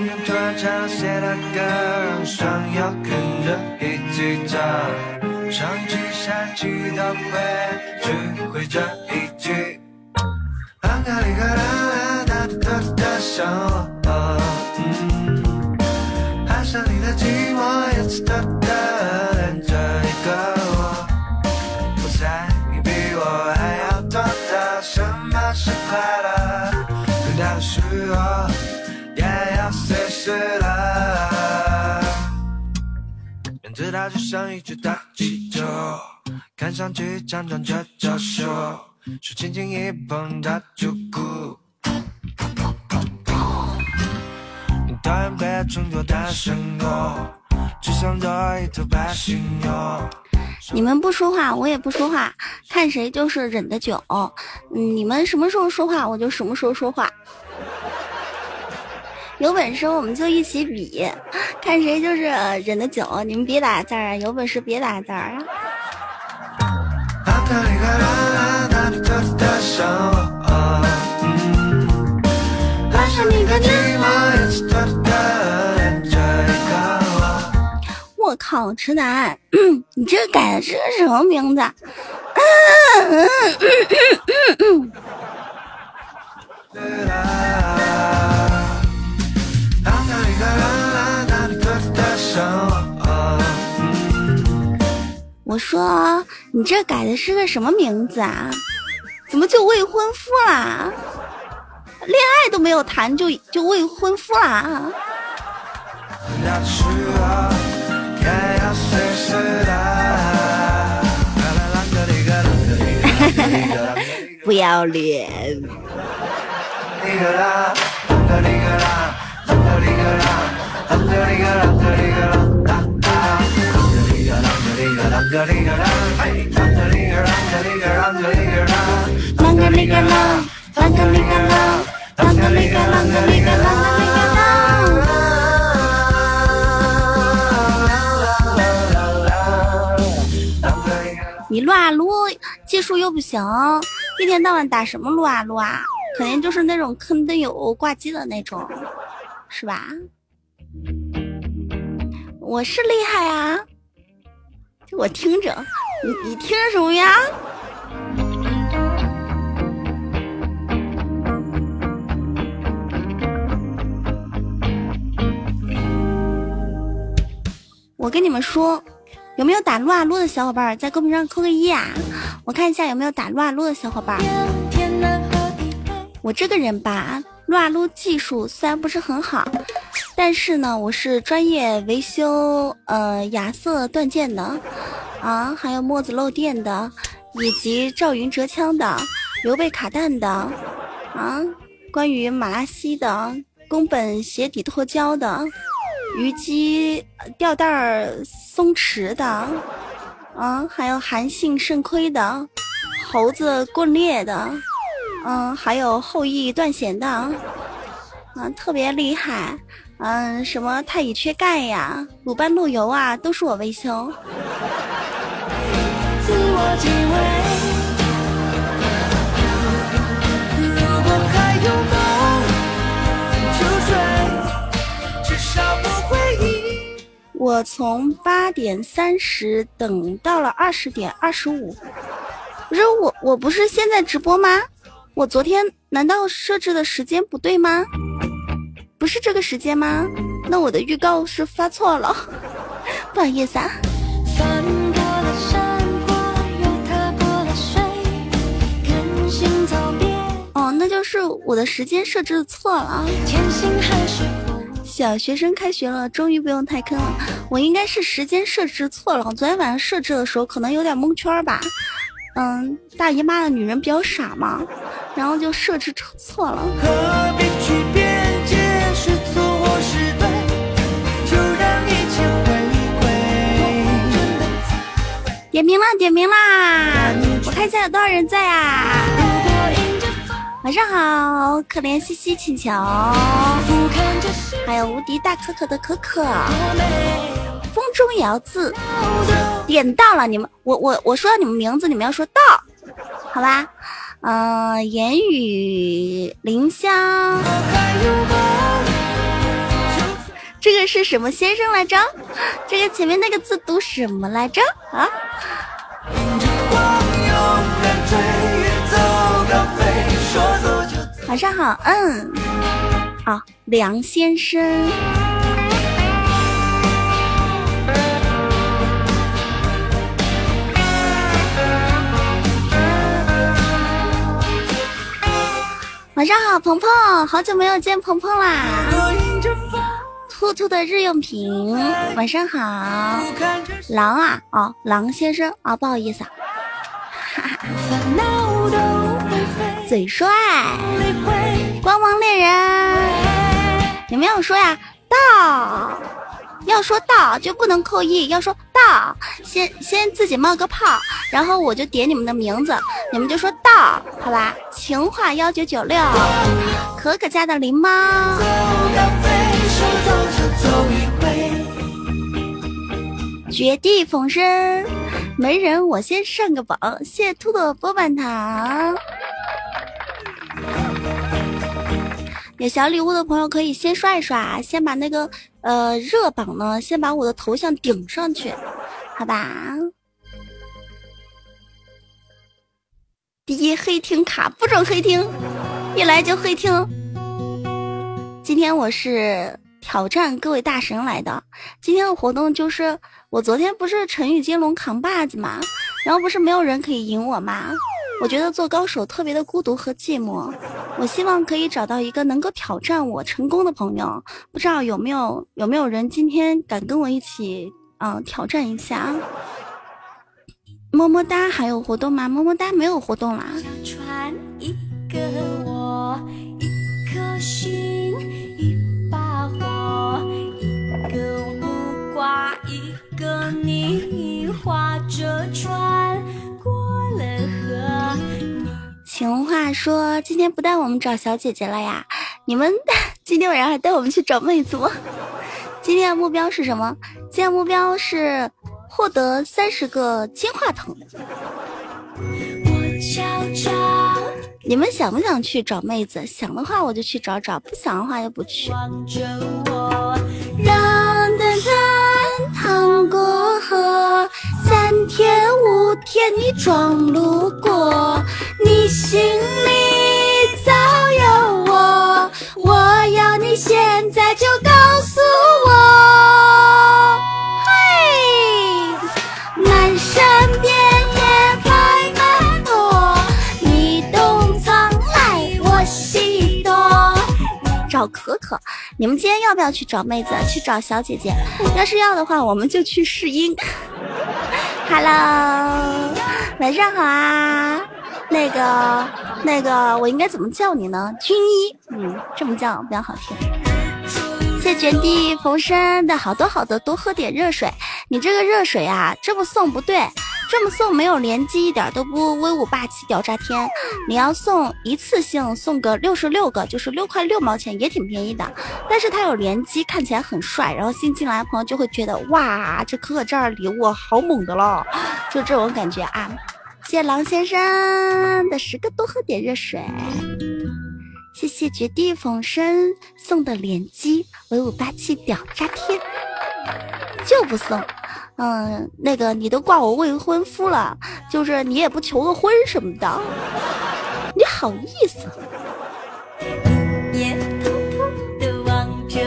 公园突然唱了谁的歌，想要跟着一起唱。上一句下一句都会只会这一句。啷个哩个啷，哒哒哒想随时了。面对它就像一只大气球，看上去强壮却娇羞，手轻轻一碰它就哭。你讨厌被它称作单身狗，只想做一头白犀牛。你们不说话，我也不说话，看谁就是忍得久。你们什么时候说话，我就什么时候说话。有本事我们就一起比，看谁就是忍得久。你们别打字儿啊，有本事别打字儿啊。我靠，直男，你这改的是个什么名字？我说你这改的是个什么名字啊？怎么就未婚夫啦？恋爱都没有谈就就未婚夫啦？不要脸！你撸啊撸，技术又不行，一天到晚打什么撸啊撸啊？肯定就是那种坑队友挂机的那种，是吧？我是厉害啊！我听着，你你听什么呀？我跟你们说，有没有打撸啊撸的小伙伴在公屏上扣个一啊？我看一下有没有打撸啊撸的小伙伴。我这个人吧，撸啊撸技术虽然不是很好，但是呢，我是专业维修呃亚瑟断剑的，啊，还有墨子漏电的，以及赵云折枪的，刘备卡弹的，啊，关于马拉西的，宫本鞋底脱胶的，虞姬吊带松弛的，啊，还有韩信肾亏的，猴子棍裂的。嗯，还有后羿断弦的，嗯，特别厉害。嗯，什么太乙缺钙呀，鲁班路由啊，都是我维修。自我敬畏。如果还有梦，就追，至少不会遗。我从八点三十等到了二十点二十五，不是我，我不是现在直播吗？我昨天难道设置的时间不对吗？不是这个时间吗？那我的预告是发错了，不好意思啊。翻过了山坡，又踏过了水，更新走哦，那就是我的时间设置错了。啊小学生开学了，终于不用太坑了。我应该是时间设置错了，我昨天晚上设置的时候可能有点蒙圈吧。嗯，大姨妈的女人比较傻嘛，然后就设置错了。何必去辩解是错或是对，就让一切回归。点名啦，点名啦！我看一下有多少人在啊？晚上好，可怜兮兮请求，还有无敌大可可的可可，多美，风中也要自。好的点到了，你们，我我我说你们名字，你们要说到，好吧？嗯、言语林香，这个，是什么先生来着？这个前面那个字读什么来着？啊？晚上好，嗯，好，梁先生。晚上好，鹏鹏，好久没有见鹏鹏啦。兔兔的日用品，晚上好。狼啊，哦，狼先生啊，不好意思啊。哈 哈嘴帅，光芒猎人，有没有说呀？到，要说到就不能扣一，要说到，先先自己冒个泡，然后我就点你们的名字，你们就说到，好吧？情话幺九九六，可可家的狸猫，绝地逢生，没人我先上个榜，谢谢兔兔波板糖。有小礼物的朋友可以先刷一刷，先把那个呃热榜呢，先把我的头像顶上去，好吧？第一黑听卡不准黑听，一来就黑听。今天我是挑战各位大神来的，今天的活动就是我昨天不是成语接龙扛把子嘛，然后不是没有人可以赢我吗？我觉得做高手特别的孤独和寂寞，我希望可以找到一个能够挑战我成功的朋友。不知道有没有有没有人今天敢跟我一起嗯挑战一下？么么哒，还有活动吗？么么哒，没有活动啦。一个你，划着船情话说，今天不带我们找小姐姐了呀？你们 今天晚上还带我们去找妹子吗？今天的目标是什么？今天目标是获得三十个金话筒。我悄悄你们想不想去找妹子？想的话我就去找找，不想的话就不去。望着我，三天五天你装路过，你心里早有我，我要你现在就告诉我，嘿，满山遍野开满朵，你东藏来我西躲。找可可，你们今天要不要去找妹子？去找小姐姐？要是要的话，我们就去试音。Hello，晚上好啊。那个，那个，我应该怎么叫你呢？军医，嗯，这么叫比较好听。谢绝地逢生的好多好多，多喝点热水。你这个热水啊，这么送不对，这么送没有联机，一点都不威武霸气屌炸天。你要送一次性送个六十六个，就是六块六毛钱，也挺便宜的。但是它有联机，看起来很帅，然后新进来的朋友就会觉得哇，这可可这儿礼物好猛的了，就这种感觉啊。谢谢狼先生的十个多喝点热水。谢谢绝地逢生送的连击，威武霸气屌炸天，就不送。嗯，那个你都挂我未婚夫了，就是你也不求个婚什么的，你好意思？也偷偷地望着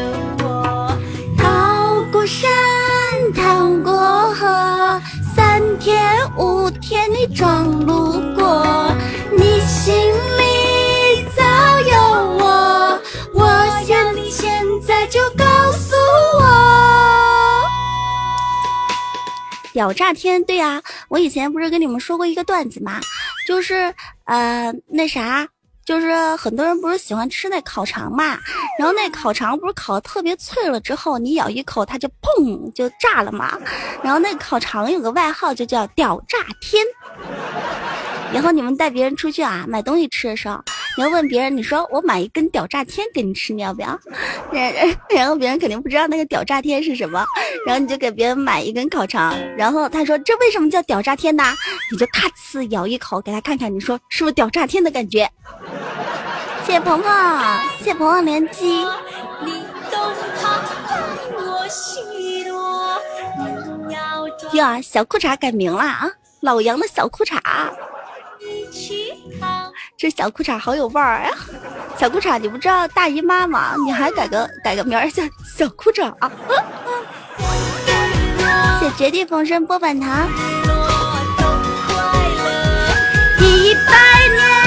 我。踏过山，趟过河，三天五天你装路过，你心里早有我，我想你现在就告诉屌炸天，对呀、我以前不是跟你们说过一个段子吗？就是呃那啥，就是很多人不是喜欢吃那烤肠嘛，然后那烤肠不是烤的特别脆了之后，你咬一口它就砰就炸了嘛，然后那烤肠有个外号就叫屌炸天。然后你们带别人出去啊，买东西吃的时候，你要问别人，你说我买一根屌炸天给你吃，你要不要？然 然后别人肯定不知道那个屌炸天是什么，然后你就给别人买一根烤肠，然后他说这为什么叫屌炸天呢？你就咔呲咬一口给他看看，你说是不是屌炸天的感觉？谢谢鹏鹏，谢谢鹏鹏连击。呀，小裤衩改名了啊，老杨的小裤衩。这小裤衩好有味儿呀！小裤衩，你不知道大姨妈吗？你还改个改个名儿叫小裤衩啊！谢绝地逢生波板糖，一百年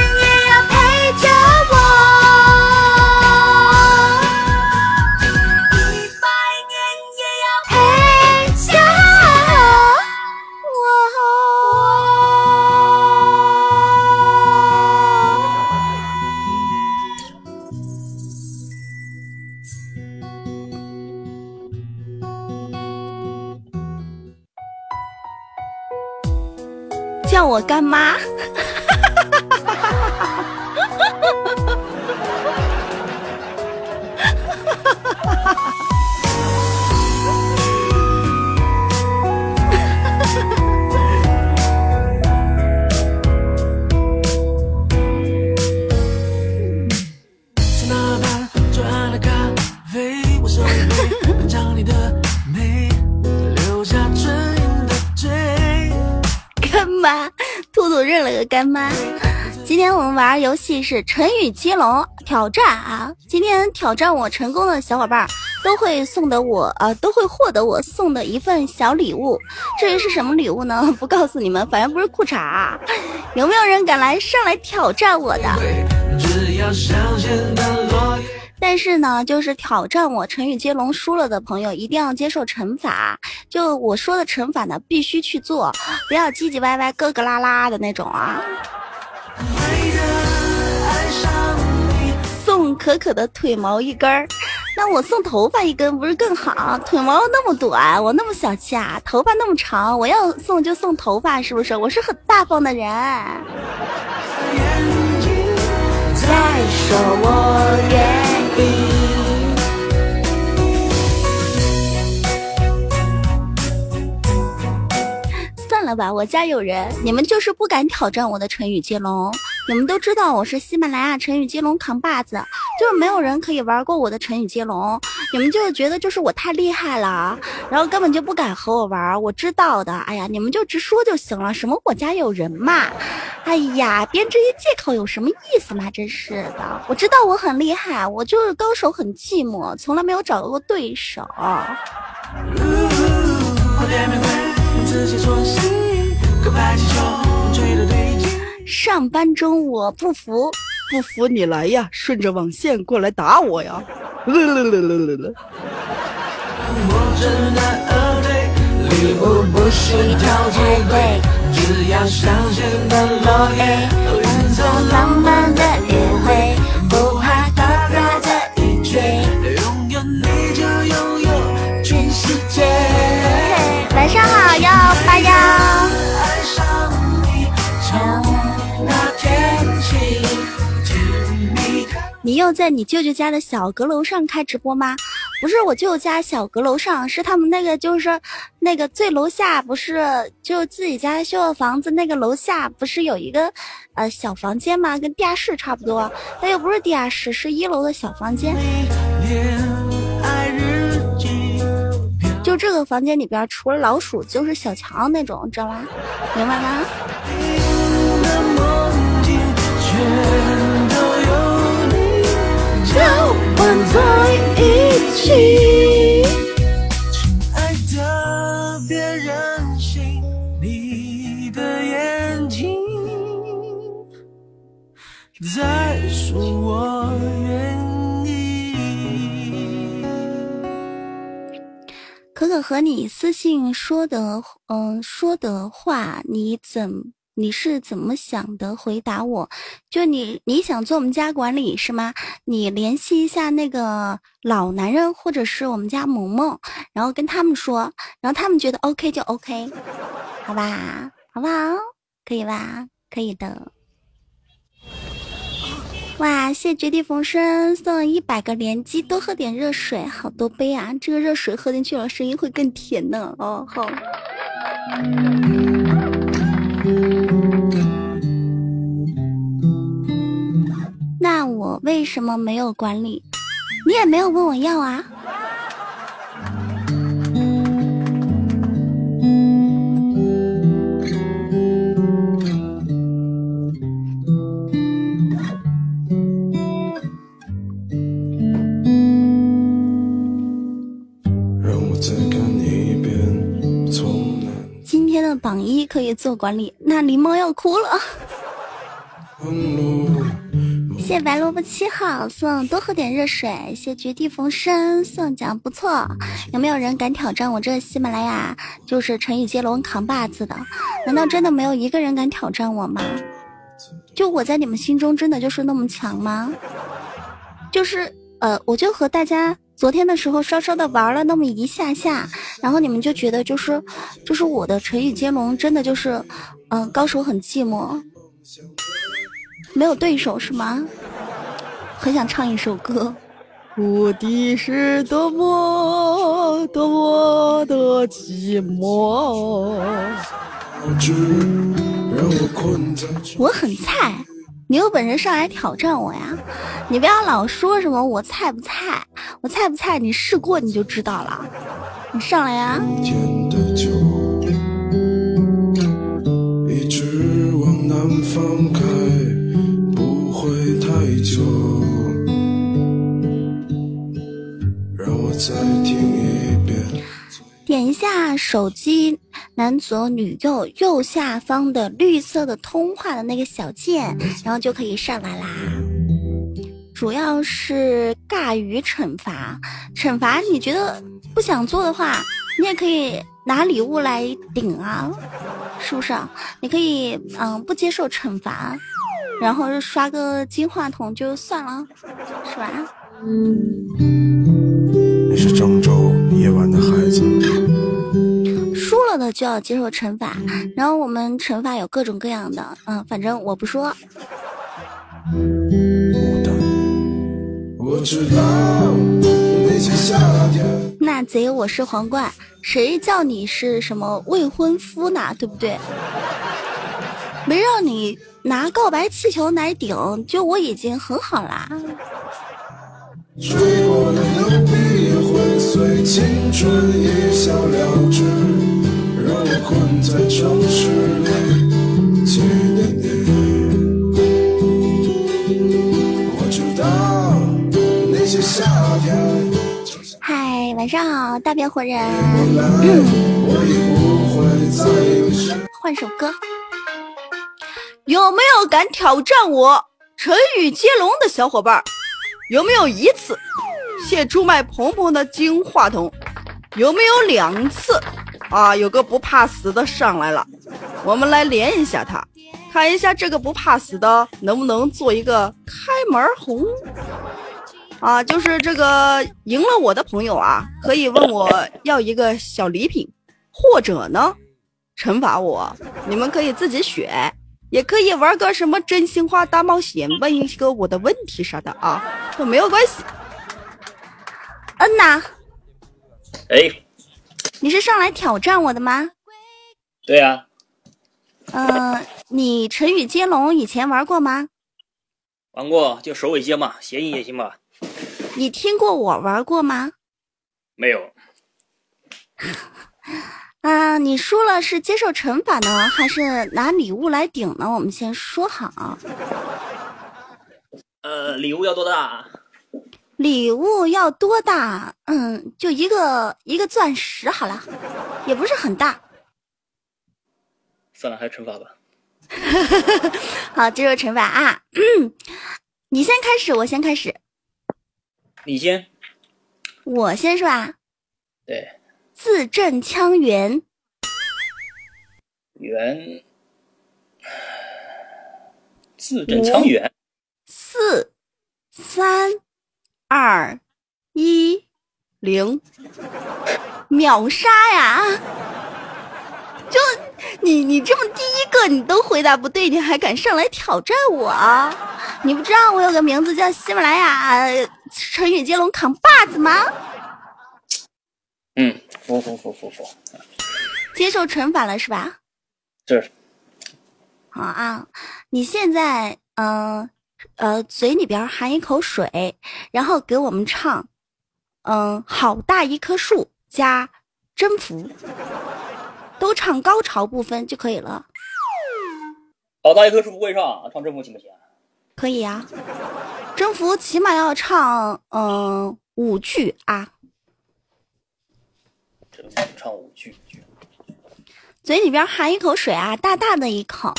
叫我干妈。兔兔认了个干妈。今天我们玩游戏是成语接龙挑战啊！今天挑战我成功的小伙伴都会送的我啊、都会获得我送的一份小礼物。至于是什么礼物呢？不告诉你们，反正不是裤衩。有没有人敢来上来挑战我的？只要但是呢，就是挑战我成语接龙输了的朋友，一定要接受惩罚。就我说的惩罚呢，必须去做，不要唧唧歪歪、咯咯啦啦的那种啊。送可可的腿毛一根儿，那我送头发一根不是更好？腿毛那么短，我那么小气啊，头发那么长，我要送就送头发，是不是？我是很大方的人。再说我愿。算了吧，我家有人，你们就是不敢挑战我的成语接龙。你们都知道我是喜马拉雅成语接龙扛把子，就是没有人可以玩过我的成语接龙。你们就是觉得就是我太厉害了，然后根本就不敢和我玩。我知道的，哎呀，你们就直说就行了。什么我家有人嘛？哎呀，编这些借口有什么意思嘛？真是的，我知道我很厉害，我就是高手很寂寞，从来没有找到过对手。我上班中我不服，不服你来呀，顺着网线过来打我呀！我真的呃对，礼物不需挑最贵，只要上线的落叶，运走浪漫的约会，不怕打杂的一切，拥有你就拥有全世界。晚上好哟，你又在你舅舅家的小阁楼上开直播吗？不是我舅舅家小阁楼上，是他们那个就是那个最楼下，不是就自己家修的房子那个楼下不是有一个呃小房间吗？跟地下室差不多，但又不是地下室，是一楼的小房间。就这个房间里边，除了老鼠就是小强那种，知道吧？明白吗？交换在一起。亲爱的，别任性，你的眼睛在说我愿意。可可和你私信说的，嗯、说的话，你怎你是怎么想的？回答我，就你你想做我们家管理是吗？你联系一下那个老男人或者是我们家萌萌，然后跟他们说，然后他们觉得 OK 就 OK，好吧，好不好？可以吧？可以的。哇，谢绝地逢生送了一百个连击，多喝点热水，好多杯啊！这个热水喝进去了，声音会更甜呢。哦，好。那我为什么没有管理？你也没有问我要啊。今天的榜一可以做管理，那狸猫要哭了。谢白萝卜七号送多喝点热水，谢绝地逢生送奖不错。有没有人敢挑战我这喜马拉雅就是成语接龙扛把子的？难道真的没有一个人敢挑战我吗？就我在你们心中真的就是那么强吗？就是呃，我就和大家昨天的时候稍稍的玩了那么一下下，然后你们就觉得就是就是我的成语接龙真的就是嗯、高手很寂寞。没有对手是吗？很想唱一首歌。我的是多么多么的寂寞。我很菜，你有本事上来挑战我呀！你不要老说什么我菜不菜，我菜不菜，你试过你就知道了。你上来呀！一直往南方开，点一下手机男左女右右下方的绿色的通话的那个小键，然后就可以上来啦。主要是尬语惩罚，惩罚你觉得不想做的话，你也可以拿礼物来顶啊，是不是啊？你可以嗯不接受惩罚，然后刷个金话筒就算了，是吧？你是郑州夜晚的孩子，输了的就要接受惩罚，然后我们惩罚有各种各样的，嗯，反正我不说。我知道那些夏天，那贼我是皇冠，谁叫你是什么未婚夫呢？对不对？没让你拿告白气球来顶，就我已经很好啦。吹过的牛逼也会随青春一笑了之，让我困在城市里纪念你。我知道那些夏天，嗨，晚上好，大变活人。我已不会再有失。换首歌。有没有敢挑战我成语接龙的小伙伴？有没有一次谢出卖鹏鹏的金话筒？有没有两次？啊，有个不怕死的上来了，我们来连一下他，看一下这个不怕死的能不能做一个开门红。啊，就是这个赢了我的朋友啊，可以问我要一个小礼品，或者呢，惩罚我，你们可以自己选，也可以玩个什么真心话大冒险，问一个我的问题啥的啊，都没有关系。嗯呐，哎，你是上来挑战我的吗？对呀、嗯、你成语接龙以前玩过吗？玩过就首尾接嘛，谐音也行吧？你听过我玩过吗？没有，啊、你输了是接受惩罚呢，还是拿礼物来顶呢？我们先说好，呃，礼物要多大？礼物要多大？嗯，就一个一个钻石好了，也不是很大。算了，还是惩罚吧。好，接受惩罚啊！你先开始，我先开始，你先，我先是吧？对，字正腔圆，圆，字正腔圆，四、三、二、一、零，秒杀呀！就你，你这么第一个你都回答不对，你还敢上来挑战我？你不知道我有个名字叫喜马拉雅成语接龙扛把子吗？嗯，服服服服服，接受惩罚了是吧？这是好啊，你现在嗯呃嘴里边含一口水，然后给我们唱，嗯、好大一棵树加征服，都唱高潮部分就可以了，好大一棵树不会唱，唱征服行不行？可以啊。征服起码要唱嗯、五句啊，唱五句。嘴里边含一口水啊，大大的一口。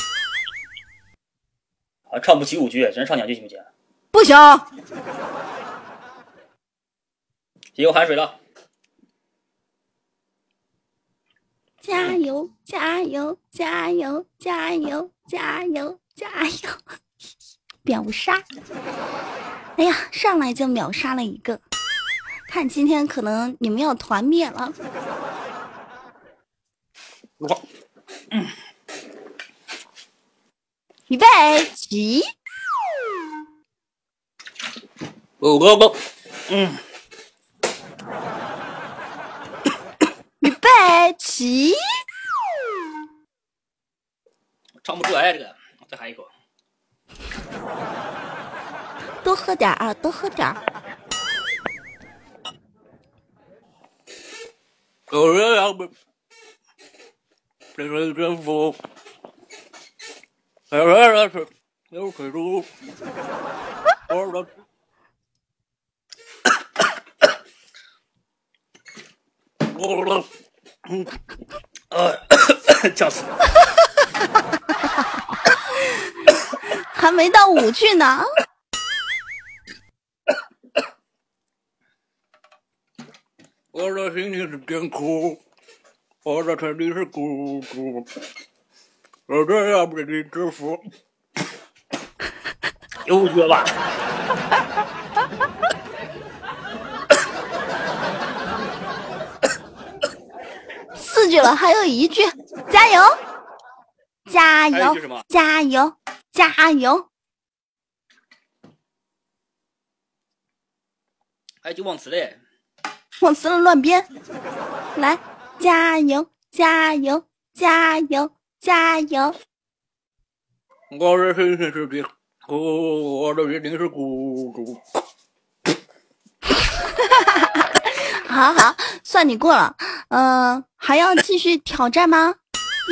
啊，唱不起五句，只能唱两句，行不行？不行。姐，我含水了。加油！加油！加油！加油！加油！加油！秒杀！哎呀，上来就秒杀了一个，看今天可能你们要团灭了。我，嗯，预备起！我我我，嗯，预备起！唱不出来这个，再喊一口。多喝点啊，多喝点。有人要不？这是政府，有人要是有水路，我的。我了，嗯，呃，呛死。还没到五句呢。我的心情是艰苦，我的肯定是孤独，我这样被你征服，有五句吧？四句了，还有一句，加油，加油，加油，加油！还有句忘词嘞。忘词了，乱编。来，加油，加油，加油，加油！我的心情是冰，我的心情是孤独。好好，算你过了。嗯，还要继续挑战吗？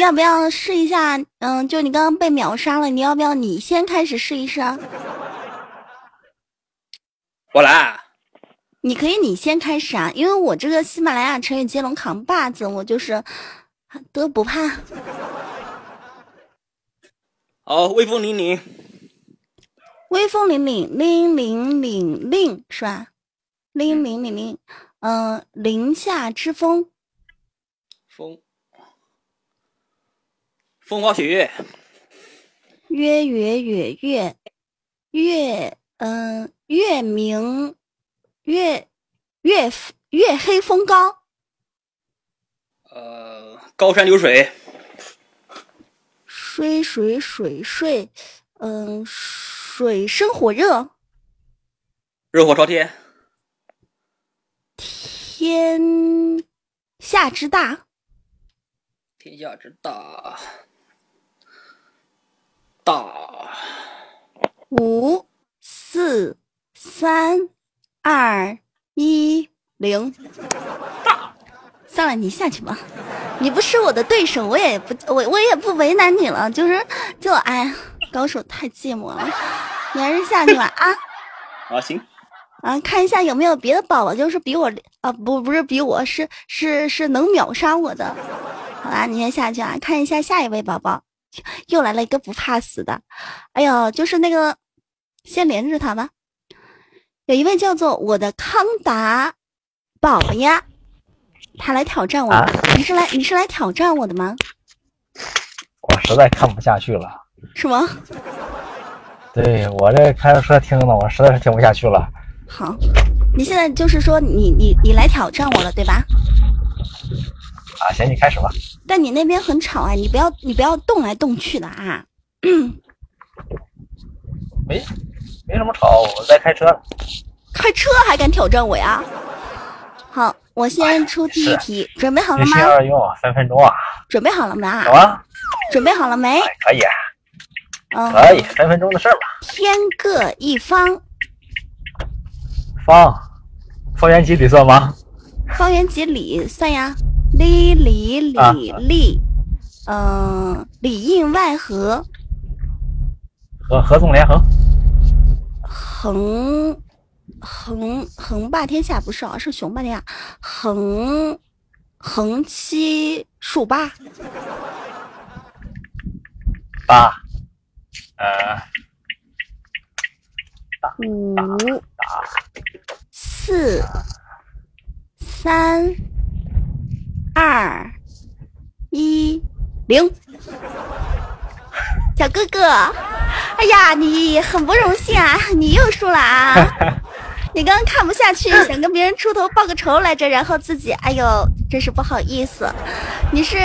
要不要试一下？嗯，就你刚刚被秒杀了，你要不要你先开始试一试？我来。你可以，你先开始啊，因为我这个喜马拉雅成语接龙扛把子，我就是都不怕。好，威风凛凛，威风凛凛，凛凛凛凛是吧？凛凛凛凛，嗯，林下之风，风，风花雪月，月月月月月，嗯，月明。月月月黑风高，呃，高山流水，水水水水，嗯，水深火热，热火朝天，天下之大，天下之大，大，五四三。二一零，算了，你下去吧。你不是我的对手，我也不我我也不为难你了。就是就哎，高手太寂寞了，你还是下去吧啊。啊行，啊看一下有没有别的宝宝，就是比我啊不不是比我是是是能秒杀我的。好啦，你先下去啊，看一下下一位宝宝，又来了一个不怕死的。哎呦，就是那个，先连着他吧。有一位叫做我的康达宝宝呀，他来挑战我。你是来你是来挑战我的吗？我实在看不下去了。是吗？对我这开着车听呢，我实在是听不下去了。好，你现在就是说你你你来挑战我了，对吧？啊，行，你开始吧。但你那边很吵啊，你不要你不要动来动去的啊。没。没什么吵，我在开车。开车还敢挑战我呀？好，我先出第一题，准备好了吗？一心二用，分分钟啊！准备好了没？有啊。准备好了没？可以。嗯，可以，三分钟的事儿吧。天各一方。方，方圆几里算吗？方圆几里算呀？里里里里，嗯，里应外合。合合纵连横。横横横霸天下不是啊，是雄霸天下。横横七竖八，八，呃，五四三二一零。小哥哥，哎呀，你很不荣幸啊，你又输了啊！你刚刚看不下去，想跟别人出头报个仇来着，然后自己，哎呦，真是不好意思。你是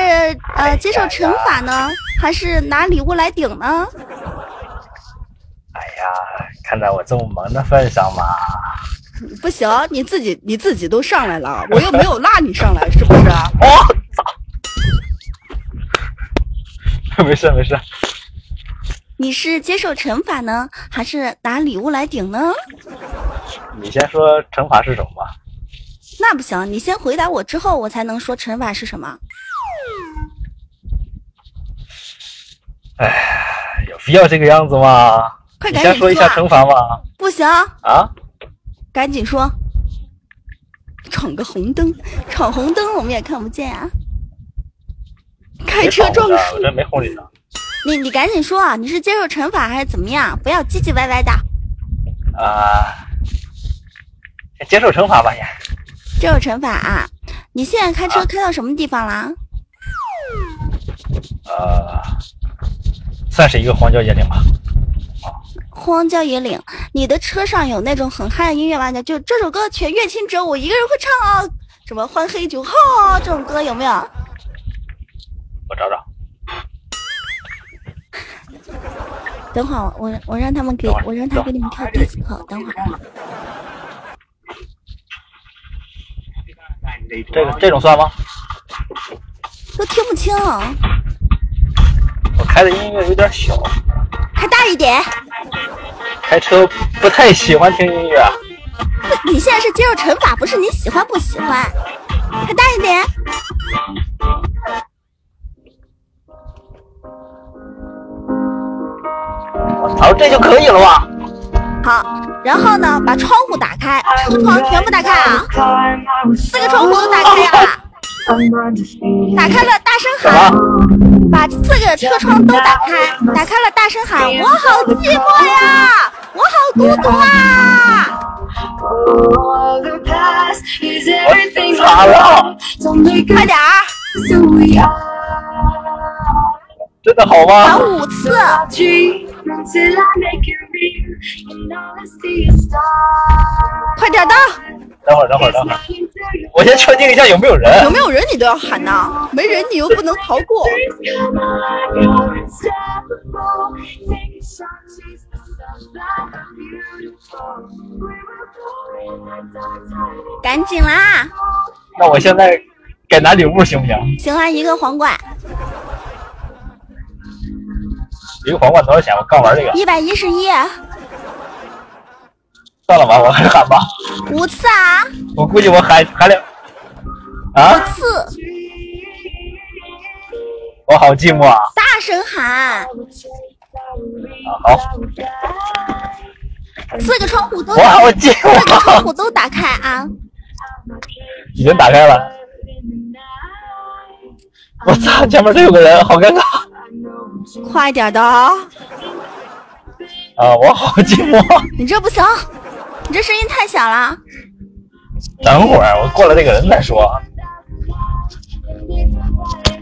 呃接受惩罚呢，还是拿礼物来顶呢？哎呀，看在我这么萌的份上嘛，不行，你自己你自己都上来了，我又没有拉你上来，是不是？哦，操！没事没事，你是接受惩罚呢，还是拿礼物来顶呢？你先说惩罚是什么吧。那不行，你先回答我之后，我才能说惩罚是什么。哎，有必要这个样子吗？你快赶紧先说一下说惩罚吗？不行，啊？赶紧说。闯个红灯，闯红灯我们也看不见啊。开车撞别树，我这没哄你呢。你你赶紧说啊，你是接受惩罚还是怎么样？不要唧唧歪歪的。啊，先接受惩罚吧，先。接受惩罚啊！你现在开车开到什么地方啦？呃，算是一个荒郊野岭吧。荒郊野岭，你的车上有那种很嗨的音乐吗？就这首歌全乐清只有我一个人会唱啊，什么欢黑酒哈这种歌有没有？我找找。等会儿我我让他们给我让他给你们跳迪斯科，等会儿。这个这种算吗？都听不清，我开的音乐有点小，开大一点。开车不太喜欢听音乐。不，你现在是接受惩罚，不是你喜欢不喜欢。开大一点。我操，这就可以了吧？好，然后呢，把窗户打开，车窗全部打开啊，四个窗户都打开啊，打开了，大声喊，把四个车窗都打开，打开了，大声喊，我好寂寞呀，我好孤独啊！快点儿，真的好喊吗？五次，快点的，等会儿，等会儿，等会儿，我先确定一下有没有人。有没有人你都要喊呐？没人你又不能逃过。赶紧啦！那我现在该拿礼物行不行？行啊，一个皇冠，一个皇冠多少钱？我刚玩这个，一百一十一，算了吧，我还是喊吧。五次啊，我估计我喊喊两啊五啊，次，我好寂寞啊！大声喊，啊好，四个窗户都我好寂四个窗，户都打开啊！已经打开了。我操，前面这有个人，好尴尬快点的啊！啊！我好寂寞。你这不行，你这声音太小了。等会儿我过了这个人再说。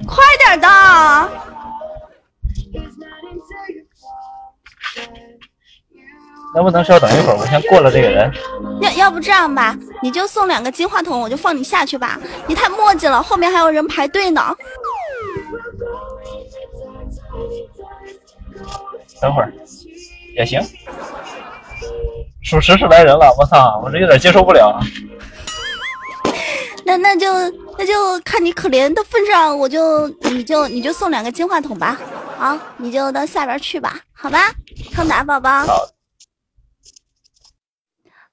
快点的！能不能稍等一会儿？我先过了这个人。要要不这样吧，你就送两个金话筒，我就放你下去吧。你太磨叽了，后面还有人排队呢。等会儿也行。属实是来人了，我操，我这有点接受不了。那那就那就看你可怜的份上，我就你就你就送两个金话筒吧。好，你就到下边去吧，好吧，康达宝宝。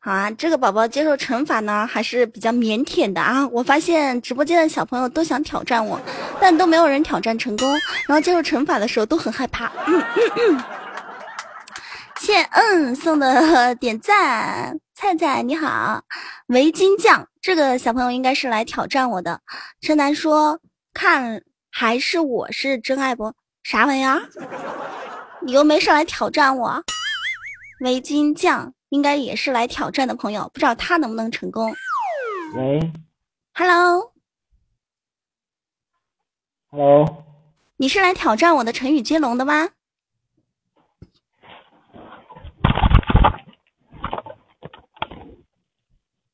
啊，这个宝宝接受惩罚呢，还是比较腼腆的啊。我发现直播间的小朋友都想挑战我，但都没有人挑战成功。然后接受惩罚的时候都很害怕。嗯嗯嗯。谢嗯送的 点赞，菜菜你好，围巾酱这个小朋友应该是来挑战我的。陈楠说看还是我是真爱不？啥玩意儿？你又没上来挑战我。围巾酱应该也是来挑战的朋友，不知道他能不能成功。喂，Hello，，Hello，你是来挑战我的成语接龙的吗？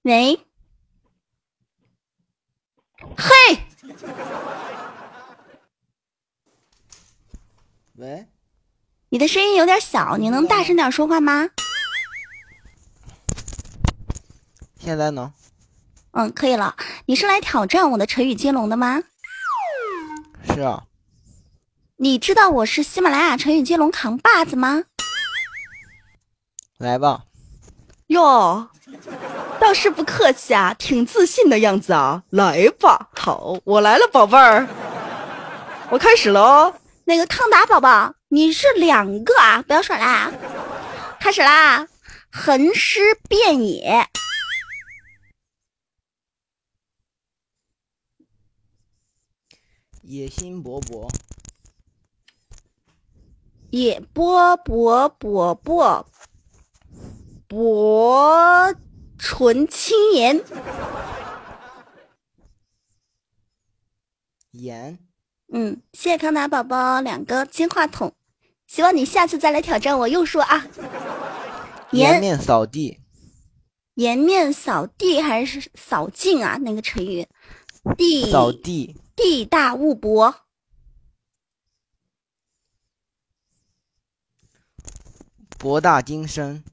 喂，嘿，喂，你的声音有点小，你能大声点说话吗？现在呢？嗯，可以了。你是来挑战我的成语接龙的吗？是啊，你知道我是喜马拉雅成语接龙扛把子吗？来吧，哟，倒是不客气啊，挺自信的样子啊。来吧，好，我来了，宝贝儿，我开始了哦。那个康达宝宝，你是两个啊，不要耍啦！开始啦，横尸遍野，野心勃勃，野波勃勃勃，薄唇轻言，盐。嗯，谢谢康达宝宝两个金话筒，希望你下次再来挑战我，又说啊，颜颜面扫地，颜面扫地还是扫净啊？那个成语，地。扫地，地大物博，博大精深，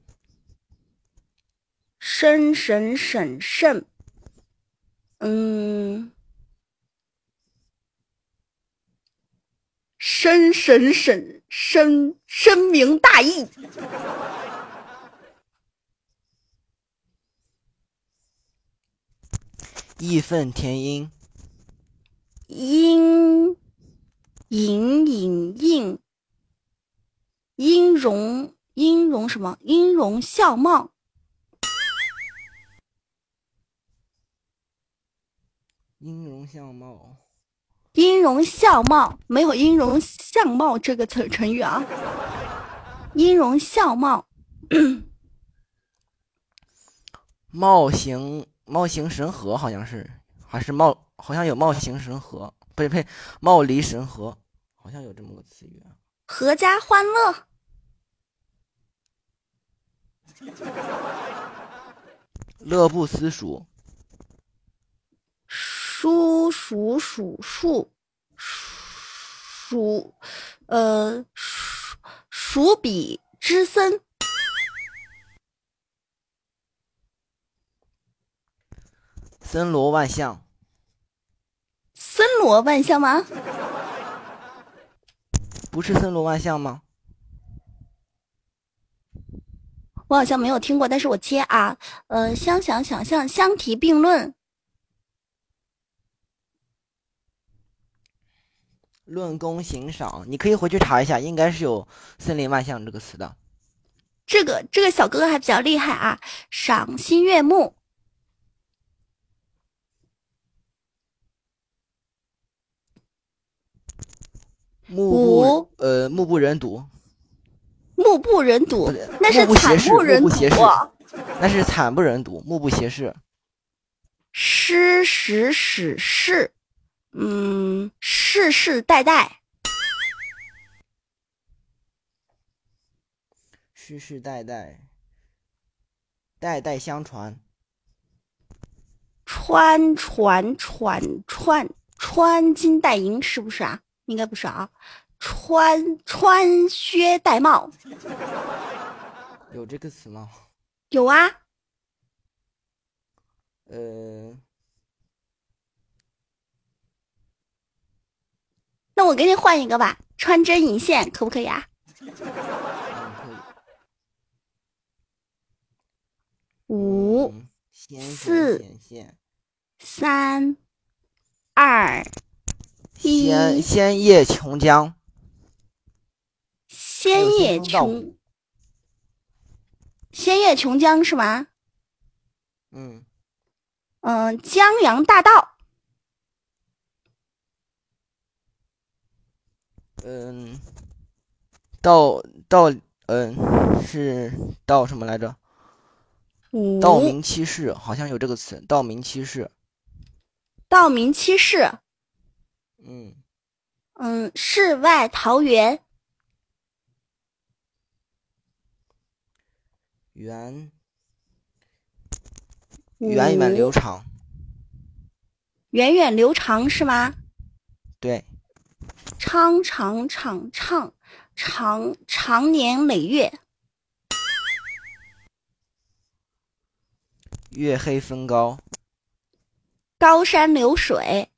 深神审慎，嗯，深深深深深明大义，义愤填膺，阴隐隐映，音容音容什么？音容笑貌，音容相貌，音容笑貌没有音容相貌这个词成语啊。音容笑貌，貌形貌形神合，好像是，还是貌，好像有貌形神合，不是呸，貌离神合，好像有这么个词语啊。阖家欢乐，乐不思蜀，叔叔数数数，呃，数数比之森，森罗万象，森罗万象吗？不是森罗万象吗？我好像没有听过，但是我接啊，呃，相想想象相提并论，论功行赏，你可以回去查一下，应该是有“森林万象”这个词的。这个这个小哥哥还比较厉害啊，赏心悦目，目五不呃目不忍睹，目不忍睹，那是惨视不忍睹。那是惨不忍睹，目不斜视。诗史史事，嗯，世世代代，世世代代，代代相传，穿传传穿穿金戴银，是不是啊？应该不是啊，穿穿靴戴帽，有这个词吗？有啊，呃，那我给你换一个吧，穿针引线，可不可以啊？嗯，可以。五、嗯，四，三、二、一，先先叶琼浆，仙叶琼，仙叶琼浆是吗？嗯，嗯、江洋大盗，嗯，道道，嗯，是道什么来着？五。道明七世，好像有这个词，道明七世。道明七士，嗯，嗯，世外桃源，源源远流长，源远流长是吗？对，昌长长唱，长长年累月，月黑风高，高山流水，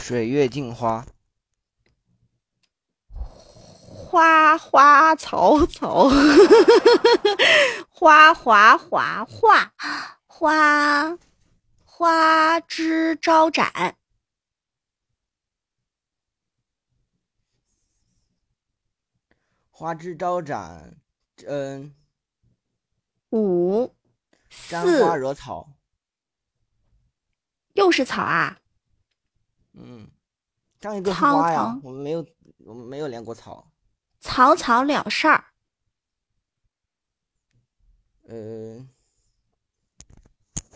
水月镜花，花花草草，花花花花花花枝招展，花枝招展，嗯，五沾四花惹草，又是草啊！嗯，上一个花呀草，我们没有，我们没有连过草，草草了事儿，呃，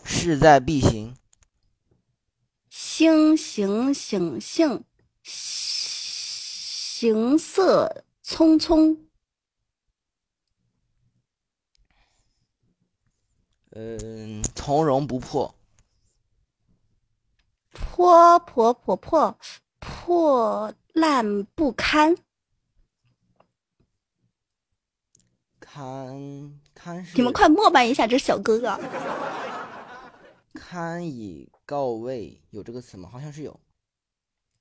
势在必行，星行醒性，行色匆匆，嗯，从容不迫，破破破破破烂不堪。堪堪是你们快膜拜一下这小哥哥。堪以告慰，有这个词吗？好像是有，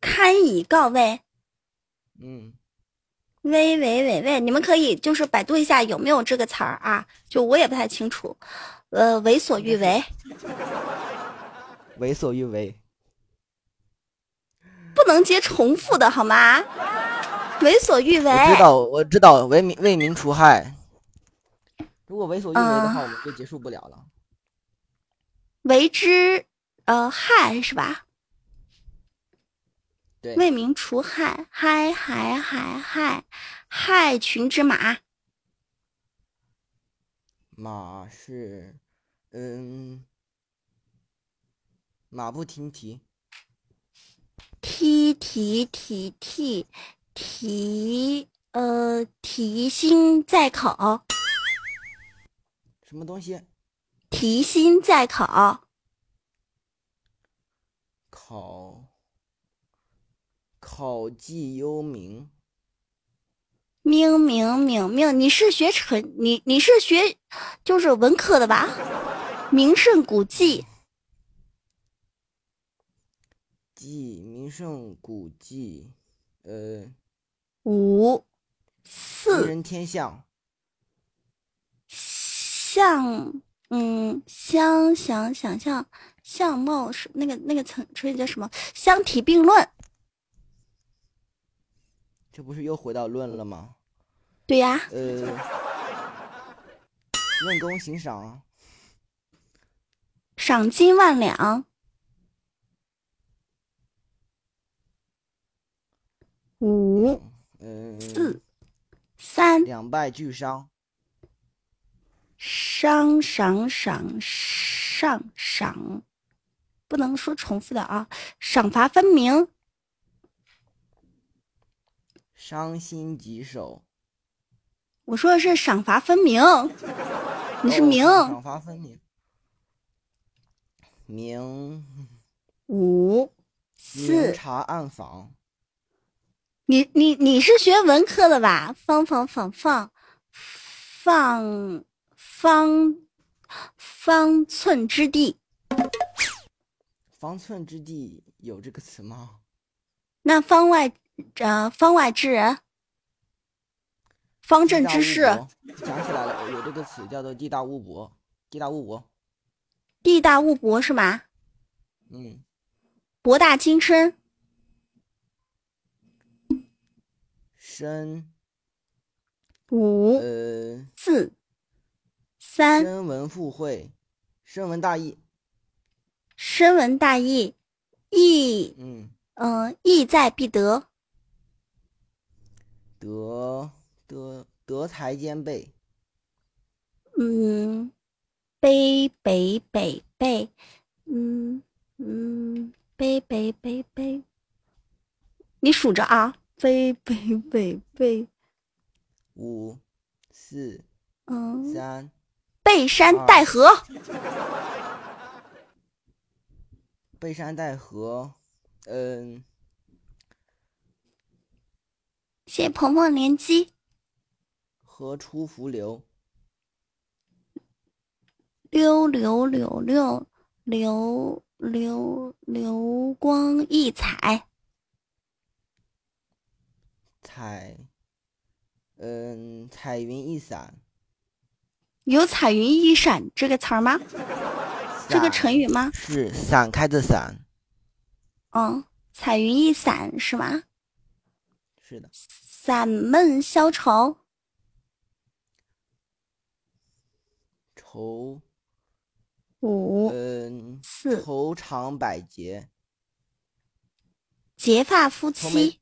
堪以告慰，嗯，喂喂喂喂，你们可以就是百度一下有没有这个词儿啊？就我也不太清楚。呃，为所欲为，为所欲为，不能接重复的好吗？为所欲为，我知道，我知道，为民为民除害。如果为所欲为的嗯话，我们就结束不了了。为之呃害是吧？对，为民除害，害害害害害群之马，马是，嗯，马不停蹄，提提提提提呃提心在考，什么东西？提心在考，考，考绩优名，明明明明，你是学成你你是学就是文科的吧？名胜古迹，记名胜古迹，呃，五四人天象，相嗯相想想象相貌是那个那个成成语叫什么？相提并论，这不是又回到论了吗？对呀，呃，论功行赏，赏金万两。五嗯，四三两败俱伤，伤赏赏上赏，不能说重复的啊，赏罚分明。伤心疾首。我说的是赏罚分明，你是哦明。赏罚分明。明五明四，察暗访，你你你是学文科的吧？方方方方方方方寸之地，方寸之地有这个词吗？那方外呃方外之人，方正之士，博想起来了，有这个词叫做地大物博。地大物博，地大物博是吗？嗯，博大精深，深五、呃，四、三，声闻附会，深文大义，深文大义，义，嗯，嗯、义在必得，德德德才兼备，嗯，北北北北，嗯嗯，北北北北，你数着啊，北北北北，五四嗯，三背山带河，背山带河，嗯，谢谢鹏鹏连击，河出伏流，溜溜溜溜流流流光溢彩，彩，嗯，彩云一闪，有彩云一闪这个词儿吗？这个成语吗？是散开的散，嗯，彩云一闪是吗？是的，散闷消愁，愁，五嗯，四愁肠百结，结发夫妻，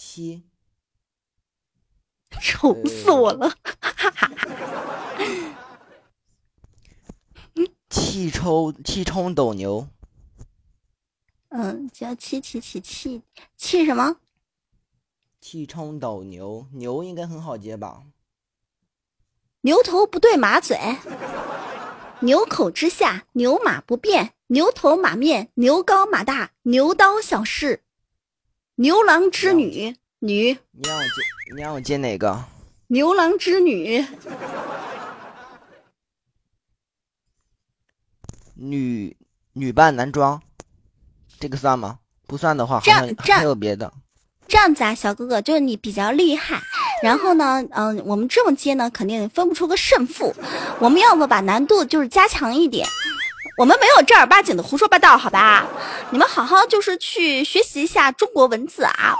七，愁死我了。气抽气冲斗牛，嗯，叫气气气气气什么？气冲斗牛，牛应该很好接吧？牛头不对马嘴，牛口之下，牛马不变，牛头马面，牛高马大，牛刀小试，牛郎织女，女你让我接，你让我接哪个？牛郎织女，女女扮男装，这个算吗？不算的话，好这样还有别的。这样子啊，小哥哥，就是你比较厉害，然后呢，嗯、我们这么接呢，肯定分不出个胜负。我们要不把难度就是加强一点，我们没有正儿八经的胡说八道，好吧？你们好好就是去学习一下中国文字啊。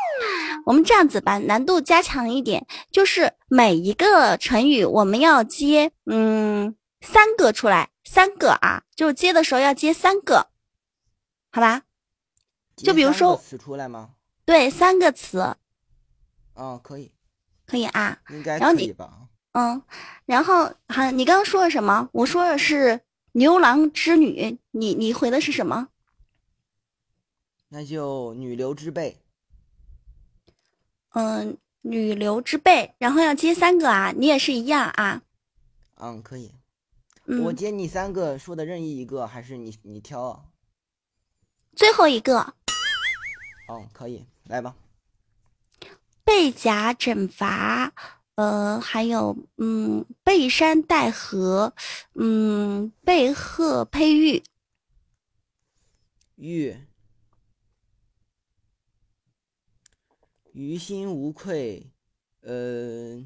我们这样子把难度加强一点，就是每一个成语我们要接嗯三个出来，三个啊，就是接的时候要接三个，好吧？就比如说词出来吗？对，三个词嗯，可以，可以啊。应该然后你可以吧？嗯，然后好你刚刚说了什么？我说的是牛郎织女，你你回的是什么？那就女流之辈，嗯，女流之辈，然后要接三个啊，你也是一样啊。嗯，可以。嗯，我接你三个说的任意一个，还是你你挑啊？最后一个哦，可以，来吧。背甲枕伐，呃，还有嗯背山带河，嗯背鹤佩玉，玉，于心无愧，呃，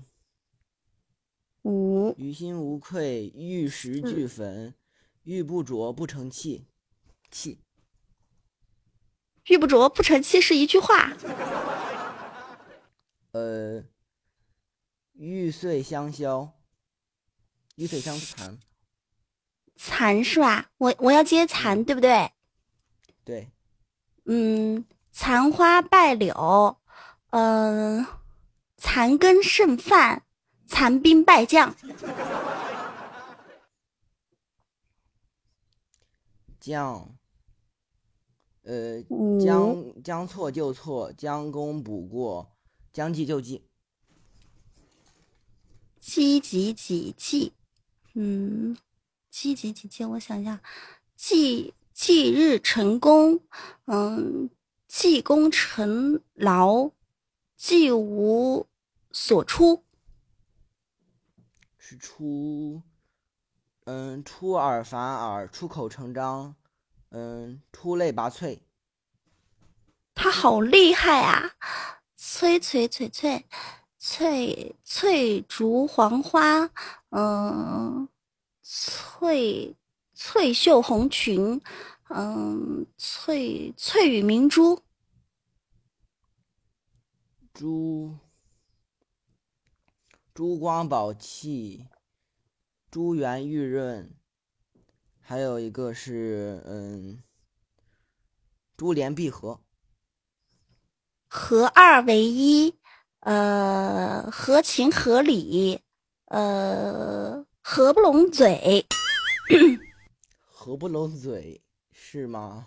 五于心无愧，玉石俱焚，玉不琢不成器，器，玉不琢不成器是一句话。呃，玉碎香消，玉碎香残，残是吧？我我要接残，对不对？对，嗯，残花败柳，嗯、残羹剩饭，残兵败将，将，呃，将将错就错，将功补过，将计就计，积极几计，嗯，积极几计，我想一下，继继日成功，嗯，济公成劳，济无所出，是出，嗯，出尔反尔，出口成章，嗯，出类拔萃，他好厉害啊！翠翠翠翠翠翠竹黄花，嗯、翠翠袖红裙，嗯、翠翠羽明珠，珠，珠光宝气，珠圆玉润，还有一个是嗯，珠联璧合。合二为一，呃，合情合理，呃，合不拢嘴。合不拢嘴是吗？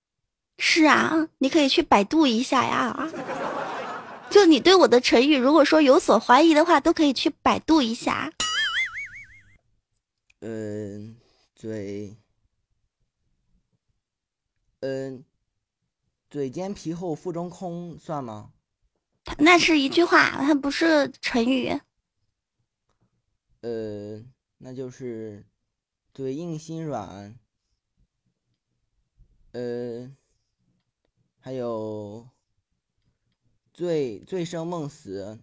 是啊，你可以去百度一下呀。就你对我的成语，如果说有所怀疑的话，都可以去百度一下。嗯，嘴，嗯，嘴尖皮厚腹中空算吗？它那是一句话，它不是成语。呃，那就是嘴硬心软。呃，还有醉醉生梦死，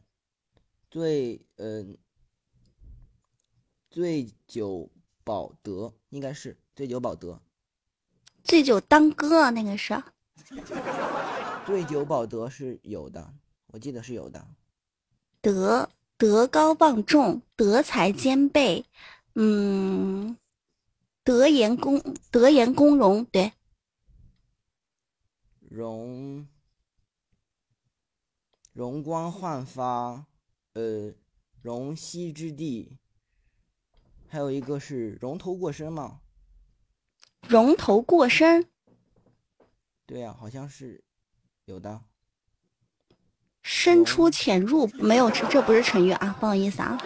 醉嗯、醉酒保德应该是醉酒保德，醉酒当歌那个是。醉酒保德是有的，我记得是有的。德德高望重，德才兼备，嗯，德言公德言公容，对，容容光焕发，呃，容膝之地，还有一个是容头过身嘛？容头过身，对呀、好像是有的。深出浅入，没有，这这不是成语啊，不好意思啊。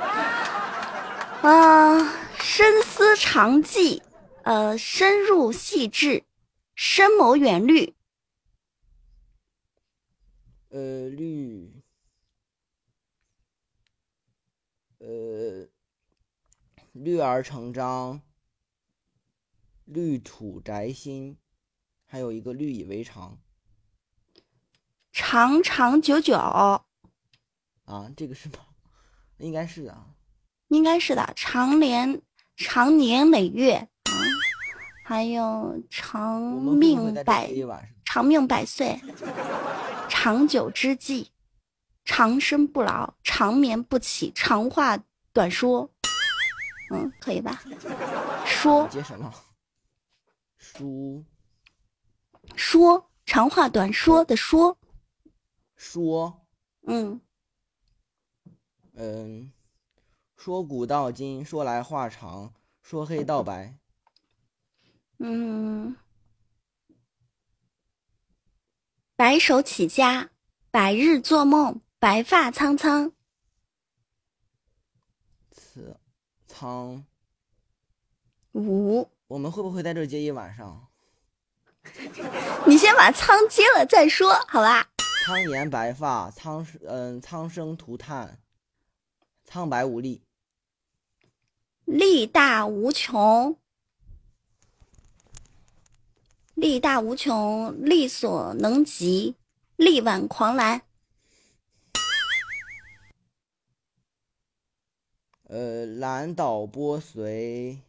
啊，深思长计，呃，深入细致，深谋远虑，呃，绿，呃，绿而成章，绿土宅心，还有一个绿以为常长长久久，啊，这个是吗？应该是的。应该是的，长年长年累月。啊，还有长命百？长命百岁，长久之计，长生不老，长眠不起，长话短说，嗯，可以吧？说。接什么？书。说，长话短说的说，说，嗯，嗯，说古道今，说来话长，说黑道白，嗯，白手起家，白日做梦，白发苍苍，此苍。五。我们会不会在这儿接一晚上？你先把苍接了再说，好吧？苍颜白发，苍嗯苍生涂炭，苍白无力，力大无穷，力大无穷，力所能及，力挽狂澜。呃，蓝岛波随，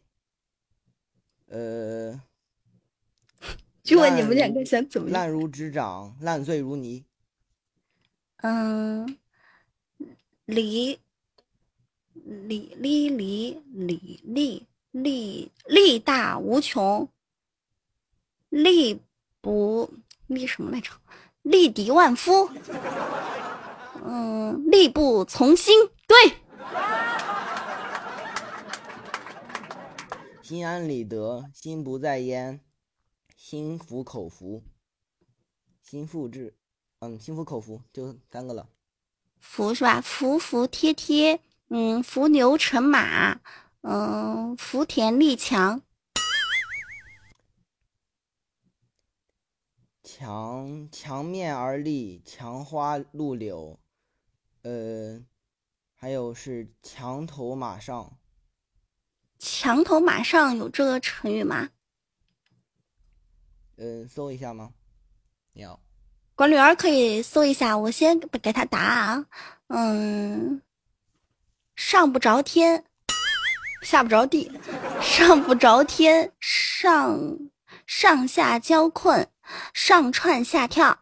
呃，就问你们两个想怎么样？烂如指掌，烂醉如泥，嗯离离离离离力力力大无穷力不力什么来着？力敌万夫嗯力不从心。对。心安理得心不在焉心服口服心腹制。嗯，心服口服就三个了。服是吧？服服帖帖，嗯，伏牛乘马，嗯，福田力强，墙墙面而立，墙花露柳，呃，还有是墙头马上，墙头马上有这个成语吗？嗯、搜一下吗？有，管理员可以搜一下，我先给他答啊。嗯，上不着天，下不着地，上不着天，上上下交困，上窜下跳，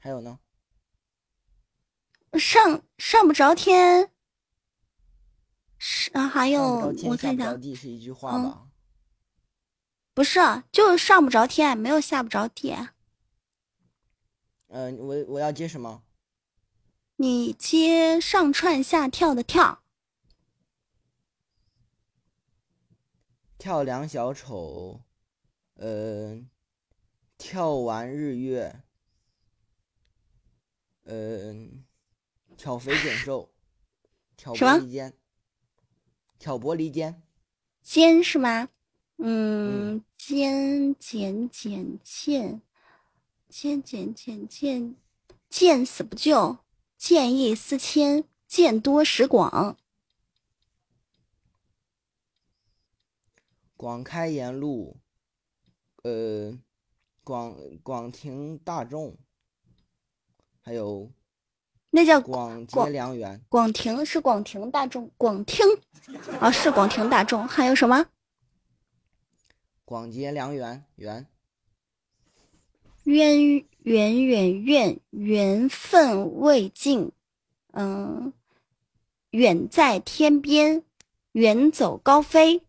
还有呢？上上不着天，是啊，还有我看一下下不着，地是一句话嗯吧？不是，就是上不着天，没有下不着地。嗯、我我要接什么？你接上窜下跳的跳，跳梁小丑，呃，跳完日月，呃，挑肥拣瘦，挑拨离间，挑拨离间，尖是吗？嗯，尖剪剪见，尖剪剪见，见死不救，见异思迁，见多识广，广开言路，呃，广广庭大众，还有那叫广结良缘，广庭是广庭大众，广听啊是广庭大众，还有什么？广结良缘，缘渊远远远缘分未尽，嗯，远在天边，远走高飞，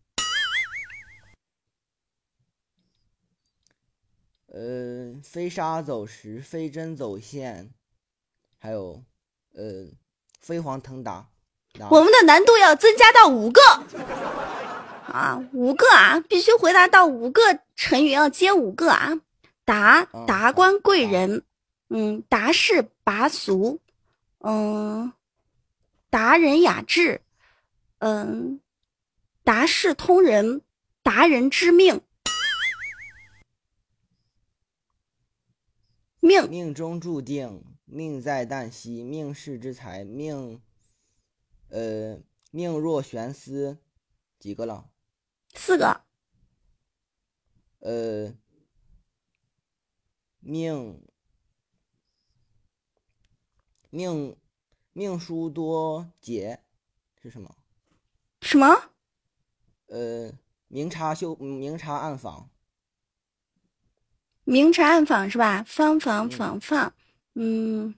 呃，飞沙走石，飞针走线，还有呃，飞黄腾达，达我们的难度要增加到五个啊，五个啊，必须回答到五个成语，要接五个啊。达嗯达官贵人，嗯，达士拔俗，嗯，达人雅致，嗯，达世通人，达人知命，命命中注定，命在旦夕，命世之才，命，呃，命若悬丝，几个了？四个，呃，命，命，命书多解是什么？什么？呃，明察修，明察暗访，明察暗访是吧？方防防放，嗯，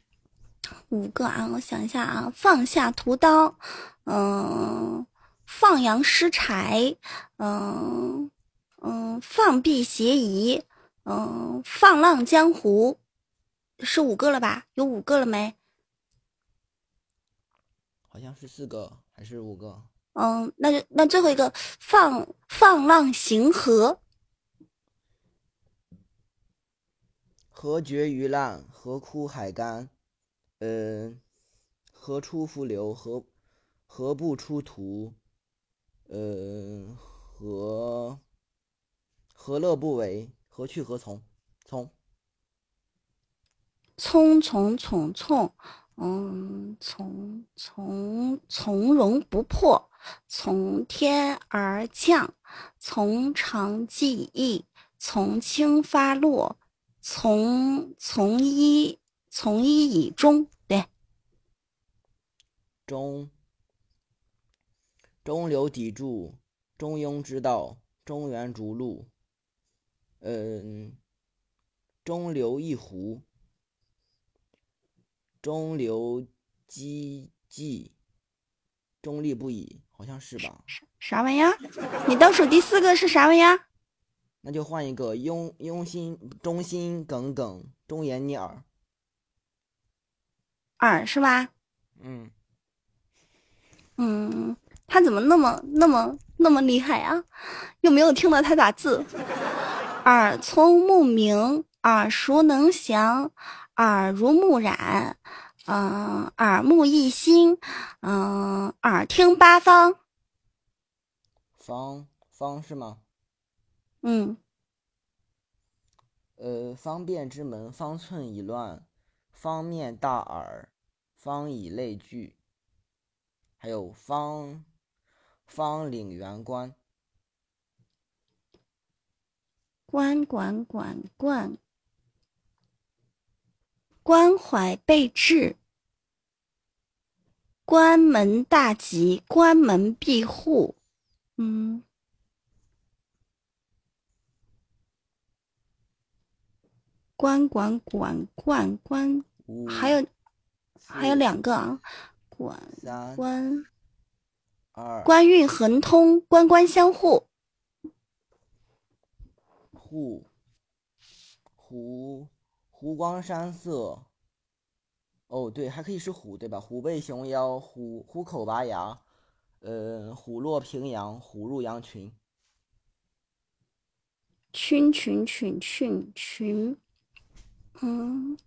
五个啊，我想一下啊，放下屠刀，嗯，放羊失柴，嗯嗯，放屁邪疑，嗯，放浪江湖，是五个了吧？有五个了没？好像是四个还是五个？嗯，那就那最后一个放放浪形河，何绝于烂，何枯海干，嗯，河出伏流，河河不出图，呃，何何乐不为？何去何从？从从从从从，嗯，从从从容不迫，从天而降，从长计议，从轻发落，从从一从一以终。对，中中流砥柱，中庸之道，中原逐鹿，嗯，中流一壶，中流击迹，中立不已，好像是吧？啥玩意儿？你倒数第四个是啥玩意儿？那就换一个庸庸心忠心耿耿，忠言逆耳。耳是吧？嗯，嗯，他怎么那么那么那么厉害啊？又没有听到他打字。耳聪目明，耳熟能详，耳濡目染，嗯、耳目一新，嗯、耳听八方，方方是吗？嗯，呃，方便之门，方寸已乱，方面大耳，方以类聚，还有方方领员官，关管管灌，关怀备至，关门大吉，关门闭户，嗯。关管管灌关，还有还有两个啊，官三官运亨通，官官相护。户湖湖光山色。哦，对，还可以是虎，对吧？虎背熊腰，虎虎口拔牙，呃，虎落平阳，虎入羊群。群群群群群，嗯，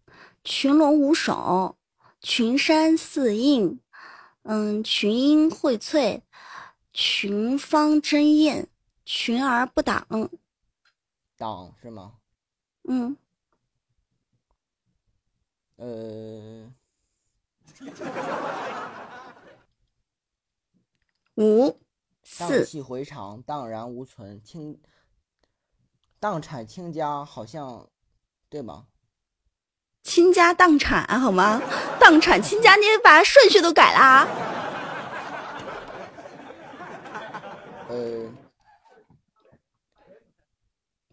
群龙无首，群山四映，嗯，群英荟萃，群芳争艳，群而不挡，党是吗？嗯，呃，五荡四气回肠，荡然无存，清，荡产清家，好像，对吗？倾家荡产啊好吗？荡产倾家，你把顺序都改了啊？呃，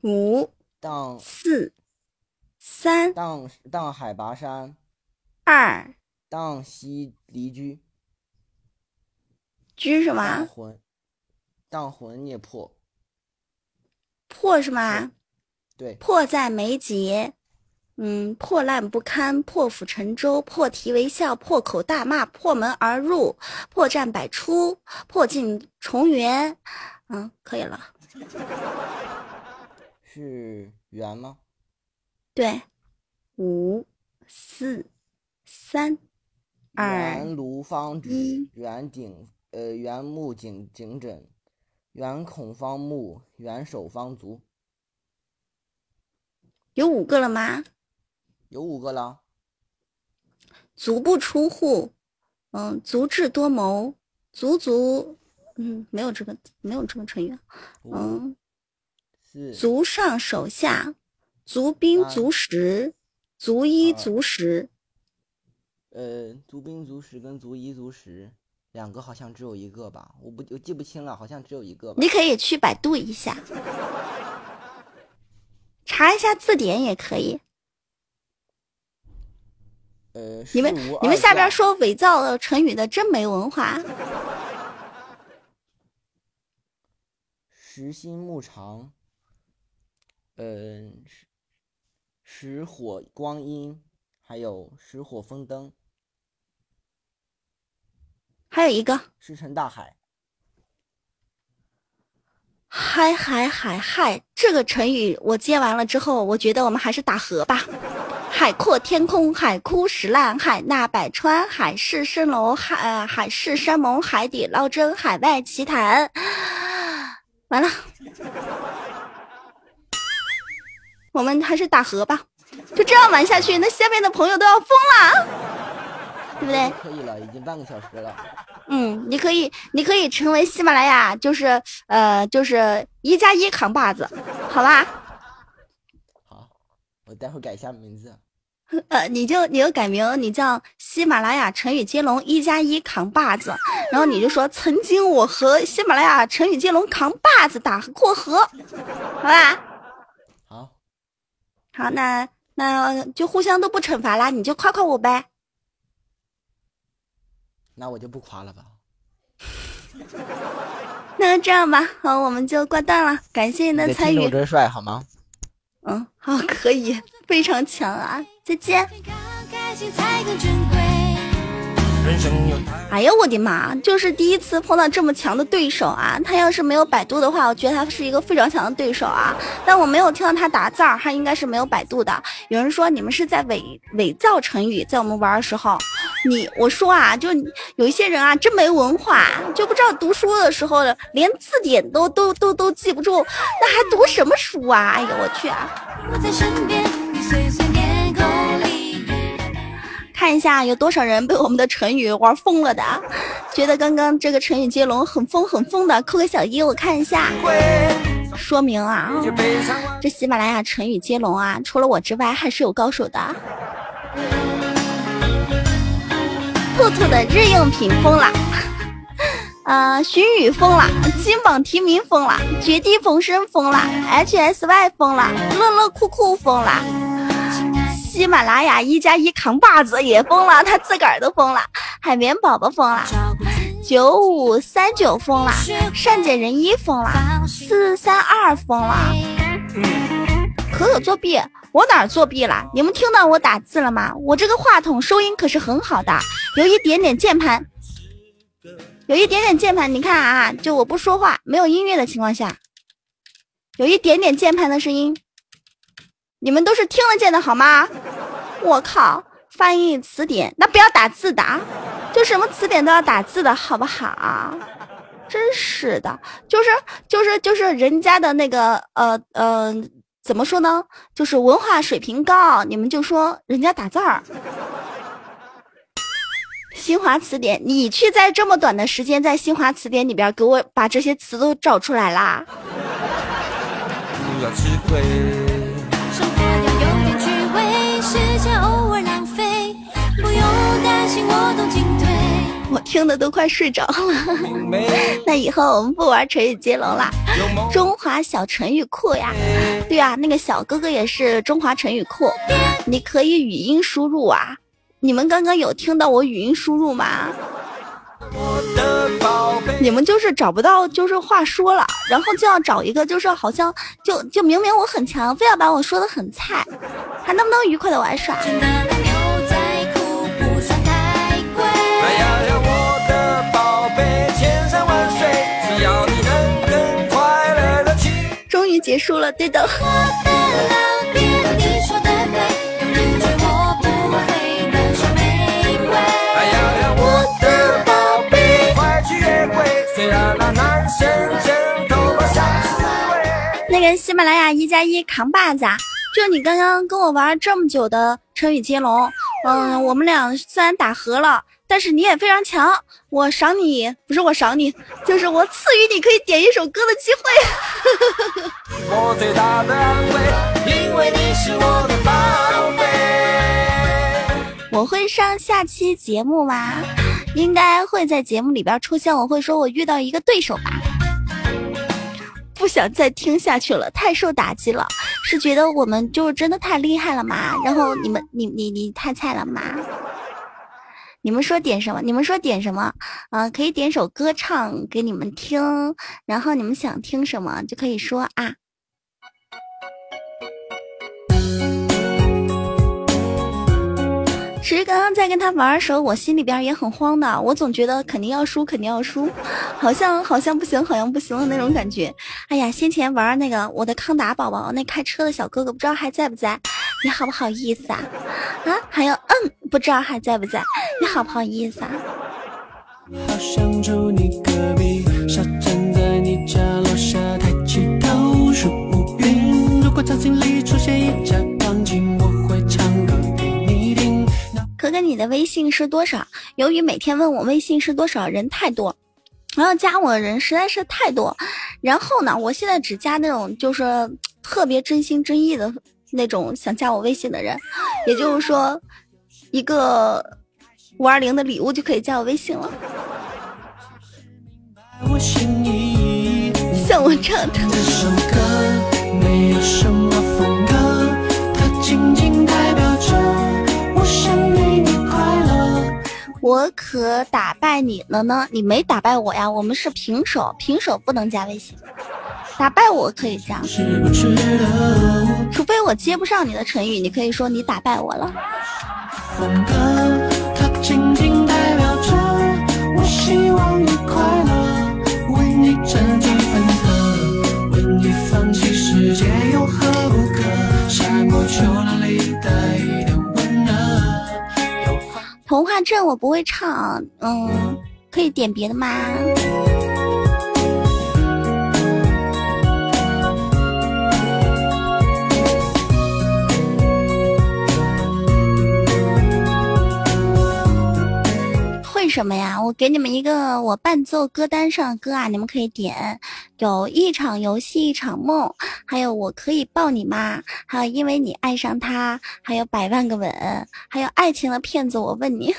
五荡四三荡荡海拔山，二荡西离居，居什么荡？魂，荡魂也破，破什么？对，迫在眉睫，嗯，破烂不堪，破釜沉舟，破涕为笑，破口大骂，破门而入，破绽百出，破镜重圆，嗯，可以了。是圆吗？对，五四三二圆炉方举一，圆顶呃圆木颈颈枕，圆孔方木，圆手方足，有五个了吗？有五个了。足不出户，嗯，足智多谋，足足，嗯，没有这个没有这个成语嗯，四足上手下，足兵足食，足衣足食。呃足兵足食跟足衣足食两个好像只有一个吧，我不我记不清了，好像只有一个吧。你可以去百度一下，查一下字典也可以。呃，你们你们下边说伪造成语的真没文化。石心木长，嗯、石石火光阴，还有石火风灯，还有一个石沉大海。嗨嗨嗨嗨，这个成语我接完了之后，我觉得我们还是打和吧。海阔天空，海枯石烂，海纳百川，海市蜃楼，海、呃、海誓山盟，海底捞针，海外奇谈。完了，我们还是打和吧。就这样玩下去，那下面的朋友都要疯了，对不对？可以了，已经半个小时了。嗯，你可以，你可以成为喜马拉雅，就是呃，就是一加一扛把子，好吧？好，我待会改一下名字。呃，你就你就改名，你叫喜马拉雅成语接龙一加一扛把子，然后你就说曾经我和喜马拉雅成语接龙扛把子打过河，好吧？好，好，那那就互相都不惩罚啦，你就夸夸我呗。那我就不夸了吧。那这样吧，好，我们就挂断了，感谢你的参与你的听众。真帅，好吗？嗯，好，可以，非常强啊，再见。哎呀，我的妈！就是第一次碰到这么强的对手啊！他要是没有百度的话，我觉得他是一个非常强的对手啊。但我没有听到他打字儿，他应该是没有百度的。有人说你们是在伪伪造成语，在我们玩的时候，你我说啊，就有一些人啊，真没文化，就不知道读书的时候连字典都都都都记不住，那还读什么书啊？哎呦，我去啊！我在身边，看一下有多少人被我们的成语玩疯了的，觉得刚刚这个成语接龙很疯很疯的，扣个小一，我看一下。说明啊，这喜马拉雅成语接龙啊，除了我之外，还是有高手的。兔兔的日用品疯了，呃，寻雨疯了，金榜题名疯了，绝地逢生疯了，HSY 疯了，乐乐酷酷疯了。喜马拉雅一加一扛把子也疯了，他自个儿都疯了，海绵宝宝疯了，九五三九疯了，善解人意疯了，四三二疯了，可可作弊，我哪儿作弊了？你们听到我打字了吗？我这个话筒收音可是很好的，有一点点键盘，有一点点键盘，你看啊，就我不说话，没有音乐的情况下，有一点点键盘的声音。你们都是听得见的好吗？我靠，翻译词典那不要打字的，就什么词典都要打字的好不好？真是的，就是就是就是人家的那个呃呃，怎么说呢？就是文化水平高，你们就说人家打字儿。新华词典，你去在这么短的时间在新华词典里边给我把这些词都找出来啦。要吃亏。我听的都快睡着了。那以后我们不玩成语接龙啦，中华小成语库呀。对啊，那个小哥哥也是中华成语库，你可以语音输入啊。你们刚刚有听到我语音输入吗？你们就是找不到，就是话说了，然后就要找一个，就是好像就就明明我很强，非要把我说的很菜，还能不能愉快的玩耍？去约会。虽然那。个喜马拉雅一加一扛把子，就你刚刚跟我玩这么久的成语接龙，嗯，我们俩虽然打和了，但是你也非常强，我赏你，不是我赏你，就是我赐予你可以点一首歌的机会。我最大的安慰，因为你是我的宝贝。我会上下期节目吗？应该会在节目里边出现，我会说我遇到一个对手吧。不想再听下去了，太受打击了。是觉得我们就是真的太厉害了吗？然后你们，你你你太菜了吗？你们说点什么？你们说点什么？啊、可以点首歌唱给你们听，然后你们想听什么就可以说啊。其实刚刚在跟他玩的时候，我心里边也很慌的，我总觉得肯定要输，肯定要输，好像好像不行，好像不行的那种感觉。哎呀，先前玩那个我的康达宝宝，那开车的小哥哥不知道还在不在？你好不好意思啊？啊，还有嗯，不知道还在不在？你好不好意思啊？好想住你隔壁，傻站在你家楼下，抬起头数乌云。如果场景里出现一架钢琴，我会唱歌给你听。可可，你的微信是多少？由于每天问我微信是多少人太多，然后加我的人实在是太多，然后呢，我现在只加那种就是特别真心真意的那种想加我微信的人，也就是说，一个五二零的礼物就可以加我微信了。像我这样的，我可打败你了呢？你没打败我呀，我们是平手，平手不能加微信，打败我可以加，除非我接不上你的成语，你可以说你打败我了。童话镇我不会唱，嗯，可以点别的吗？会什么呀？我给你们一个我伴奏歌单上的歌啊，你们可以点。有一场游戏一场梦，还有我可以抱你吗？还有因为你爱上他，还有百万个吻，还有爱情的骗子。我问你，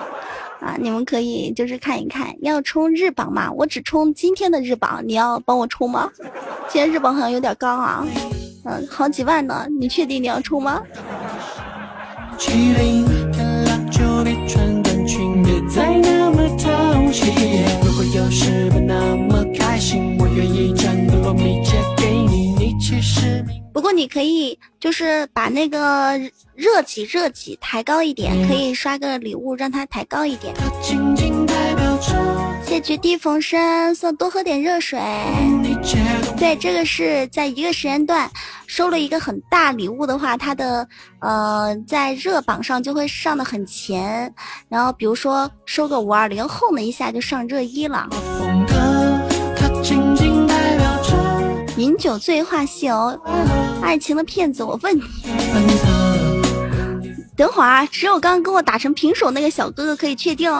啊，你们可以就是看一看，要冲日榜吗？我只冲今天的日榜，你要帮我冲吗？今天日榜好像有点高啊，嗯，好几万呢，你确定你要冲吗？如果有时不那么开心，我愿意米借给你，你其实明不过你可以就是把那个热气热气抬高一点，可以刷个礼物让它抬高一点。谢绝地逢生送多喝点热水。对，这个是在一个时间段收了一个很大礼物的话，它的呃在热榜上就会上的很前。然后比如说收个五二零，轰的一下就上热一了。饮酒醉话西游，爱情的骗子，我问你，等会儿啊，只有刚刚跟我打成平手那个小哥哥可以确定，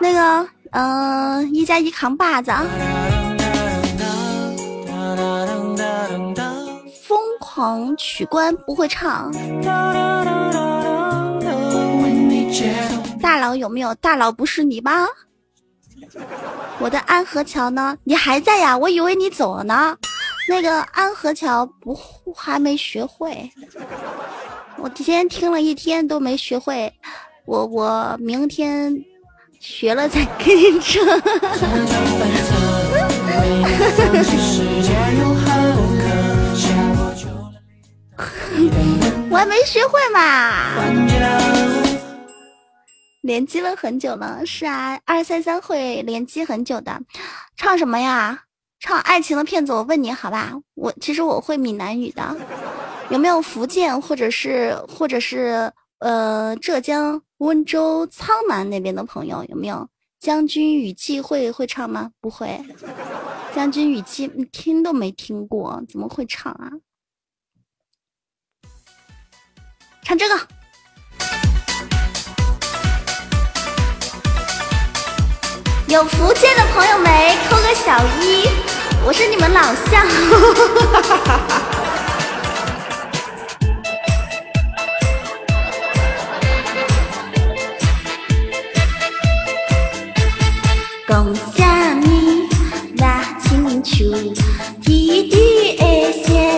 那个嗯、一加一扛把子啊，疯狂取关不会唱，大佬有没有？大佬不是你吗？我的安河桥呢？你还在呀？我以为你走了呢。那个安河桥不还没学会，我今天听了一天都没学会，我我明天学了再跟你说。我还没学会嘛。联机了很久呢，是啊，二三三会联机很久的。唱什么呀？唱《爱情的骗子》，我问你好吧？我其实我会闽南语的，有没有福建或者是或者是呃浙江温州苍南那边的朋友有没有？将军与妓会会唱吗？不会，将军与妓听都没听过，怎么会唱啊？唱这个。有福建的朋友没？扣个小一，我是你们老乡。清楚，天地会写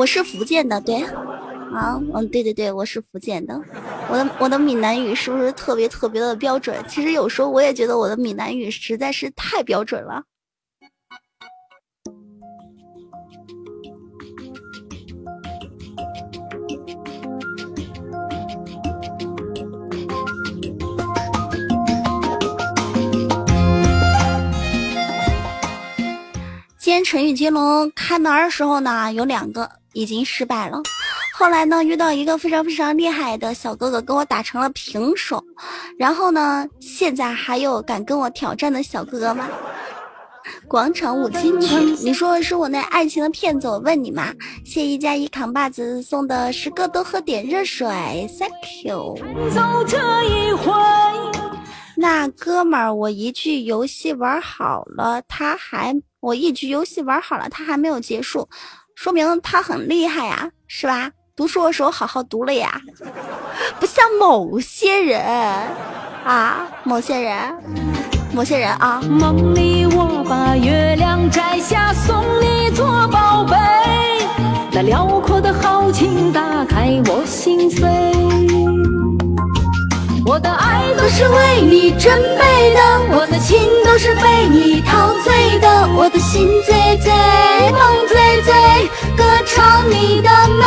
我是福建的，对，啊，嗯，对对对，我是福建的，我的我的闽南语是不是特别特别的标准？其实有时候我也觉得我的闽南语实在是太标准了。今天成语接龙开门的时候呢，有两个已经失败了。后来呢，遇到一个非常非常厉害的小哥哥，跟我打成了平手。然后呢，现在还有敢跟我挑战的小哥哥吗？广场舞金曲，你说是我那爱情的骗子？我问你嘛。谢一加一扛把子送的十个都喝点热水，Thank you。走这一回。那哥们儿，我一局游戏玩好了，他还我一局游戏玩好了，他还没有结束，说明他很厉害呀，是吧？读书的时候好好读了呀，不像某些人啊，某些人，某些人啊，梦里我把月亮摘下，送你做宝贝。那辽阔的豪情打开我心扉，我的爱都是为你准备的，我的情都是被你陶醉的，我的心醉醉，梦醉醉，歌唱你的美。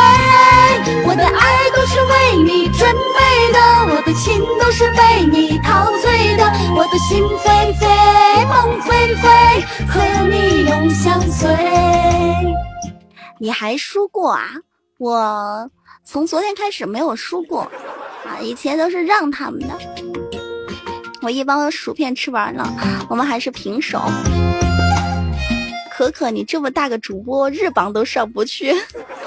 我的爱都是为你准备的，我的情都是被你陶醉的，我的心飞飞，梦飞飞，和你永相随。你还输过啊？我从昨天开始没有输过啊，以前都是让他们的。我一包薯片吃完了，我们还是平手。可可，你这么大个主播，日榜都上不去。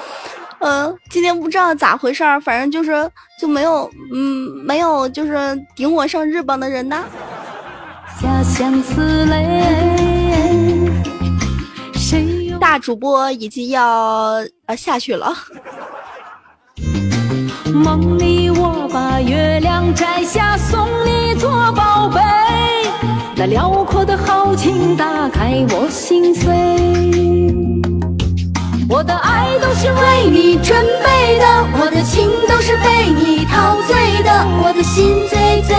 呃，今天不知道咋回事儿，反正就是就没有，嗯，没有就是顶我上日榜的人呐。下相思泪，谁大主播已经要呃下去了。梦里我把月亮摘下，送你做宝贝。那辽阔的豪情打开我心扉。我的爱都是为你准备的，我的情都是被你陶醉的，我的心醉醉，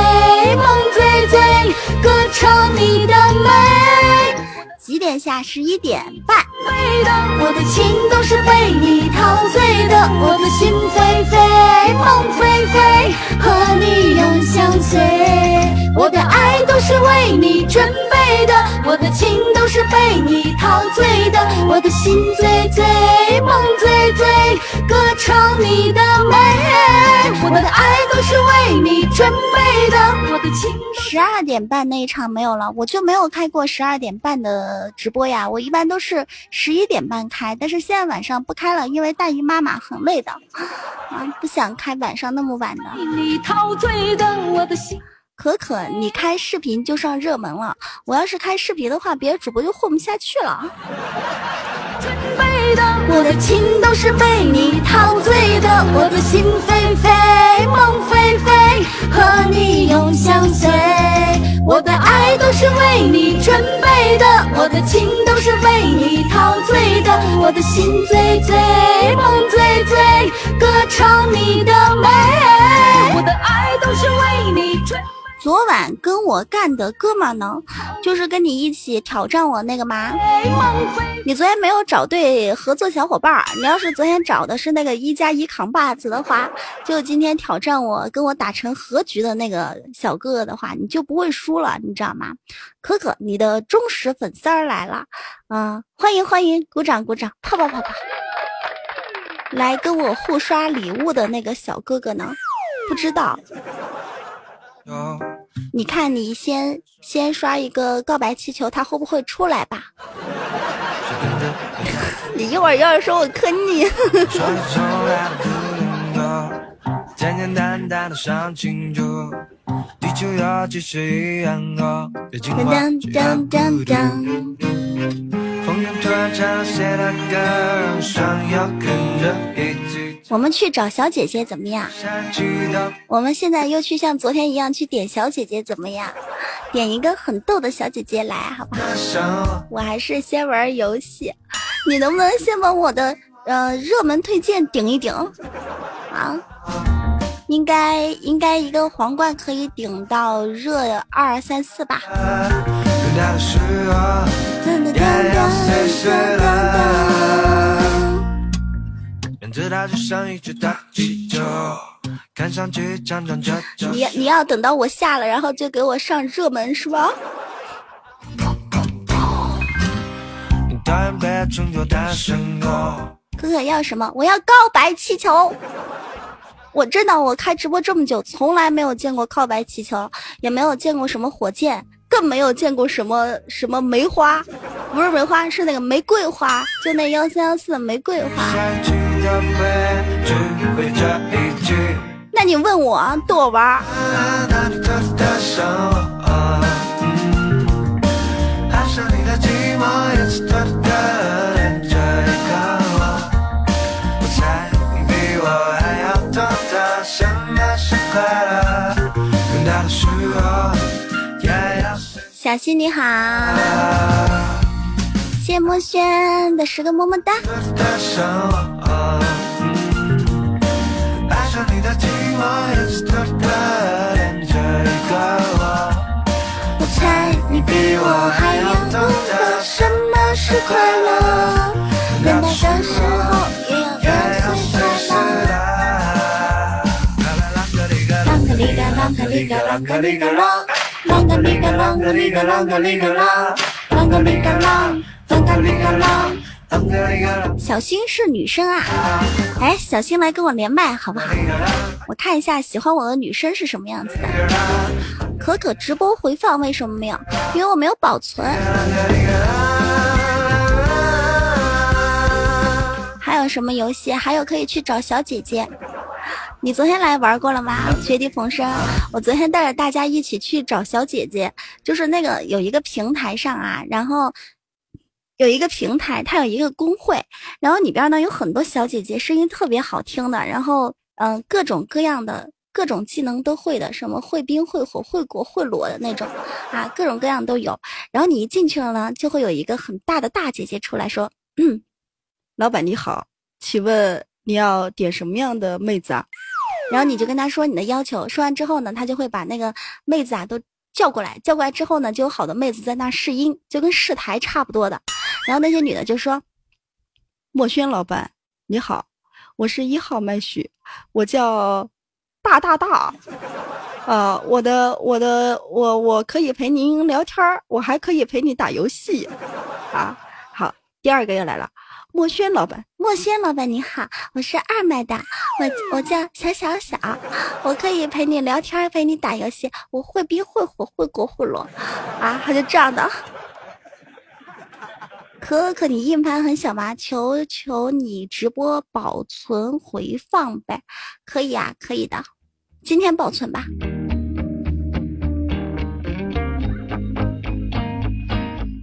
梦醉醉，歌唱你的美。几点下？十一点半。飞的，我的情都是被你陶醉的，我的心飞飞，梦飞飞，和你永相随。我的爱都是为你准备的，我的情都是被你陶醉的，我的心醉醉，梦醉醉，歌唱你的美。我的爱都是为你准备的，我的情十二点半那一场没有了，我就没有开过十二点半的直播呀。我一般都是十一点半开，但是现在晚上不开了，因为大姨妈妈很累的，啊，不想开晚上那么晚的。你陶醉的，我的心。可可，你开视频就上热门了，我要是开视频的话，别的主播就混不下去了。我的情都是被你陶醉的，我的心飞飞，梦飞飞，和你永相随。我的爱都是为你准备的，我的情都是被你陶醉的，我的心醉醉，梦醉醉，歌唱你的美。我的爱都是为你准。昨晚跟我干的哥们儿呢，就是跟你一起挑战我那个吗？你昨天没有找对合作小伙伴儿，你要是昨天找的是那个一加一扛把子的话，就今天挑战我跟我打成和局的那个小哥哥的话，你就不会输了，你知道吗？可可，你的忠实粉丝儿来了，嗯，欢迎欢迎，鼓掌鼓掌，啪啪啪啪。来跟我互刷礼物的那个小哥哥呢？不知道，你看你先先刷一个告白气球，他会不会出来吧？你一会儿要是说我坑你，简简单单的地球要。风筝突然唱谁的歌，让想要跟着一起我们去找小姐姐怎么样？我们现在又去像昨天一样去点小姐姐怎么样？点一个很逗的小姐姐来，好不好？我还是先玩游戏，你能不能先把我的呃热门推荐顶一顶啊？应该应该一个皇冠可以顶到热二三四吧？你你要等到我下了，然后就给我上热门是吧？哥哥，要什么？我要告白气球。我真的，我开直播这么久，从来没有见过告白气球，也没有见过什么火箭，更没有见过什么什么梅花，不是梅花，是那个玫瑰花，就那幺三幺四的玫瑰花。那你问我逗我玩儿，啊那你特的伤我，嗯，小心你好。谢谢墨轩的十个么么哒。我猜你比我还要懂得什么是快乐。时候哩个啷个哩个啷，啷个哩个啷个哩个啷个哩个啷，啷个哩个啷，啷个哩个啷。小新是女生啊，哎，小新来跟我连麦好不好？我看一下喜欢我的女生是什么样子的。可可直播回放为什么没有？因为我没有保存。还有什么游戏？还有可以去找小姐姐。你昨天来玩过了吗？绝地逢生，我昨天带着大家一起去找小姐姐，就是那个有一个平台上啊，然后有一个平台，它有一个公会，然后里边呢有很多小姐姐，声音特别好听的，然后嗯，各种各样的各种技能都会的，什么会冰、会火、会国、会裸的那种啊，各种各样都有。然后你一进去了呢，就会有一个很大的大姐姐出来说：“嗯，老板你好，请问你要点什么样的妹子啊？然后你就跟他说你的要求，说完之后呢，他就会把那个妹子啊都叫过来，叫过来之后呢，就有好多妹子在那试音，就跟试台差不多的。然后那些女的就说，墨轩老板你好，我是一号麦序，我叫大大大，啊，我的我的我我可以陪您聊天儿，我还可以陪你打游戏，啊，好，第二个又来了，墨轩老板，墨轩老板你好，我是二麦的，我我叫小小小，我可以陪你聊天，陪你打游戏，我会冰会火会国会裸，啊，他就这样的。可可，你硬盘很小吗？求求你直播保存回放呗，可以啊，可以的，今天保存吧。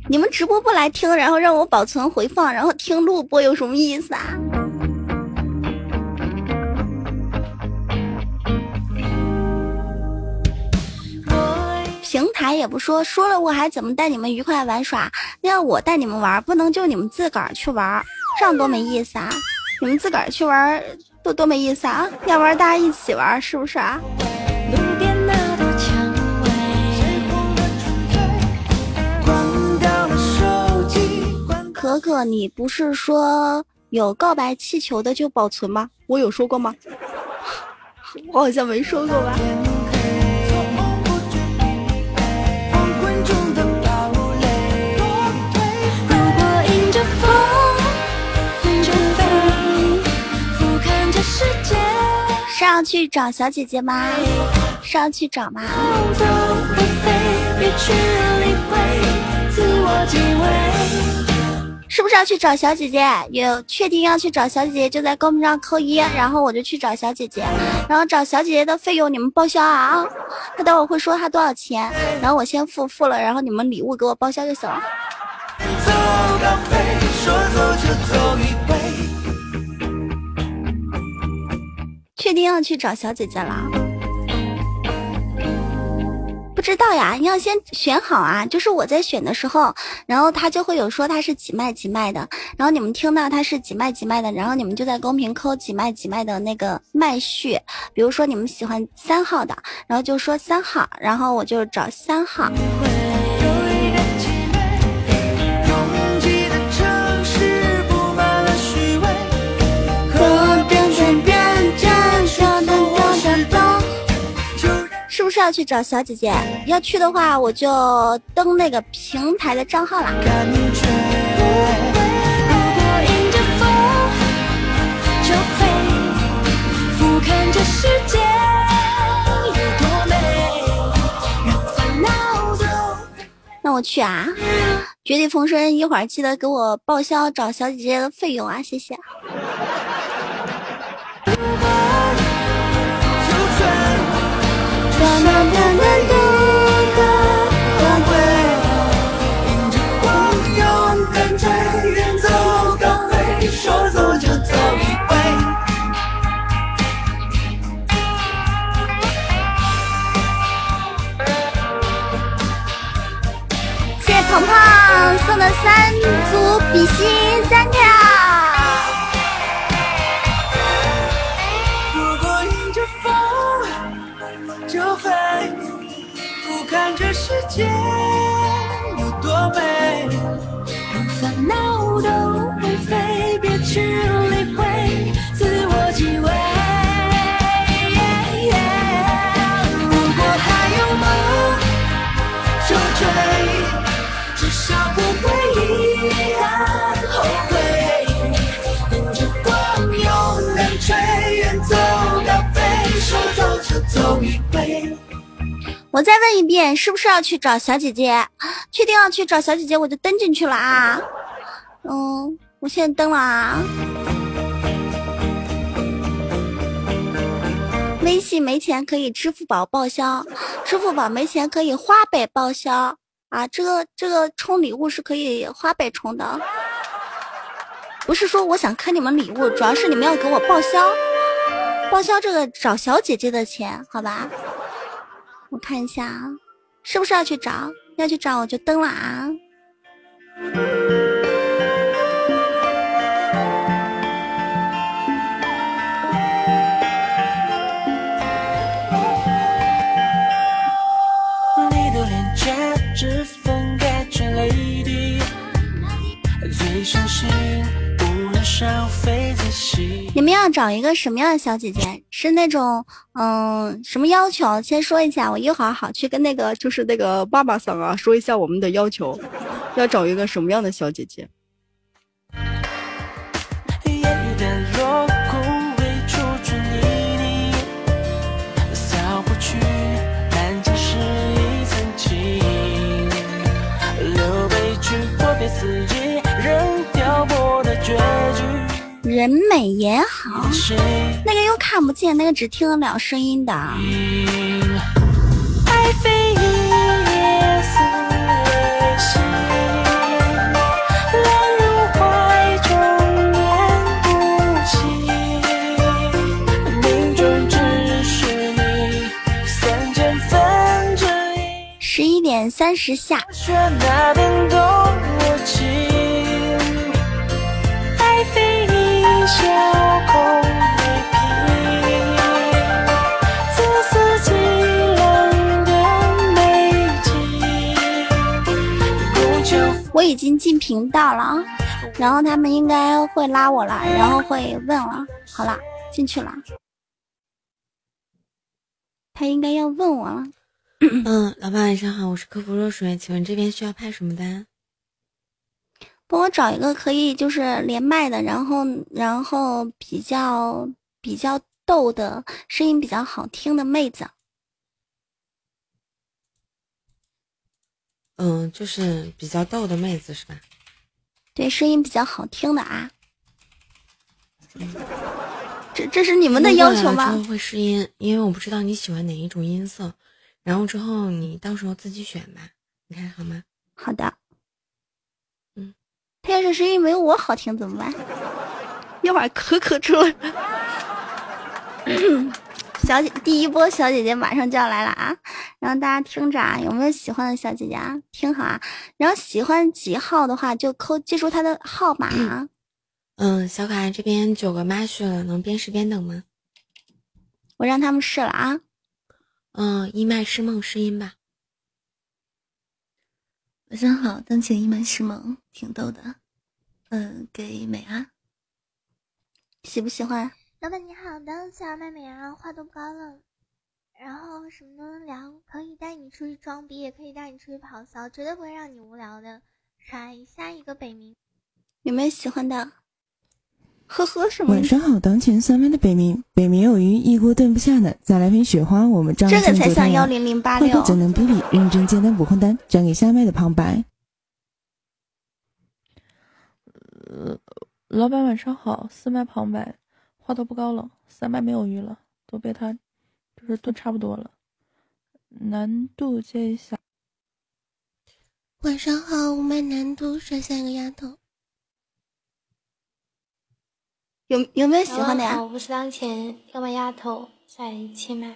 你们直播不来听，然后让我保存回放，然后听录播有什么意思啊？平台也不说，说了我还怎么带你们愉快玩耍？那要我带你们玩，不能就你们自个儿去玩，这样多没意思啊！你们自个儿去玩，多多没意思啊！要玩大家一起玩，是不是啊？可可，你不是说有告白气球的就保存吗？我有说过吗？我好像没说过吧。如果迎着风就飞，俯瞰这世界，是要去找小姐姐吗？上去找吗？自我敬畏。是不是要去找小姐姐？有确定要去找小姐姐，就在公屏上扣一，然后我就去找小姐姐。然后找小姐姐的费用你们报销啊！她待会儿会说她多少钱，然后我先付付了，然后你们礼物给我报销就行了。走高飞，说走就走一回。确定要去找小姐姐了？不知道呀，你要先选好啊。就是我在选的时候，然后他就会有说他是几麦几麦的，然后你们听到他是几麦几麦的，然后你们就在公屏扣几麦几麦的那个麦序。比如说你们喜欢三号的，然后就说三号，然后我就找三号。不是要去找小姐姐？要去的话，我就登那个平台的账号啦。那我去啊！绝地逢生，一会儿记得给我报销找小姐姐的费用啊，谢谢。谢谢鹏鹏送的三组比心三条。看，这世界有多美，让。烦恼都会飞，别去理我再问一遍，是不是要去找小姐姐？确定要去找小姐姐，我就登进去了啊。嗯，我现在登了啊。微信没钱可以支付宝报销，支付宝没钱可以花呗报销啊。这个这个充礼物是可以花呗充的，不是说我想坑你们礼物，主要是你们要给我报销，报销这个找小姐姐的钱，好吧？我看一下啊，是不是要去找？要去找我就登了啊。你的脸颊指缝盖着泪滴，最伤心无人消费。你们要找一个什么样的小姐姐？是那种嗯什么要求？先说一下，我一会儿好去跟那个就是那个爸爸桑啊，说一下我们的要求，要找一个什么样的小姐姐？人美颜好，那个又看不见，那个只听得了声音的。爱非夜思维心，乱入怀中念不清。命中只是你三千分之一，十一点三十下，我已经进频道了啊，然后他们应该会拉我了，然后会问了。好了，进去了。他应该要问我了。嗯，老板晚上好，我是客服热水，请问这边需要派什么单？帮我找一个可以就是连麦的，然后然后比较比较逗的声音比较好听的妹子。嗯，就是比较逗的妹子是吧？对，声音比较好听的啊。这这是你们的要求吗会试音，因为我不知道你喜欢哪一种音色，然后之后你到时候自己选吧，你看好吗？好的。嗯，他要是声音没有我好听怎么办？一会儿可可出来。小姐，第一波小姐姐马上就要来了啊！然后大家听着啊，有没有喜欢的小姐姐啊？听好啊！然后喜欢几号的话就扣记住她的号码啊。嗯，小可爱这边九个妈去了，能边试边等吗？我让他们试了啊。嗯，一麦是梦是音吧。晚上好，当前一门是萌，挺逗的。嗯，给美啊，喜不喜欢？老板你好，当前卖美啊，话都不高了，然后什么都能聊，可以带你出去装逼，也可以带你出去跑骚，绝对不会让你无聊的。甩下一个北冥，有没有喜欢的？呵呵，什么晚？上好，当前三班的北冥，北冥有鱼，一锅炖不下的。再来瓶雪花，我们张这个正才像幺做太阳。零零八六话不。怎能比比，认真接单不换单，转给下麦的旁白。呃，老板晚上好，四麦旁白，话都不高了，三麦没有鱼了，都被他就是炖差不多了，难度接一下。晚上好，五麦难度甩下一个丫头。有有没有喜欢的呀？我不是当前要麦丫头，下一千麦。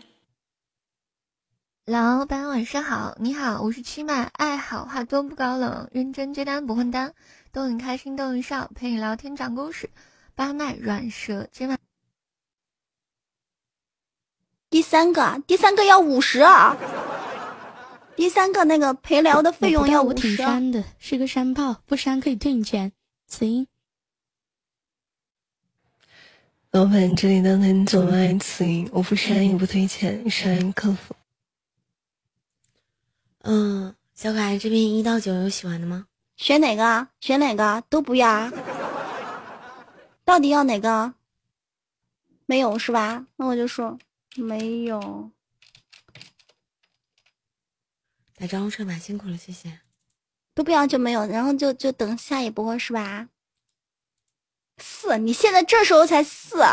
老板晚上好，你好，我是七麦，爱好话多不高冷，认真接单不混单，逗你开心逗你笑，陪你聊天讲故事，八麦软舌接麦。第三个，第三个要五十啊！第三个那个陪聊的费用要我挺五十。删的，是个山炮，不删可以退你钱。行，老板，这里的能总爱词音，我不删也不推钱，删客服。嗯，小可爱这边一到九有喜欢的吗？选哪个？选哪个？都不要啊。到底要哪个？没有是吧？那我就说没有。打招呼车吧，辛苦了，谢谢。都不要就没有，然后就就等下一波是吧？四，你现在这时候才四，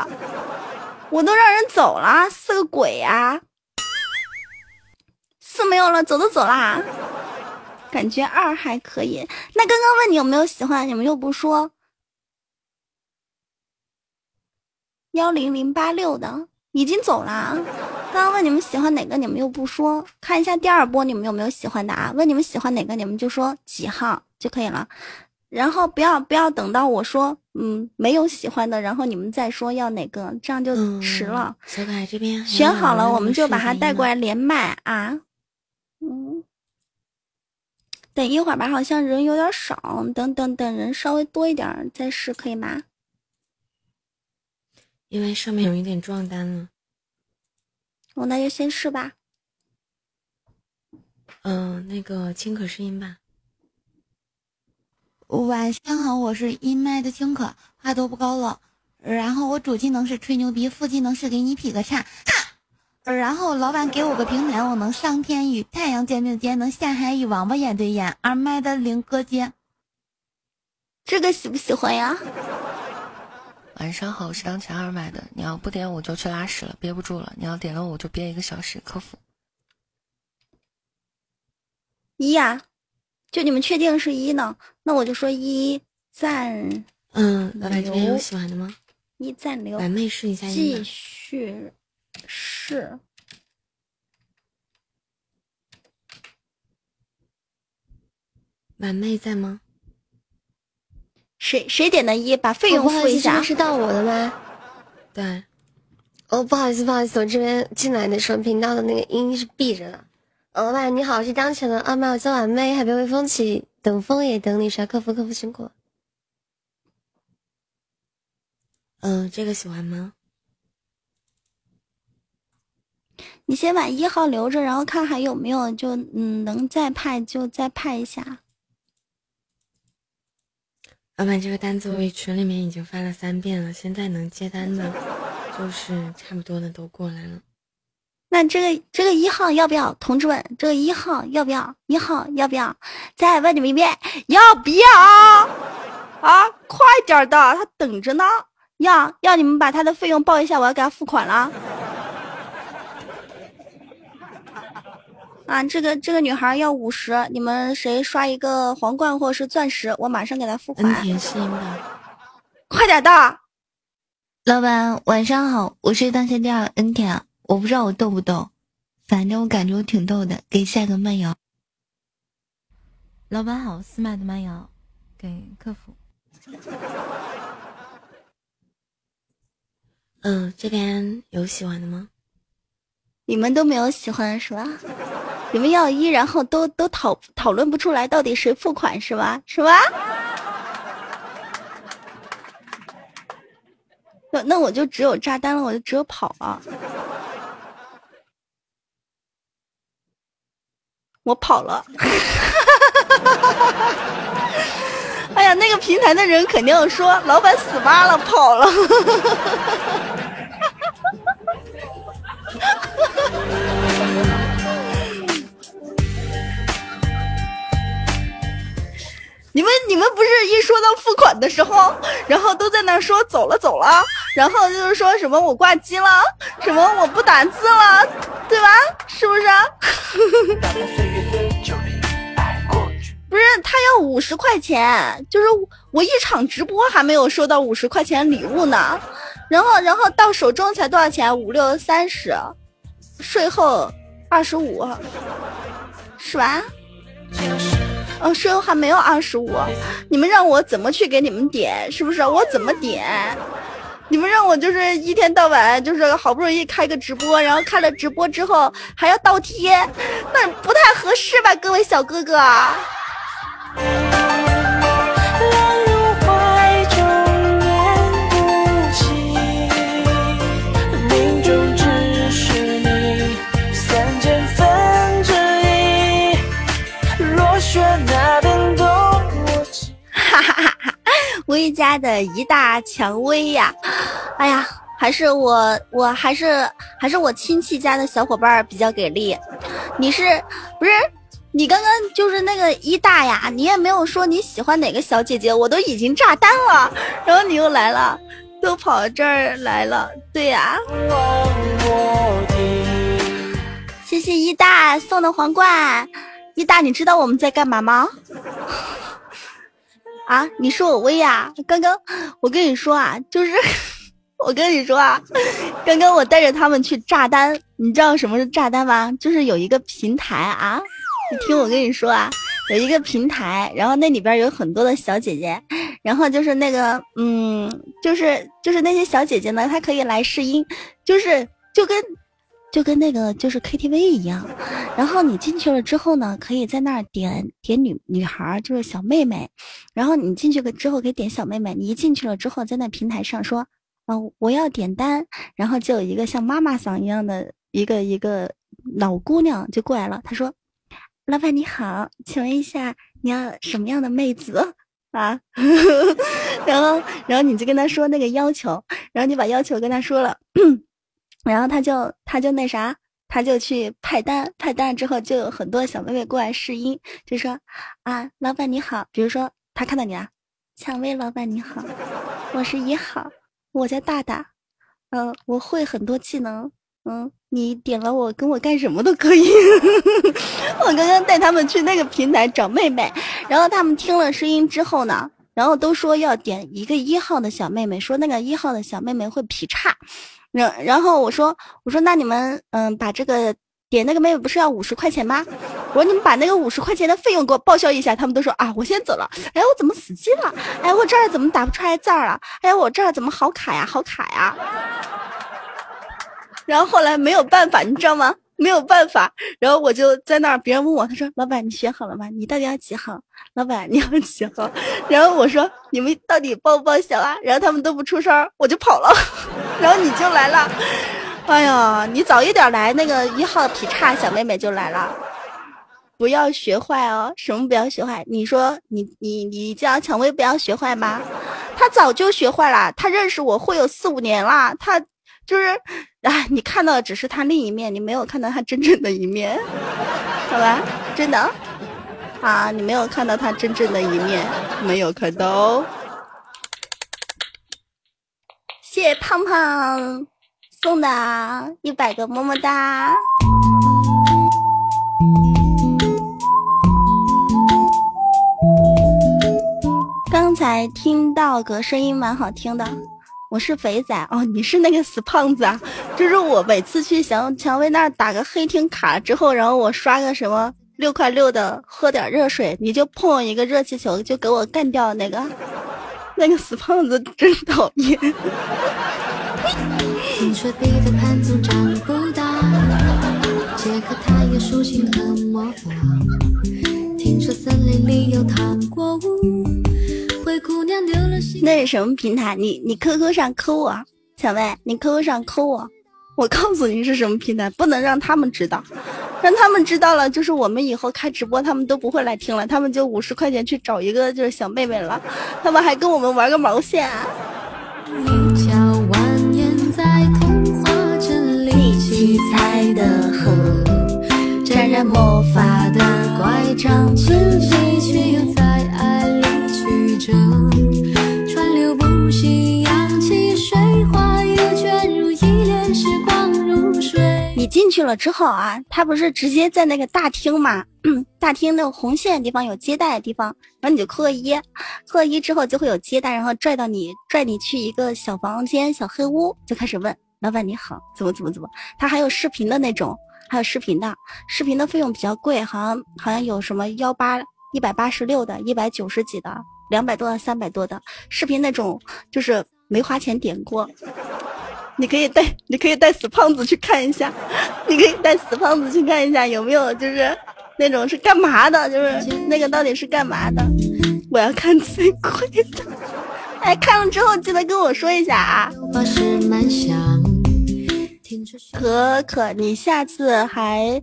我都让人走了，四个鬼呀、四没有了，走都走啦。感觉二还可以。那刚刚问你有没有喜欢，你们又不说。幺零零八六的已经走了。刚刚问你们喜欢哪个，你们又不说。看一下第二波你们有没有喜欢的啊？问你们喜欢哪个，你们就说几号就可以了。然后不要不要等到我说嗯没有喜欢的，然后你们再说要哪个，这样就迟了。小可爱这边选好了，我们就把它试声音吗带过来连麦啊。嗯，等一会儿吧，好像人有点少，等等等人稍微多一点再试，可以吗？因为上面有一点撞单了。我那就先试吧。嗯、那个清可试音吧。晚上好，我是一麦的青可，话多不高冷。然后我主技能是吹牛逼，副技能是给你劈个叉，哈。然后老板给我个平台，我能上天与太阳肩并肩，能下海与王八眼对眼。二麦的林哥接，这个喜不喜欢呀？晚上好，我是当前二麦的，你要不点我就去拉屎了，憋不住了。你要点了我就憋一个小时，客服。一呀、就你们确定是一呢？那我就说一赞嗯，老板这边有喜欢的吗？一赞流，婉妹试一下音继。续试。满妹在吗？谁谁点的一？把费用付一下。边是到我的吗？对。哦，不好意思，不好意思，我这边进来的时候频道的那个音是闭着的。呃老板你好，我是当前的二麦，我叫婉妹，海边微风起，等风也等你，啥客服客服辛苦了。嗯、这个喜欢吗？你先把一号留着，然后看还有没有，就嗯能再派就再派一下。老板，这个单子我群里面已经发了三遍了，现在能接单的，就是差不多的都过来了。那这个这个一号要不要？同志们，这个一号要不要？一号要不要？再问你们一遍，要不要？啊，快点的，他等着呢。要要你们把他的费用报一下，我要给他付款了。啊，这个这个女孩要五十，你们谁刷一个皇冠或者是钻石，我马上给她付款。恩甜心的。快点的！老板晚上好，我是当前第二 N 甜，我不知道我逗不逗，反正我感觉我挺逗的，给下个慢摇。老板好，四麦的慢摇给客服。嗯，这边有喜欢的吗？你们都没有喜欢是吧？你们要一，然后都都讨讨论不出来到底谁付款是吧？是吧？那那我就只有炸弹了，我就只有跑了。我跑了。哎呀，那个平台的人肯定说，老板死妈了，跑了。你们不是一说到付款的时候，然后都在那说走了走了，然后就是说什么我挂机了，什么我不打字了，对吧？是不是？不是他要五十块钱，就是我一场直播还没有收到五十块钱礼物呢，然后然后到手中才多少钱？五六三十，税后二十五，是吧？嗯，说还没有二十五，你们让我怎么去给你们点？是不是？我怎么点？你们让我就是一天到晚就是好不容易开个直播，然后开了直播之后还要倒贴，那不太合适吧，各位小哥哥。威家的一大蔷薇呀，哎呀，还是我，我还是还是我亲戚家的小伙伴比较给力。你是不是？你刚刚就是那个一大呀，你也没有说你喜欢哪个小姐姐，我都已经炸单了，然后你又来了，都跑这儿来了，对呀、谢谢一大送的皇冠，一大，你知道我们在干嘛吗？啊，你说我威呀、刚刚我跟你说啊，就是 我跟你说啊，刚刚我带着他们去炸单，你知道什么是炸单吗？就是有一个平台啊，你听我跟你说啊，有一个平台，然后那里边有很多的小姐姐，然后就是那个嗯，就是就是那些小姐姐呢，她可以来试音，就是就跟就跟那个就是 KTV 一样，然后你进去了之后呢，可以在那儿点点女女孩，就是小妹妹，然后你进去了之后可以点小妹妹，你一进去了之后，在那平台上说，嗯、我要点单，然后就有一个像妈妈桑一样的一个一个老姑娘就过来了，她说，老板你好，请问一下你要什么样的妹子？啊，然后，然后你就跟他说那个要求，然后你把要求跟他说了，然后他就他就那啥，他就去派单，派单之后就有很多小妹妹过来试音，就说啊，老板你好，比如说他看到你啊，蔷薇老板你好，我是一号，我叫大大，嗯、我会很多技能，嗯，你点了我跟我干什么都可以。我刚刚带他们去那个平台找妹妹，然后他们听了声音之后呢，然后都说要点一个一号的小妹妹，说那个一号的小妹妹会劈叉。然然后我说我说那你们嗯把这个点那个妹妹不是要五十块钱吗？我说你们把那个五十块钱的费用给我报销一下。他们都说啊我先走了。哎我怎么死机了？哎我这儿怎么打不出来字儿了？哎我这儿怎么好卡呀好卡呀？然后后来没有办法，你知道吗？没有办法，然后我就在那，别人问我，他说：“老板，你选好了吗？你到底要几号？老板，你要几号？”然后我说：“你们到底报不报销啊？”然后他们都不出声，我就跑了。然后你就来了，哎呀，你早一点来，那个一号劈叉小妹妹就来了。不要学坏哦，什么不要学坏？你说你你你叫蔷薇不要学坏吗？他早就学坏了，他认识我会有四五年了，他就是，哎，你看到的只是他另一面，你没有看到他真正的一面，好吧？真的，啊，你没有看到他真正的一面，没有看到。谢谢胖胖送的一百个么么哒。刚才听到个声音蛮好听的，我是肥仔哦，你是那个死胖子啊？就是我每次去小蔷薇那打个黑厅卡之后，然后我刷个什么六块六的，喝点热水，你就碰一个热气球就给我干掉那个，那个死胖子真讨厌。听说彼得潘总长不大，杰克他也属性很魔法。听说森林里有糖果屋，灰姑娘丢了心。那是什么平台？你你 QQ 上扣我，小妹，你 QQ 上扣我，我告诉你是什么平台，不能让他们知道，让他们知道了，就是我们以后开直播，他们都不会来听了，他们就五十块钱去找一个就是小妹妹了，他们还跟我们玩个毛线、啊。一条蜿蜒在童话镇里七彩的河，沾染魔法的乖张却又在爱里曲折，进去了之后啊，他不是直接在那个大厅嘛？大厅那个红线的地方有接待的地方，然后你就扣个一，扣个一之后就会有接待，然后拽到你，拽你去一个小房间、小黑屋，就开始问老板你好，怎么怎么怎么。他还有视频的那种，还有视频的，视频的费用比较贵，好像好像有什么幺八一百八十六的，一百九十几的，两百多的，三百多的视频那种，就是没花钱点过。你可以带，你可以带死胖子去看一下，你可以带死胖子去看一下有没有就是那种是干嘛的，就是那个到底是干嘛的？我要看最贵的。哎，看了之后记得跟我说一下啊。可可，你下次还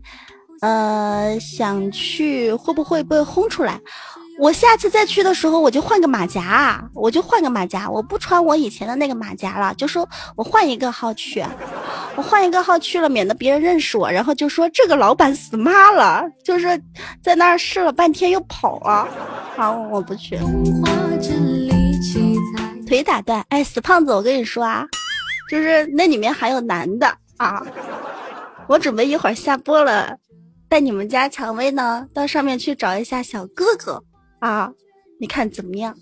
呃想去，会不会被轰出来？我下次再去的时候，我就换个马甲，我就换个马甲，我不穿我以前的那个马甲了，就说我换一个号去，我换一个号去了，免得别人认识我，然后就说这个老板死妈了，就是在那儿试了半天又跑了，好，我不去。腿打断，哎，死胖子，我跟你说啊，就是那里面还有男的啊，我准备一会儿下播了，带你们家蔷薇呢到上面去找一下小哥哥。啊，你看怎么样？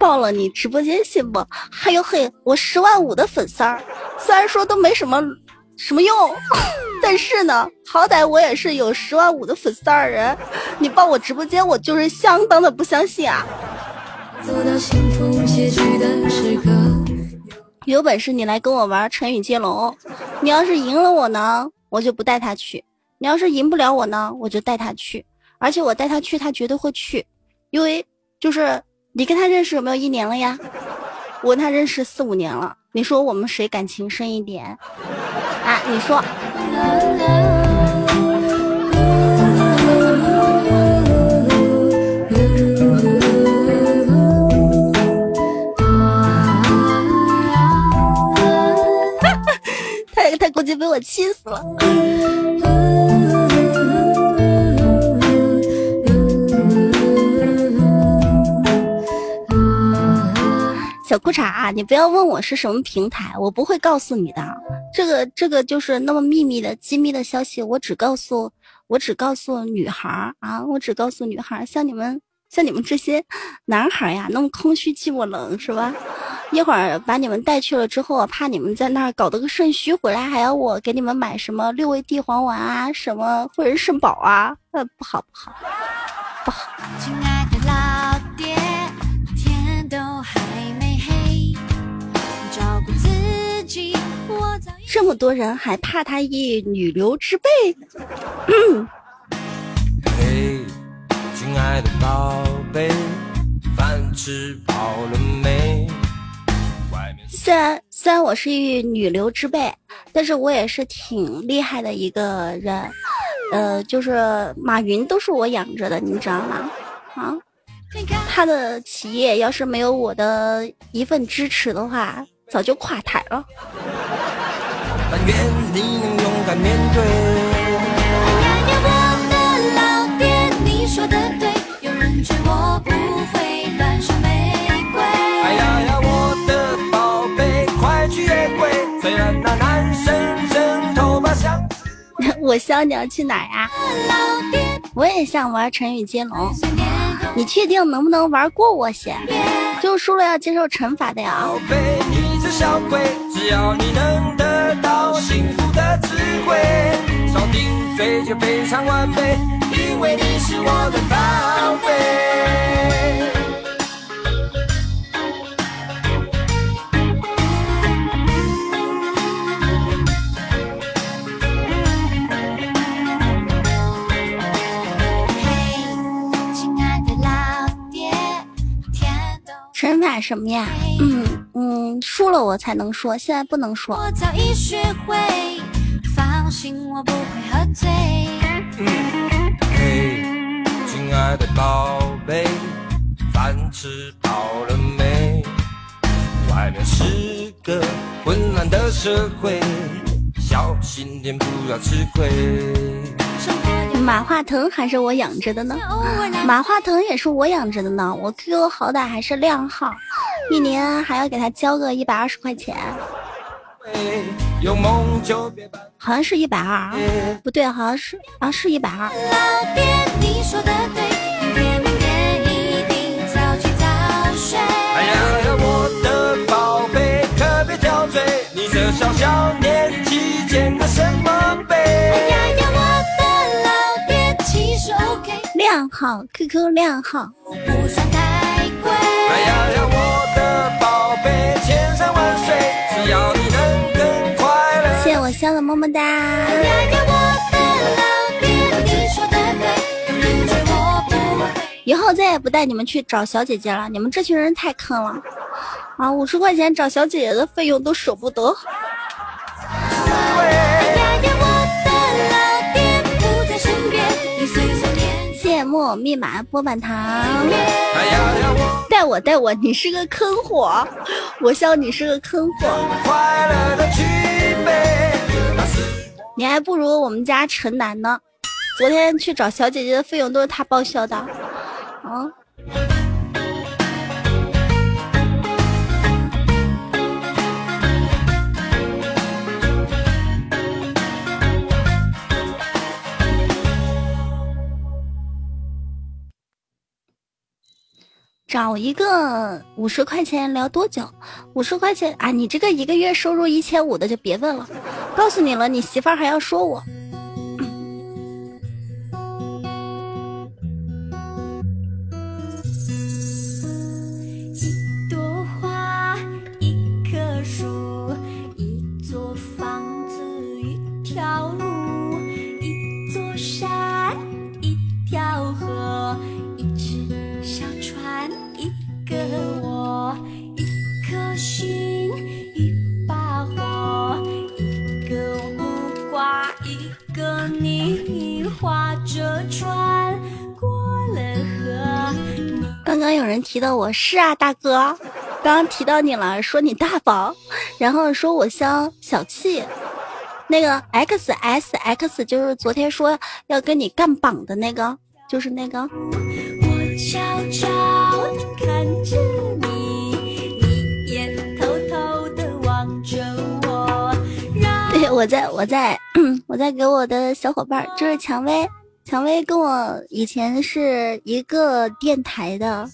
爆了你直播间信不？还有嘿，我十万五的粉丝儿，虽然说都没什么。什么用？但是呢，好歹我也是有十万五的粉丝的人，你报我直播间，我就是相当的不相信啊！有本事你来跟我玩成语接龙，你要是赢了我呢，我就不带他去；你要是赢不了我呢，我就带他去。而且我带他去，他绝对会去，因为就是你跟他认识有没有一年了呀？我跟他认识四五年了，你说我们谁感情深一点？啊，你说，他他估计被我气死了。小裤衩啊，你不要问我是什么平台，我不会告诉你的。这个这个就是那么秘密的机密的消息，我只告诉我只告诉女孩儿啊，我只告诉女孩儿。像你们像你们这些男孩呀，那么空虚寂寞冷是吧？一会儿把你们带去了之后，怕你们在那儿搞得个肾虚，回来还要我给你们买什么六味地黄丸啊，什么汇仁肾宝啊，呃，不好不好不好。这么多人还怕他一女流之辈？嘿，亲爱的宝贝，饭吃饱了没？虽然虽然我是一女流之辈，但是我也是挺厉害的一个人。呃，就是马云都是我养着的，你知道吗？啊，他的企业要是没有我的一份支持的话，早就垮台了。愿你能勇敢面对。哎呀呀，我的老爹，你说的对，有人追我不我笑你要去哪儿呀？我也想玩成语接龙，你确定能不能玩过我先？就输了要接受惩罚的呀。宝贝，你这小鬼，只要你能得到幸福的智慧，少顶嘴就非常完美，因为你是我的宝贝。惩罚什么呀？嗯嗯，输了我才能说，现在不能说。嘿，亲爱的宝贝，饭吃饱了没？外面是个混乱的社会，小心点不要吃亏。马化腾还是我养着的呢，马化腾也是我养着的呢。我 QQ 好歹还是靓号，一年还要给他交个一百二十块钱，好像是一百二，不对，好像是啊，是一百二。号，QQ 靓号。不算太贵。哎呀呀，我的宝贝，千山万水，只要你能更快乐。谢谢我香的么么哒。哎呀呀，我的老爹，你说的对，有追我不会。以后再也不带你们去找小姐姐了，你们这群人太坑了。啊，五十块钱找小姐姐的费用都舍不得。哎密码波板糖。带我带我，你是个坑货，我笑你是个坑货。你还不如我们家陈楠呢。昨天去找小姐姐的费用都是他报销的。啊，找一个五十块钱聊多久？五十块钱啊！你这个一个月收入一千五的就别问了。告诉你了，你媳妇儿还要说我。你，划着船过了河。刚刚有人提到我，是啊，大哥，刚刚提到你了，说你大方，然后说我像小气。那个 X S X 就是昨天说要跟你干榜的那个，就是那个。我在我在我在给我的小伙伴，就是蔷薇，蔷薇跟我以前是一个电台的，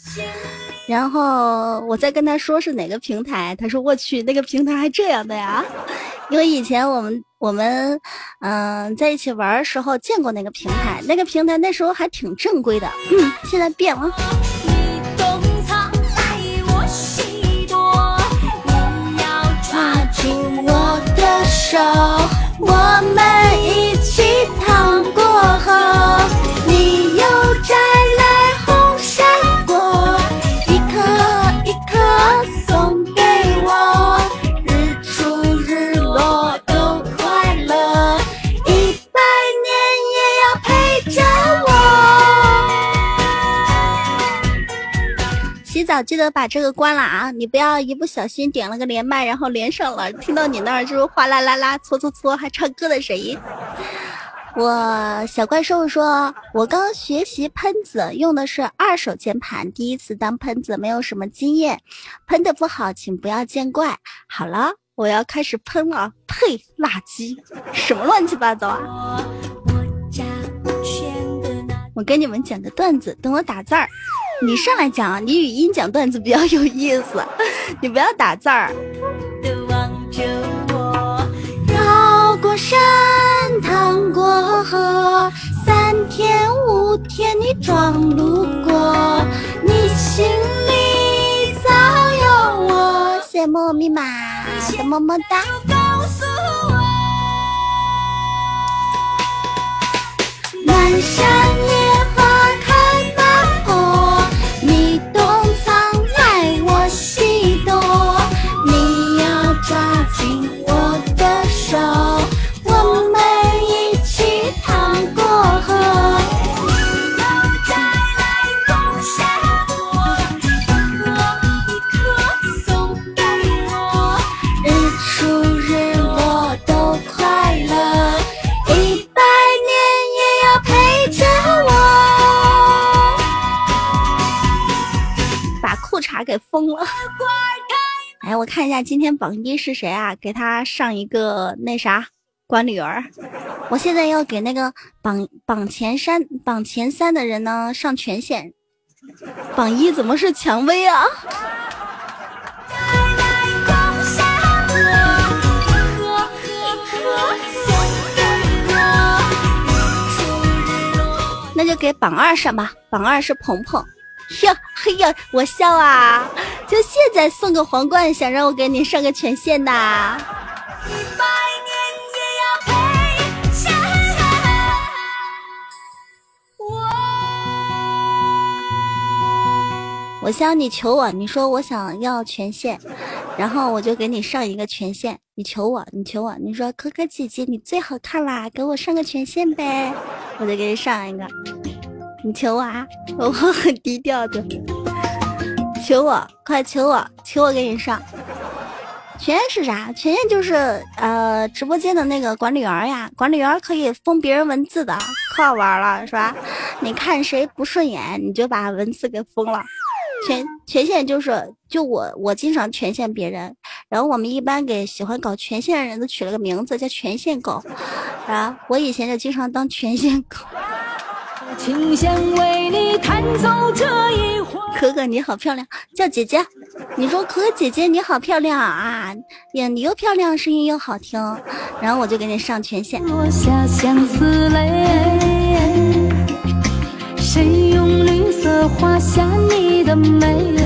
然后我在跟他说是哪个平台，他说我去那个平台还这样的呀，因为以前我们我们嗯、在一起玩的时候见过那个平台，那个平台那时候还挺正规的，现在变了。手，我们得把这个关了啊！你不要一不小心点了个连麦，然后连上了，听到你那儿就是哗啦啦啦、搓搓搓，还唱歌的声音。我小怪兽说，我刚学习喷子，用的是二手键盘，第一次当喷子，没有什么经验，喷的不好，请不要见怪。好了，我要开始喷了，呸，垃圾，什么乱七八糟啊！我跟你们讲个段子，等我打字儿，你上来讲，你语音讲段子比较有意思，你不要打字儿。绕过山，趟过河，三天五天你装路过，你心里早有我。谢谢默默密码的么么哒。告诉我，满山给封了。哎，我看一下今天榜一是谁啊？给他上一个那啥管理员儿。我现在要给那个榜榜前三榜前三的人呢上权限。榜一怎么是蔷薇啊？那就给榜二上吧，榜二是鹏鹏。哟嘿呀，我笑啊！就现在送个皇冠，想让我给你上个权限呐？我想你求我，你说我想要权限，然后我就给你上一个权限。你求我，你求我，你说可可姐姐你最好看啦，给我上个权限呗，我就给你上一个。你求我啊，我很低调的。求我，快求我，求我给你上。权限是啥？权限就是呃直播间的那个管理员呀，管理员可以封别人文字的，可好玩了是吧？你看谁不顺眼，你就把文字给封了。权权限就是就我我经常权限别人，然后我们一般给喜欢搞权限的人都取了个名字叫权限狗，啊，我以前就经常当权限狗。可可你好漂亮，叫姐姐。你说可可姐姐你好漂亮啊，呀你又漂亮，声音又好听，然后我就给你上权限。谁用绿色画下你的美？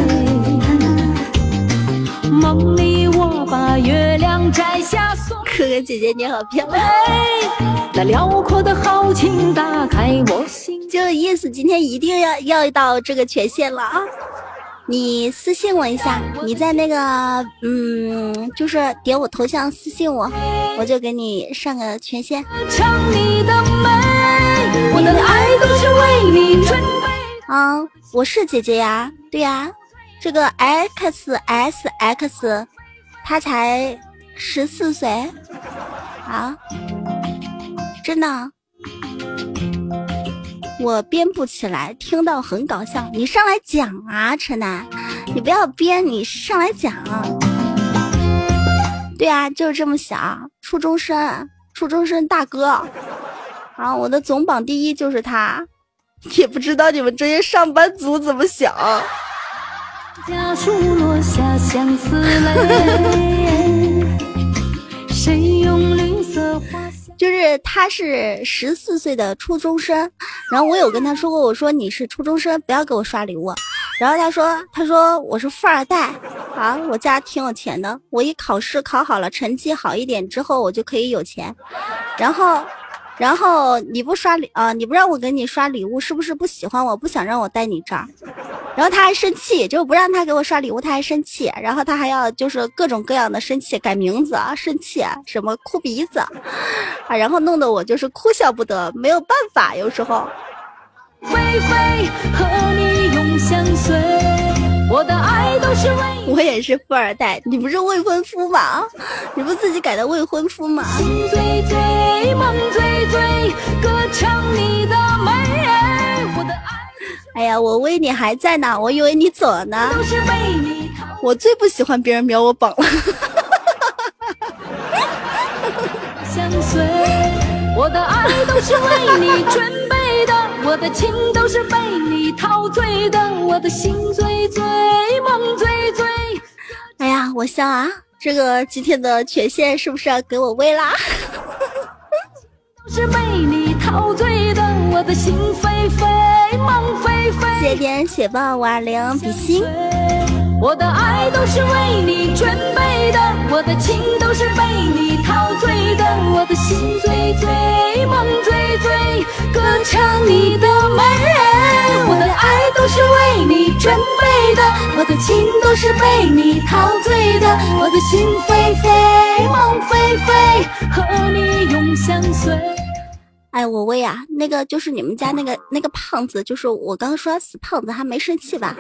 梦里我把月亮摘下。可可姐姐你好漂亮。那辽阔的豪情打开我心。就意思，今天一定要要到这个权限了啊！你私信我一下，你在那个嗯，就是点我头像私信我，我就给你上个权限。我的爱都是为你准备。啊，我是姐姐呀，对呀，这个 X S X，他才十四岁啊，真的，我编不起来，听到很搞笑，你上来讲啊，陈楠，你不要编，你上来讲。对啊，就是这么小，初中生，初中生大哥。啊，我的总榜第一就是他，也不知道你们这些上班族怎么想。家树落下相思泪。谁用绿色花就是他是十四岁的初中生，然后我有跟他说过，我说你是初中生，不要给我刷礼物。然后他说，他说我是富二代啊，我家挺有钱的，我一考试考好了，成绩好一点之后，我就可以有钱。然后。然后你不刷礼啊？你不让我给你刷礼物，是不是不喜欢我？不想让我带你这儿？然后他还生气，就不让他给我刷礼物，他还生气。然后他还要就是各种各样的生气，改名字啊，生气，什么哭鼻子啊，然后弄得我就是哭笑不得，没有办法，有时候。和你永相随。我的爱都是为我也是富二代，你不是未婚夫吗？你不自己改的未婚夫吗？心醉醉，梦醉醉，歌唱你的美。我的爱，哎呀，我为你还在呢，我以为你走了呢。我最不喜欢别人秒我榜了。相随，我的爱都是为你准备的，我的情都是被你陶醉的，我的心醉醉。梦醉醉哎呀，我笑啊！这个今天的权限是不是要给我喂啦？谢谢点雪豹五二零比心。我的爱都是为你准备的，我的情都是被你陶醉的，我的心醉醉，梦醉醉，歌唱你的美。我的爱都是为你准备的，我的情都是被你陶醉的，我的心飞飞，梦飞飞，和你永相随。哎，我喂啊，那个就是你们家那个那个胖子，就是我刚刚说死胖子，他没生气吧？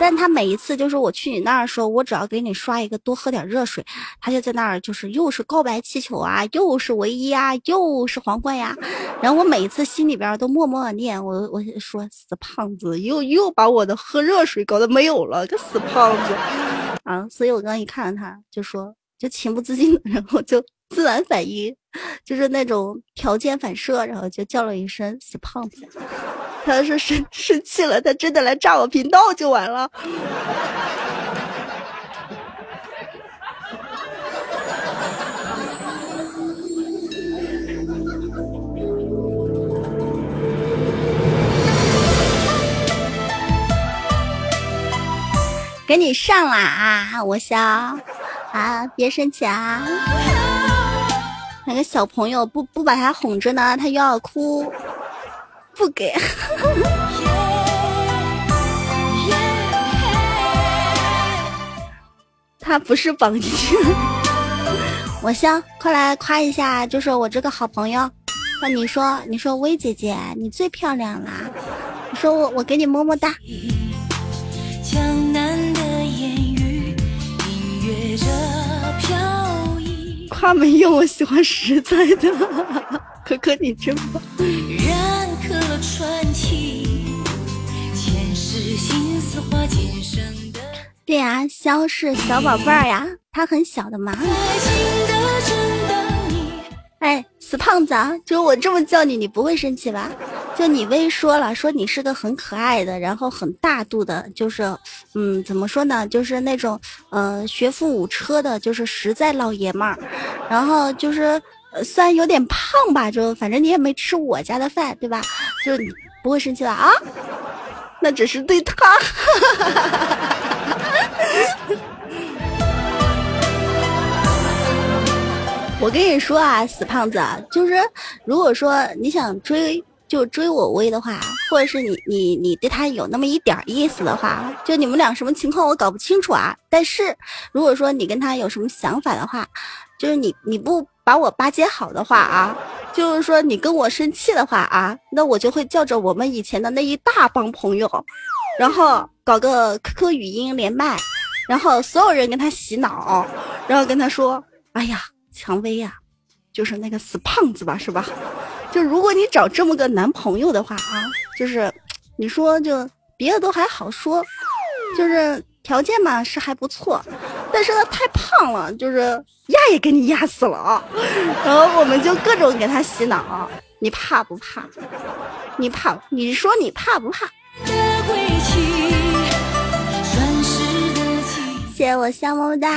但他每一次就是我去你那儿的时候，我只要给你刷一个多喝点热水，他就在那儿就是又是告白气球啊，又是唯一啊，又是皇冠呀。然后我每一次心里边都默默念，我我说死胖子又又把我的喝热水搞得没有了，个死胖子 啊！所以我刚一看到他就说，就情不自禁，然后就。自然反应就是那种条件反射然后就叫了一声死胖子他要是生生气了他真的来炸我频道就完了。给你上了啊我想。啊别生气啊。那个小朋友不不把他哄着呢，他又要哭，不给。他不是绑架。我香，快来夸一下，就是我这个好朋友。那你说，你说薇姐姐，你最漂亮啦！你说我，我给你么么哒。夸没用，我喜欢实在的。可可你真棒。染传奇，前世心思化今生的。对呀、肖是小宝贝儿呀，他很小的嘛。哎，死胖子啊，就我这么叫你，你不会生气吧？就你微说了，说你是个很可爱的，然后很大度的，就是，嗯，怎么说呢？就是那种，呃，学富五车的，就是实在老爷们儿。然后就是，虽然有点胖吧，就反正你也没吃我家的饭，对吧？就你不会生气吧？啊？那只是对他。我跟你说啊，死胖子，就是如果说你想追就追我微的话，或者是你你你对他有那么一点意思的话，就你们俩什么情况我搞不清楚啊。但是如果说你跟他有什么想法的话，就是你你不把我巴结好的话啊，就是说你跟我生气的话啊，那我就会叫着我们以前的那一大帮朋友，然后搞个 QQ 语音连麦，然后所有人跟他洗脑，然后跟他说，哎呀。蔷薇呀、就是那个死胖子吧，是吧？就如果你找这么个男朋友的话啊，就是你说就别的都还好说，就是条件嘛是还不错，但是他太胖了，就是压也给你压死了啊。然后我们就各种给他洗脑，你怕不怕？你怕？你说你怕不怕？谢谢我香么么哒。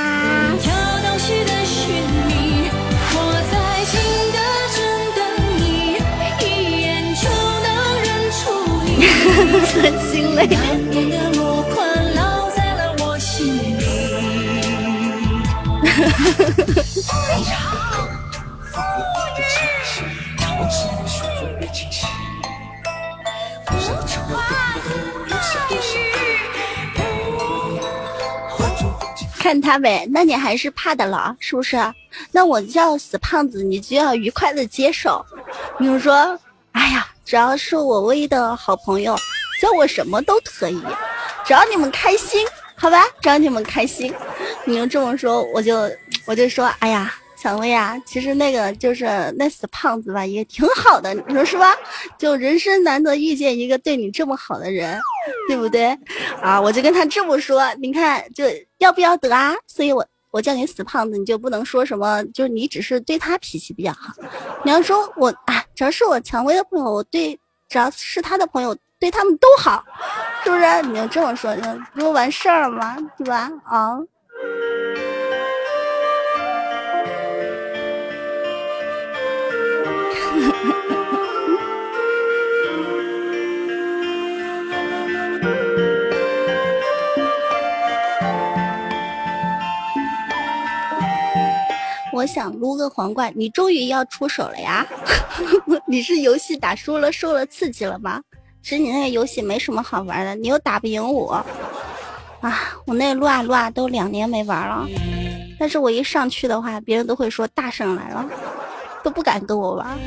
很心累。看他呗，那你还是怕的了，是不是？那我叫死胖子，你就要愉快的接受。比如说，哎呀，只要是我唯一的好朋友，叫我什么都可以，只要你们开心，好吧？只要你们开心，你就这么说，我就我就说，哎呀，蔷薇啊，其实那个就是那死胖子吧，也挺好的，你说是吧？就人生难得遇见一个对你这么好的人，对不对？啊，我就跟他这么说，你看就要不要得啊？所以我我叫你死胖子，你就不能说什么，就是你只是对他脾气比较好。你要说我啊，只要是我蔷薇的朋友，我对只要是他的朋友，对他们都好，是不是？你要这么说，就不就完事儿了吗？对吧？啊。我想撸个皇冠，你终于要出手了呀！你是游戏打输了，受了刺激了吗？其实你那个游戏没什么好玩的，你又打不赢我。啊，我那撸啊撸啊都两年没玩了，但是我一上去的话，别人都会说大圣来了，都不敢跟我玩。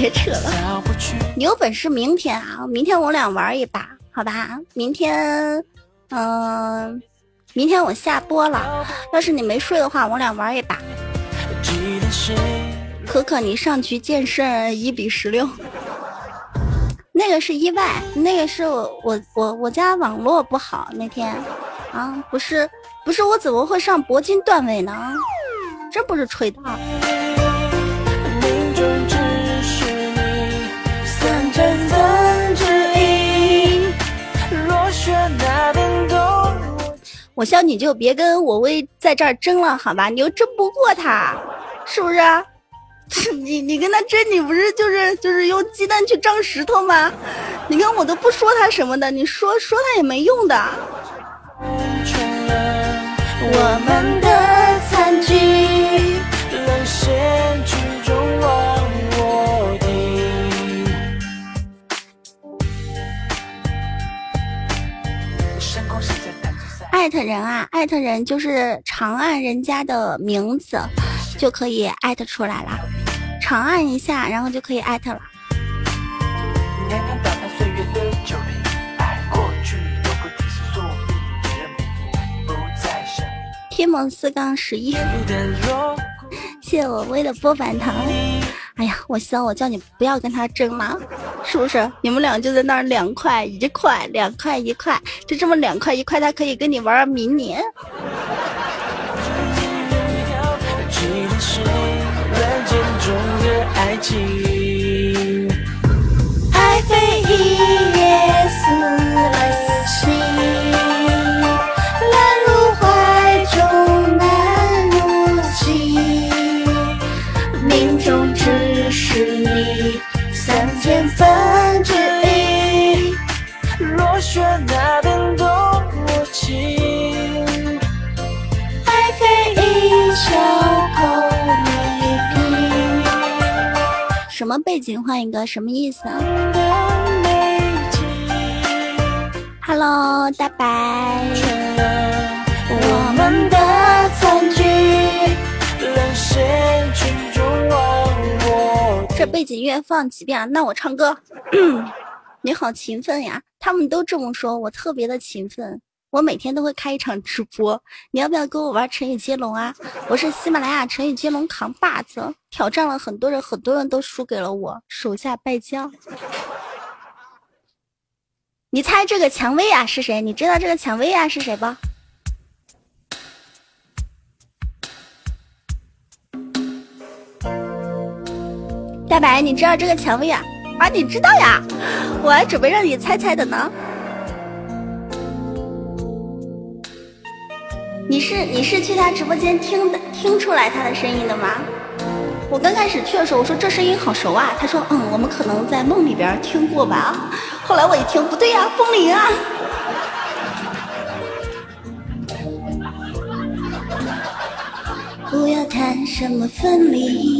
别扯了，你有本事明天啊，明天我俩玩一把，好吧？明天，嗯、明天我下播了，要是你没睡的话，我俩玩一把。可可，你上局剑圣一比十六，那个是意外，那个是我我我我家网络不好那天，啊，不是不是我怎么会上铂金段位呢？真不是吹的。我笑你就别跟我威在这儿争了，好吧？你又争不过他，是不是？你你跟他争，你不是就是就是用鸡蛋去撞石头吗？你看我都不说他什么的，你说说他也没用的。我们艾特人啊，艾特人就是长按人家的名字，就可以艾特出来了。长按一下，然后就可以艾特了。天蒙四杠十一，谢谢我微的波板糖。哎呀，我希望我叫你不要跟他争嘛，是不是？你们俩就在那儿两块一块，两块一块，就这么两块一块，他可以跟你玩到明年。爱情。爱非一夜死了心，千分之一。若雪那边动我情，爱非一笑空一笔。什么背景换一个？什么意思啊？Hello，大白。我们的餐具沦陷剧中忘我这背景音乐放几遍啊？那我唱歌。你好勤奋呀！他们都这么说，我特别的勤奋。我每天都会开一场直播，你要不要跟我玩成语接龙啊？我是喜马拉雅成语接龙扛把子，挑战了很多人，很多人都输给了我，手下败将。你猜这个蔷薇啊是谁？你知道这个蔷薇啊是谁不？大白，你知道这个蔷薇啊？啊，你知道呀？我还准备让你猜猜的呢。你是你是去他直播间听的听出来他的声音的吗？我刚开始去的时候，我说这声音好熟啊。他说嗯，我们可能在梦里边听过吧。后来我一听，不对呀、风铃啊。不要谈什么分离，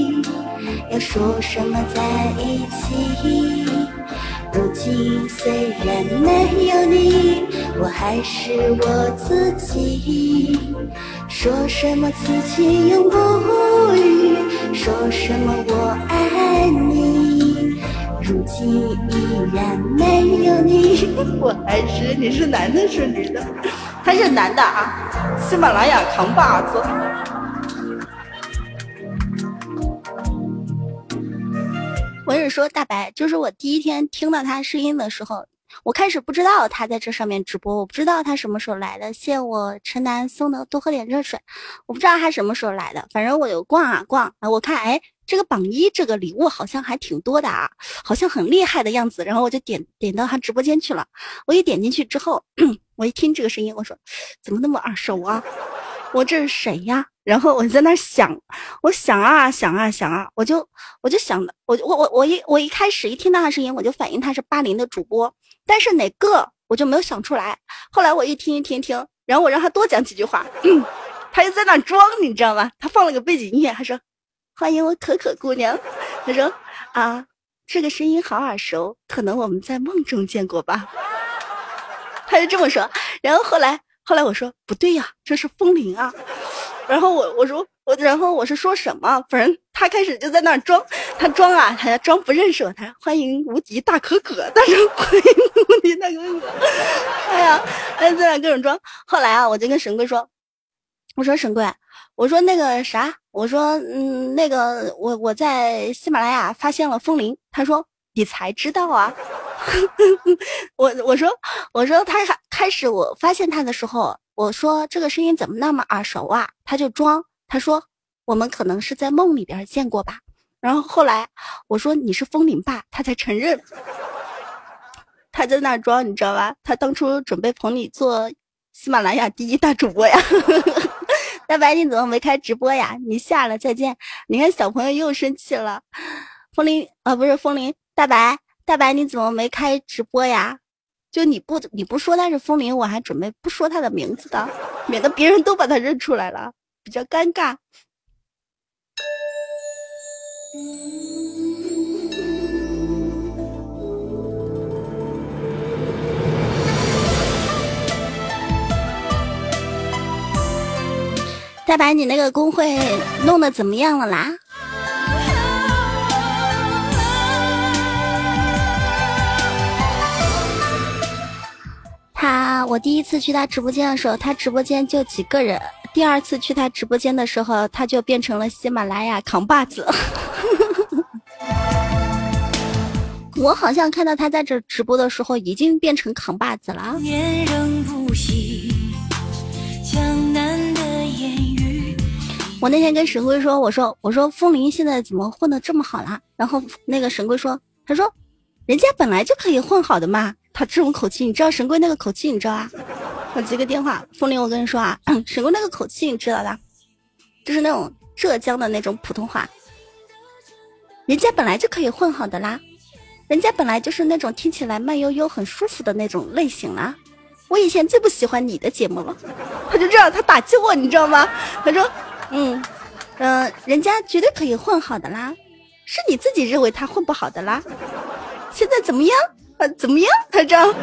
要说什么在一起？如今虽然没有你，我还是我自己。说什么此情永不渝，说什么我爱你，如今依然没有你，我还是你是男的是女的？他是男的啊，喜马拉雅扛把子。我是说大白，就是我第一天听到他声音的时候，我开始不知道他在这上面直播，我不知道他什么时候来的。谢我陈楠送的多喝点热水，我不知道他什么时候来的。反正我就逛啊逛啊，我看哎，这个榜一这个礼物好像还挺多的啊，好像很厉害的样子。然后我就点点到他直播间去了。我一点进去之后，我一听这个声音，我说怎么那么耳熟啊？我这是谁呀？然后我在那想，我想啊想啊想啊，我就我就想的，我我我我一我一开始一听到他声音，我就反应他是八零的主播，但是哪个我就没有想出来。后来我一听一听听，然后我让他多讲几句话，他就在那装，你知道吗？他放了个背景音乐，他说：“欢迎我可可姑娘。他说啊，这个声音好耳熟，可能我们在梦中见过吧。他就这么说。然后后来后来我说不对呀，这是风铃啊。然后我我说我然后我是说什么？反正他开始就在那儿装，他装啊，他装不认识我，他欢迎无敌大可可，他说欢迎无敌大可可。哎呀，哎在那各种装。后来啊，我就跟神龟说，我说神龟，我说那个啥，我说嗯那个我我在喜马拉雅发现了风铃，他说你才知道啊。我我说我说他还开始我发现他的时候。我说这个声音怎么那么耳熟啊？他就装，他说我们可能是在梦里边见过吧。然后后来我说你是风铃吧，他才承认。他在那装，你知道吧？他当初准备捧你做喜马拉雅第一大主播呀。大白你怎么没开直播呀？你下了再见。你看小朋友又生气了。风铃啊，不是风铃，大白大白你怎么没开直播呀？就你不你不说他是风铃，我还准备不说他的名字的，免得别人都把他认出来了，比较尴尬。大白，你那个工会弄得怎么样了啦？他，我第一次去他直播间的时候，他直播间就几个人；第二次去他直播间的时候，他就变成了喜马拉雅扛把子。我好像看到他在这直播的时候，已经变成扛把子了。我那天跟神龟说，我说我说风铃现在怎么混的这么好啦？然后那个神龟说，他说，人家本来就可以混好的嘛。他这种口气，你知道神龟那个口气，你知道啊？我接个电话，风铃，我跟你说啊，神龟那个口气，你知道的，就是那种浙江的那种普通话。人家本来就可以混好的啦，人家本来就是那种听起来慢悠悠、很舒服的那种类型啦。我以前最不喜欢你的节目了，他就这样，他打击我，你知道吗？他说，嗯嗯，人家绝对可以混好的啦，是你自己认为他混不好的啦。现在怎么样？怎么样，他这样？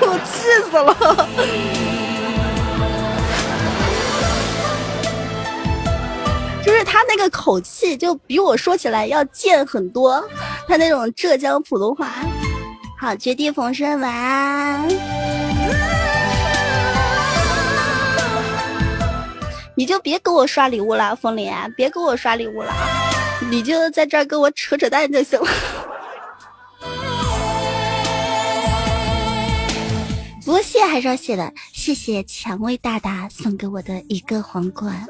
我气死了！就是他那个口气，就比我说起来要贱很多。他那种浙江普通话。好，绝地逢生，晚安。你就别给我刷礼物了，风铃，别给我刷礼物了，你就在这儿跟我扯扯淡就行了。不过谢还是要谢的，谢谢蔷薇大大送给我的一个皇冠。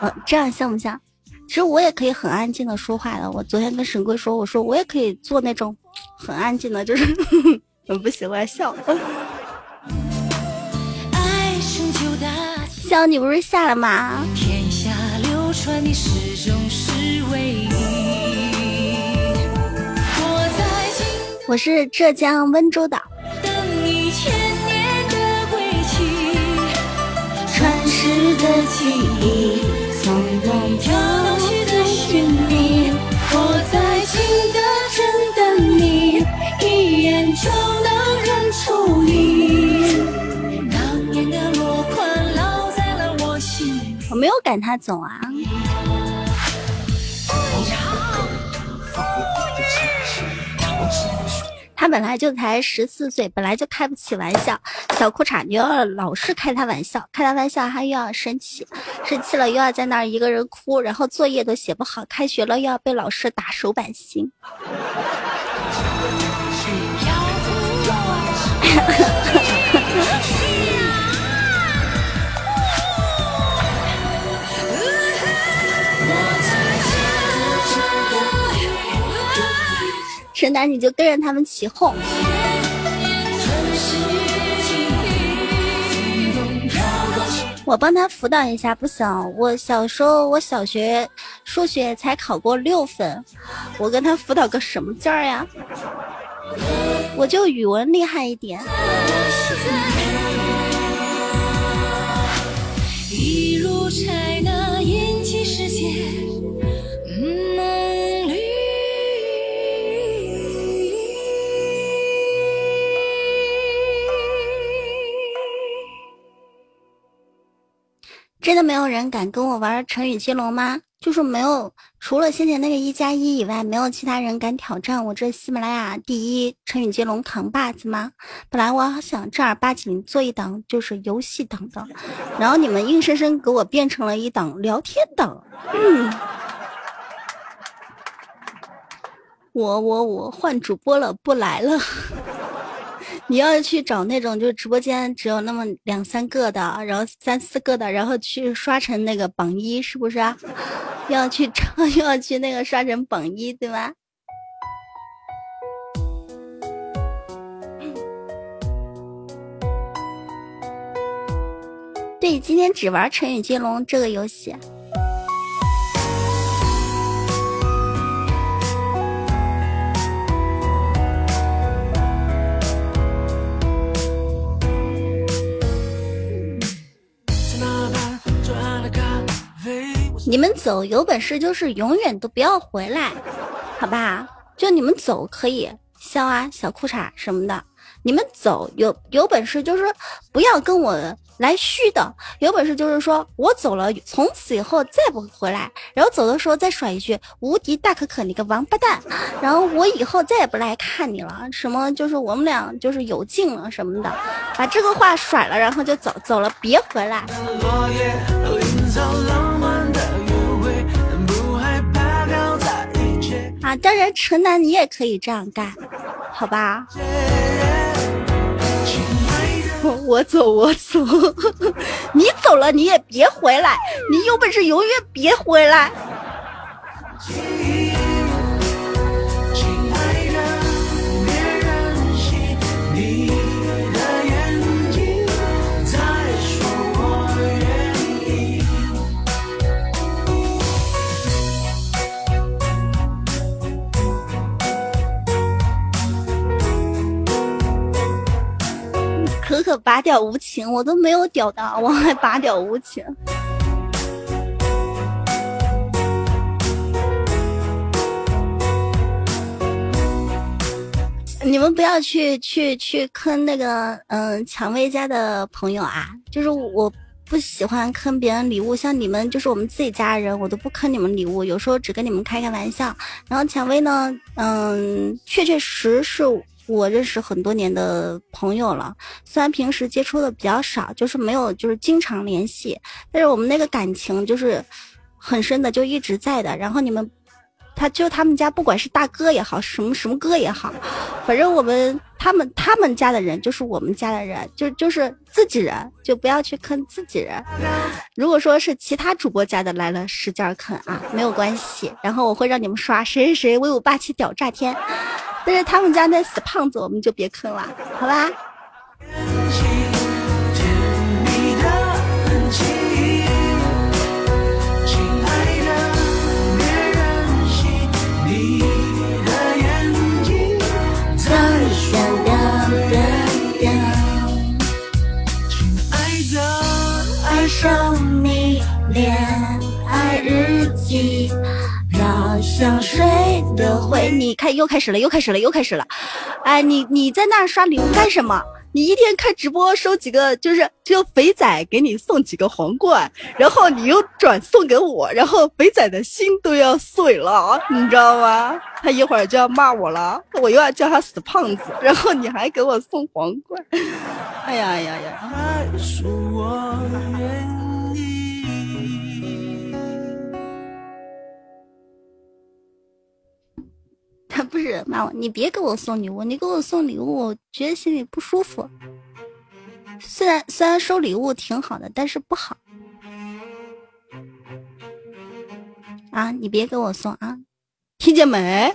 呃，这样像不像？其实我也可以很安静的说话的。我昨天跟神龟说，我说我也可以做那种很安静的，就是 我不喜欢笑。笑，你不是下了吗？我是浙江温州的。的记忆，从容飘去的寻觅，我在情的真等你，一眼就能认出你。当年的落款烙在了我心。我没有赶他走啊。他本来就才十四岁，本来就开不起玩笑，小裤衩你要老是开他玩笑，开他玩笑他又要生气，生气了又要在那儿一个人哭，然后作业都写不好，开学了又要被老师打手板心。圣诞你就跟着他们起哄。我帮他辅导一下，不行，我小时候我小学数学才考过六分，我跟他辅导个什么劲儿呀？我就语文厉害一点。一如柴真的没有人敢跟我玩成语接龙吗？就是没有，除了先前那个一加一以外，没有其他人敢挑战我这喜马拉雅第一成语接龙扛把子吗？本来我想正儿八经做一档就是游戏档的，然后你们硬生生给我变成了一档聊天档。嗯，我我我换主播了，不来了。你要去找那种就直播间只有那么两三个的，然后三四个的，然后去刷成那个榜一，是不是？要去找，要去那个刷成榜一，对吧？对，今天只玩成语接龙这个游戏。你们走，有本事就是永远都不要回来，好吧？就你们走可以，笑啊，小裤衩什么的。你们走有有本事就是不要跟我来虚的，有本事就是说我走了，从此以后再不回来，然后走的时候再甩一句无敌大可可你个王八蛋，然后我以后再也不来看你了，什么就是我们俩就是有劲了什么的，把这个话甩了，然后就走走了，别回来。当然，陈楠你也可以这样干，好吧？我走，我走，你走了你也别回来，你有本事永远别回来。可可拔屌无情，我都没有屌的，我还拔屌无情。你们不要去去去坑那个嗯蔷薇家的朋友啊！就是我不喜欢坑别人礼物，像你们就是我们自己家人，我都不坑你们礼物，有时候只跟你们开开玩笑。然后蔷薇呢，嗯，确确实是。我认识很多年的朋友了，虽然平时接触的比较少，就是没有就是经常联系，但是我们那个感情就是很深的，就一直在的。然后你们，他就他们家不管是大哥也好，什么什么哥也好，反正我们他们他们家的人就是我们家的人，就就是自己人，就不要去坑自己人。如果说是其他主播家的来了，使劲坑啊，没有关系。然后我会让你们刷谁谁谁威武霸气屌炸天。但是他们家那死胖子，我们就别坑了，好吧？上你恋爱日记。想睡的回，你看又开始了，又开始了，又开始了。哎，你你在那刷礼物干什么？你一天开直播收几个，就是就肥仔给你送几个皇冠，然后你又转送给我，然后肥仔的心都要碎了，你知道吗？他一会儿就要骂我了，我又要叫他死胖子，然后你还给我送皇冠，哎呀呀呀！不是骂我，你别给我送礼物，你给我送礼物，我觉得心里不舒服。虽然虽然收礼物挺好的，但是不好。啊，你别给我送啊，听见没？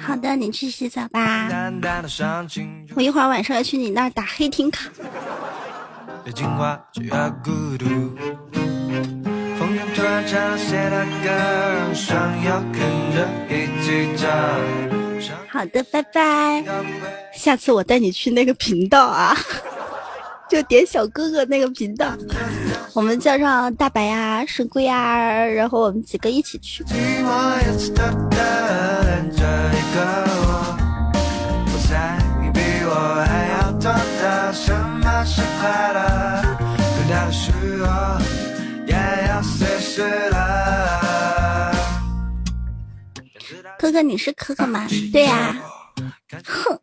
好的，你去洗澡吧。我一会儿晚上要去你那儿打黑听卡。好的，拜拜。下次我带你去那个频道啊，就点小哥哥那个频道。我们叫上大白呀、神龟呀，然后我们几个一起去。寂寞又刺痛的连着一个我，我猜你比我还要懂得什么是快乐，最大的时候也要随时了。可可，你是可可吗？对呀、哼，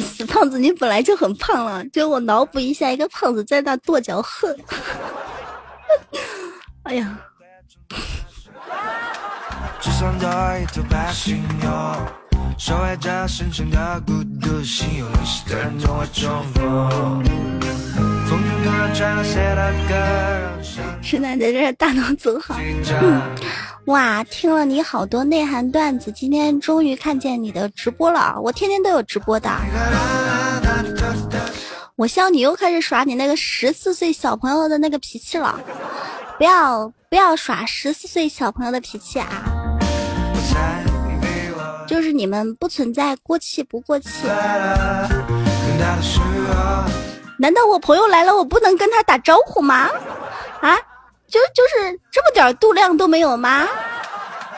死 胖子，你本来就很胖了，就我脑补一下一个胖子在那跺脚，恨。哎呀，只想多一头白犀牛，守卫着深深的孤独，心有灵犀的人总会重逢。风中突然传来谁的歌，让声是奶在这儿大脑走好。嗯，哇，听了你好多内涵段子，今天终于看见你的直播了。我天天都有直播的。我笑你又开始耍你那个十四岁小朋友的那个脾气了，不要不要耍十四岁小朋友的脾气啊！就是你们不存在过气不过气。难道我朋友来了，我不能跟他打招呼吗？啊，就就是这么点度量都没有吗？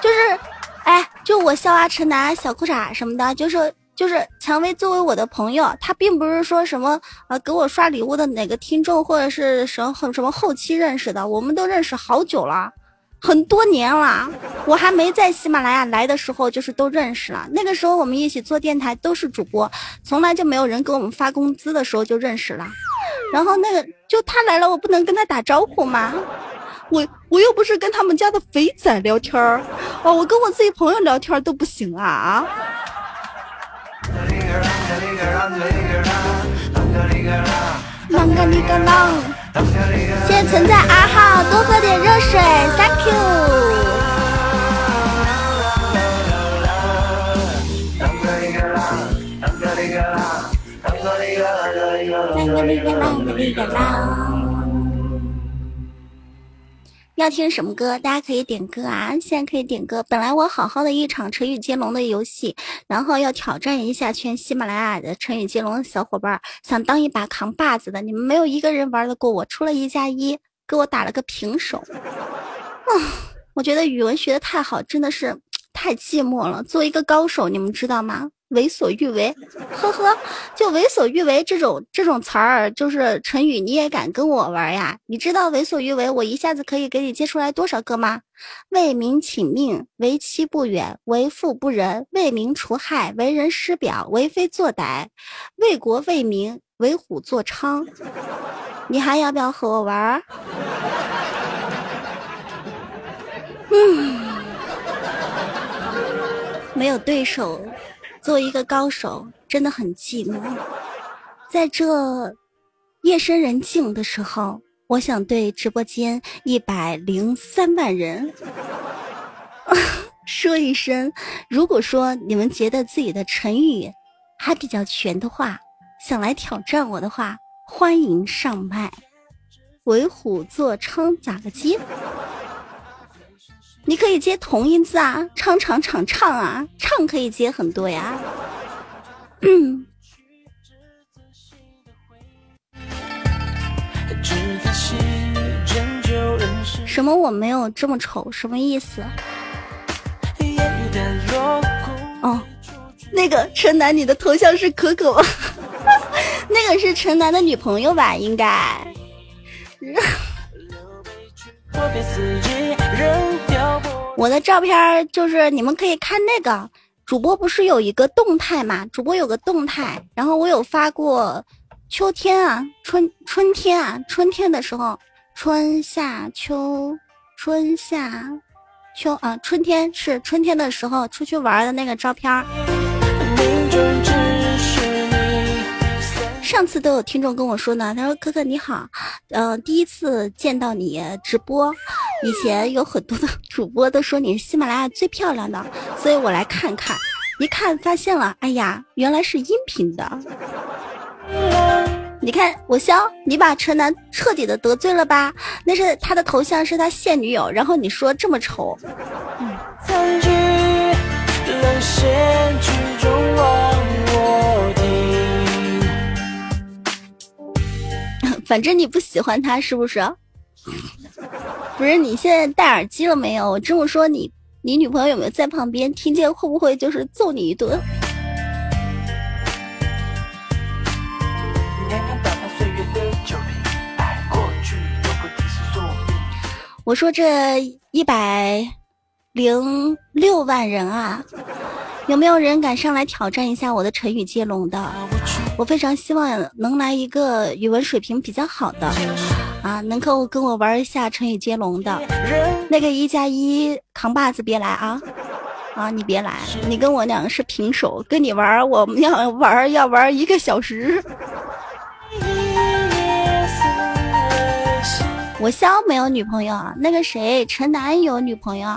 就是，哎，就我笑啊、陈楠、小裤衩什么的，就是就是蔷薇作为我的朋友，他并不是说什么呃给我刷礼物的哪个听众或者是什么什么后期认识的，我们都认识好久了。很多年了，我还没在喜马拉雅来的时候，就是都认识了。那个时候我们一起做电台，都是主播，从来就没有人给我们发工资的时候就认识了。然后那个就他来了，我不能跟他打招呼吗？我我又不是跟他们家的肥仔聊天儿，哦，我跟我自己朋友聊天都不行啊啊！啷个哩个啷，谢谢存在二号，多喝点热水，Thank you。要听什么歌？大家可以点歌啊！现在可以点歌。本来我好好的一场成语接龙的游戏，然后要挑战一下全喜马拉雅的成语接龙的小伙伴，想当一把扛把子的，你们没有一个人玩得过我，出了一加一，给我打了个平手。啊，我觉得语文学的太好，真的是太寂寞了。作为一个高手，你们知道吗？为所欲为，呵呵，就为所欲为这种这种词儿，就是成语，你也敢跟我玩呀？你知道为所欲为，我一下子可以给你接出来多少个吗？为民请命，为期不远，为富不仁，为民除害，为人师表，为非作歹，为国为民，为虎作伥。你还要不要和我玩？嗯，没有对手。作为一个高手，真的很寂寞。在这夜深人静的时候，我想对直播间一百零三万人 说一声：如果说你们觉得自己的成语还比较全的话，想来挑战我的话，欢迎上麦。为虎作伥咋个接？你可以接同音字啊，唱唱唱唱啊，唱可以接很多呀。嗯，什么我没有这么丑？什么意思？哦，那个陈楠，你的头像是可可吗？那个是陈楠的女朋友吧？应该。我的照片就是你们可以看那个主播不是有一个动态嘛？主播有个动态，然后我有发过秋天啊、春春天啊、春天的时候，春夏秋春夏秋啊，春天是春天的时候出去玩的那个照片。上次都有听众跟我说呢，他说：“可可你好，嗯，第一次见到你直播，以前有很多的主播都说你是喜马拉雅最漂亮的，所以我来看看，一看发现了，哎呀，原来是音频的。你看我笑，你把陈楠彻底的得罪了吧？那是他的头像是他现女友，然后你说这么丑，反正你不喜欢他是不是？不是你现在戴耳机了没有？我这么说你，你女朋友有没有在旁边听见？会不会就是揍你一顿？我说这一百零六万人啊，有没有人敢上来挑战一下我的成语接龙的？我非常希望能来一个语文水平比较好的啊，能够跟我玩一下成语接龙的。那个一加一扛把子别来啊啊，你别来，你跟我两个是平手，跟你玩我们要玩要玩一个小时。我肖没有女朋友，那个谁陈楠有女朋友。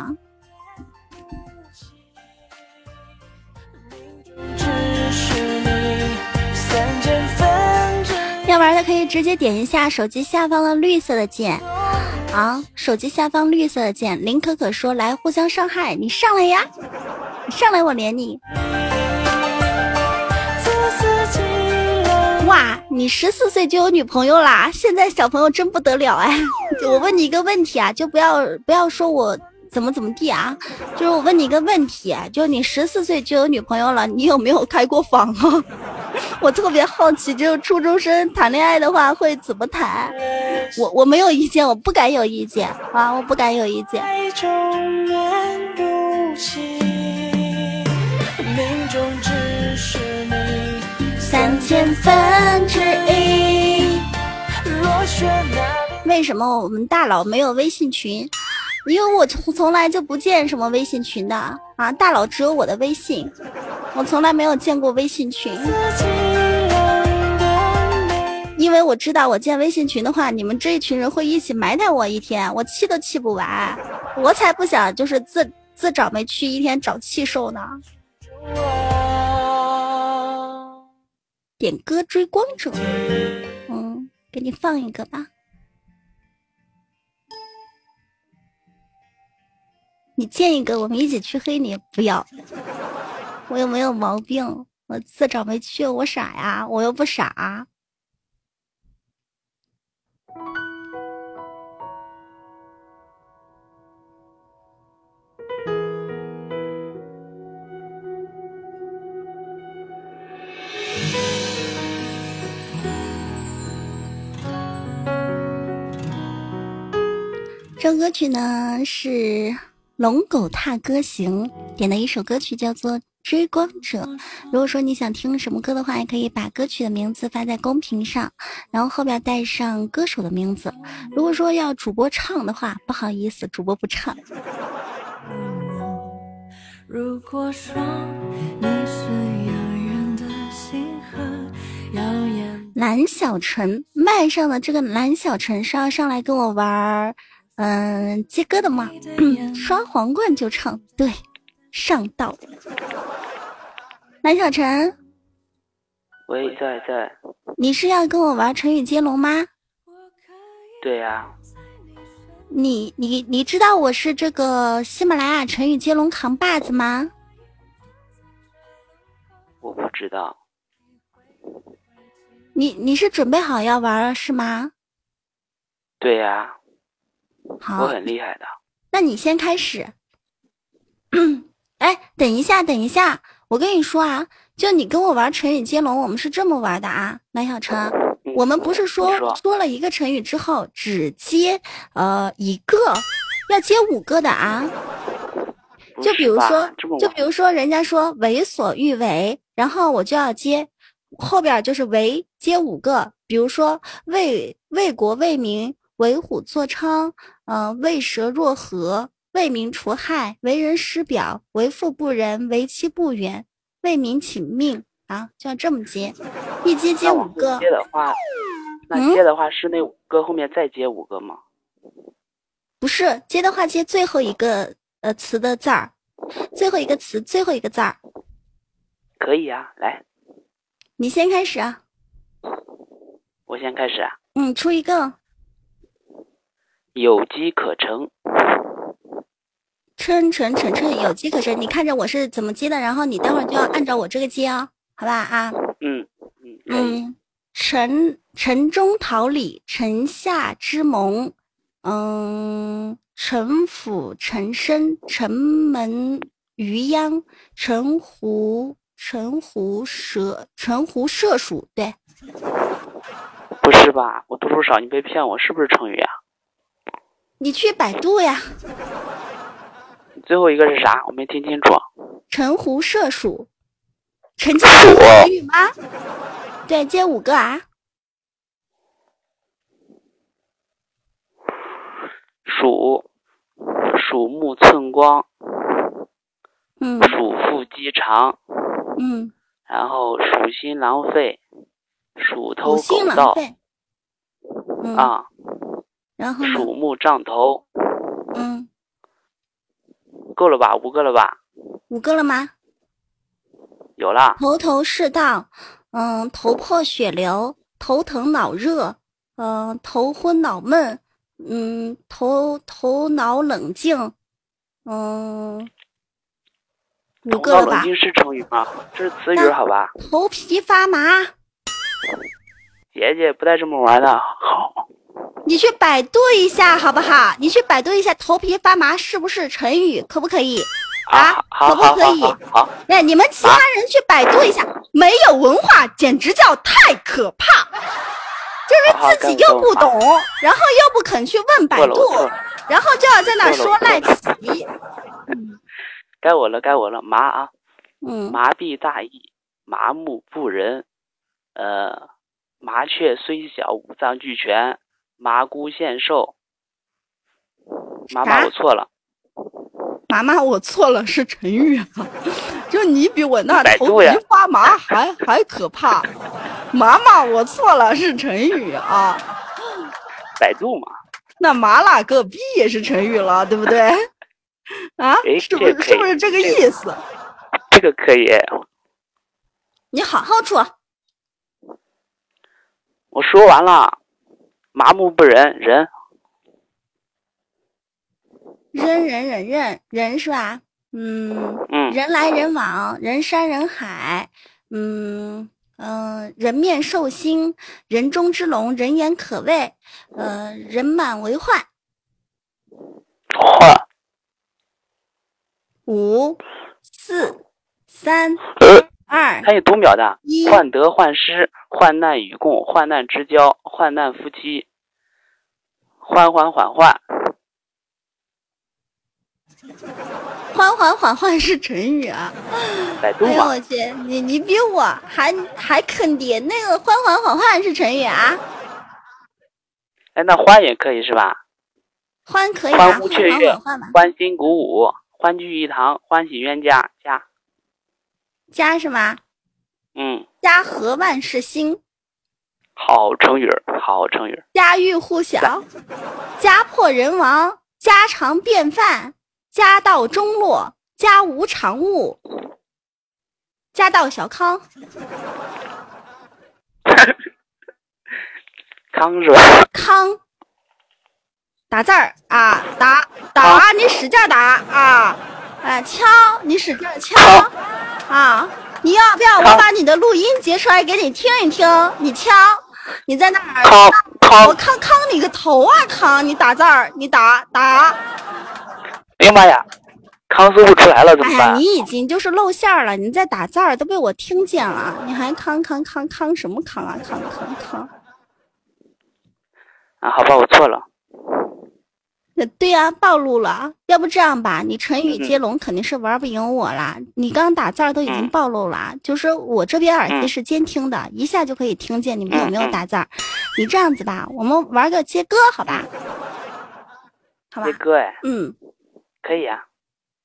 要玩的可以直接点一下手机下方的绿色的键，啊，手机下方绿色的键。林可可说来互相伤害，你上来呀，上来我连你。哇，你十四岁就有女朋友啦！现在小朋友真不得了哎！我问你一个问题啊，就不要不要说我怎么怎么地啊，就是我问你一个问题，就你十四岁就有女朋友了，你有没有开过房啊？我特别好奇，就是初中生谈恋爱的话会怎么谈？我我没有意见，我不敢有意见啊，我不敢有意见。三千分之一。为什么我们大佬没有微信群？因为我从从来就不建什么微信群的啊，大佬只有我的微信，我从来没有见过微信群。因为我知道我建微信群的话，你们这一群人会一起埋汰我一天，我气都气不完，我才不想就是自自找没趣，一天找气受呢。点歌追光者，嗯，给你放一个吧。你建一个，我们一起去黑你。不要，我又没有毛病，我自找没趣，我傻呀，我又不傻。这首歌曲呢是龙狗踏歌行点的一首歌曲，叫做《追光者》。如果说你想听什么歌的话，也可以把歌曲的名字发在公屏上，然后后边带上歌手的名字。如果说要主播唱的话，不好意思，主播不唱。如果说你是遥远的星河，耀眼。蓝小晨麦上的这个蓝小晨是要上来跟我玩儿。嗯，接歌的吗？刷皇冠就唱，对，上道。蓝小晨，喂，在在。你是要跟我玩成语接龙吗？对呀。你你你知道我是这个喜马拉雅成语接龙扛把子吗？我不知道。你你是准备好要玩了是吗？对呀。好，我很厉害的。那你先开始。哎，等一下，等一下，我跟你说啊，就你跟我玩成语接龙，我们是这么玩的啊，蓝小晨，我们不是说说了一个成语之后只接呃一个，要接五个的啊。就比如说，就比如说，人家说为所欲为，然后我就要接后边就是为接五个，比如说为为国为民。为虎作伥，嗯，为蛇若河，为民除害，为人师表，为富不仁，为妻不远，为民请命啊，就要这么接，一接接五个。接的话，那接的话是那五个后面再接五个吗？不是，接的话接最后一个呃词的字儿，最后一个词，最后一个字儿。可以啊，来，你先开始啊。我先开始啊。嗯，出一个。有机可乘，乘乘乘乘，有机可乘。你看着我是怎么接的，然后你待会儿就要按照我这个接哦，好吧啊？嗯嗯嗯。城城中桃李，城下之盟，嗯，城府陈深，城门渔央，城湖城湖蛇，城湖射鼠，对，不是吧？我读书少，你别骗我，是不是成语啊？你去百度呀。最后一个是啥？我没听清楚。陈胡射鼠，陈家有成语吗？对，接五个啊。鼠，鼠目寸光，嗯，鼠腹肌长，嗯，然后鼠心狼肺，鼠头鼠心狗盗，嗯，啊，然后呢？鼠目胀头，嗯，够了吧？五个了吧？五个了吗？有了。头头是道，嗯，头破血流，头疼脑热，嗯，头昏脑闷，嗯，头头脑冷静，嗯，五个了吧？脑冷静是成语吗？这是词语，好吧？头皮发麻，姐姐不带这么玩的。好，你去百度一下好不好？你去百度一下“头皮发麻”是不是成语？可不可以？啊，可不可以？好那你们其他人去百度一下，没有文化简直叫太可怕，就是自己又不懂，然后又不肯去问百度然后就要在那说赖错皮。该我了，该我了。麻啊，嗯，麻痹大意，麻木不仁，呃，麻雀虽小，五脏俱全，麻姑献寿。妈妈，我错了。妈妈，我错了，是成语啊！就你比我那头皮发麻还还可怕。妈妈，我错了，是成语啊。百度嘛，那麻辣个逼也是成语了，对不对？啊，哎是不是是不是这个这个意思？这个可以。你好好说，我说完了，麻木不仁，仁人人人人人是吧？嗯嗯人来人往，人山人海，嗯嗯、呃人面兽心，人中之龙，人言可畏，呃，人满为患。患五、四、三、呃，二，它有读秒的一，患得患失，患难与共，患难之交，患难夫妻，欢欢缓缓，欢欢缓缓是成语啊！哎呦百度嘛我去，你你比我还还坑爹！那个欢欢缓缓是成语啊，哎，那欢也可以是吧？欢可以啊，欢缓呼雀跃欢欣鼓舞，欢聚一堂，欢喜冤家，家，家是吗？嗯，家和万事兴，好成语，好成语。家喻户晓，家破人亡，家常便饭，家道中落，家无常物，家道小康。康是吧？康，打字儿啊，打打啊，你使劲儿打啊，哎，敲，你使劲儿敲啊，你要不要我把你的录音截出来给你听一听？你敲，你在那儿康康我康康你个头啊康，你打字儿，你打打，哎呀妈呀，康说不出来了，怎么办？你已经就是露馅儿了，你在打字儿都被我听见了，你还康康康康什么康啊康康康。啊，好吧，我错了。那对呀、暴露了。要不这样吧，你成语嗯接龙肯定是玩不赢我啦。你刚打字儿都已经暴露了，就是我这边耳机嗯是监听的，一下就可以听见你们有没有打字儿。你这样子吧，我们玩个接歌，好吧？好吧接，歌哎，嗯，可以啊，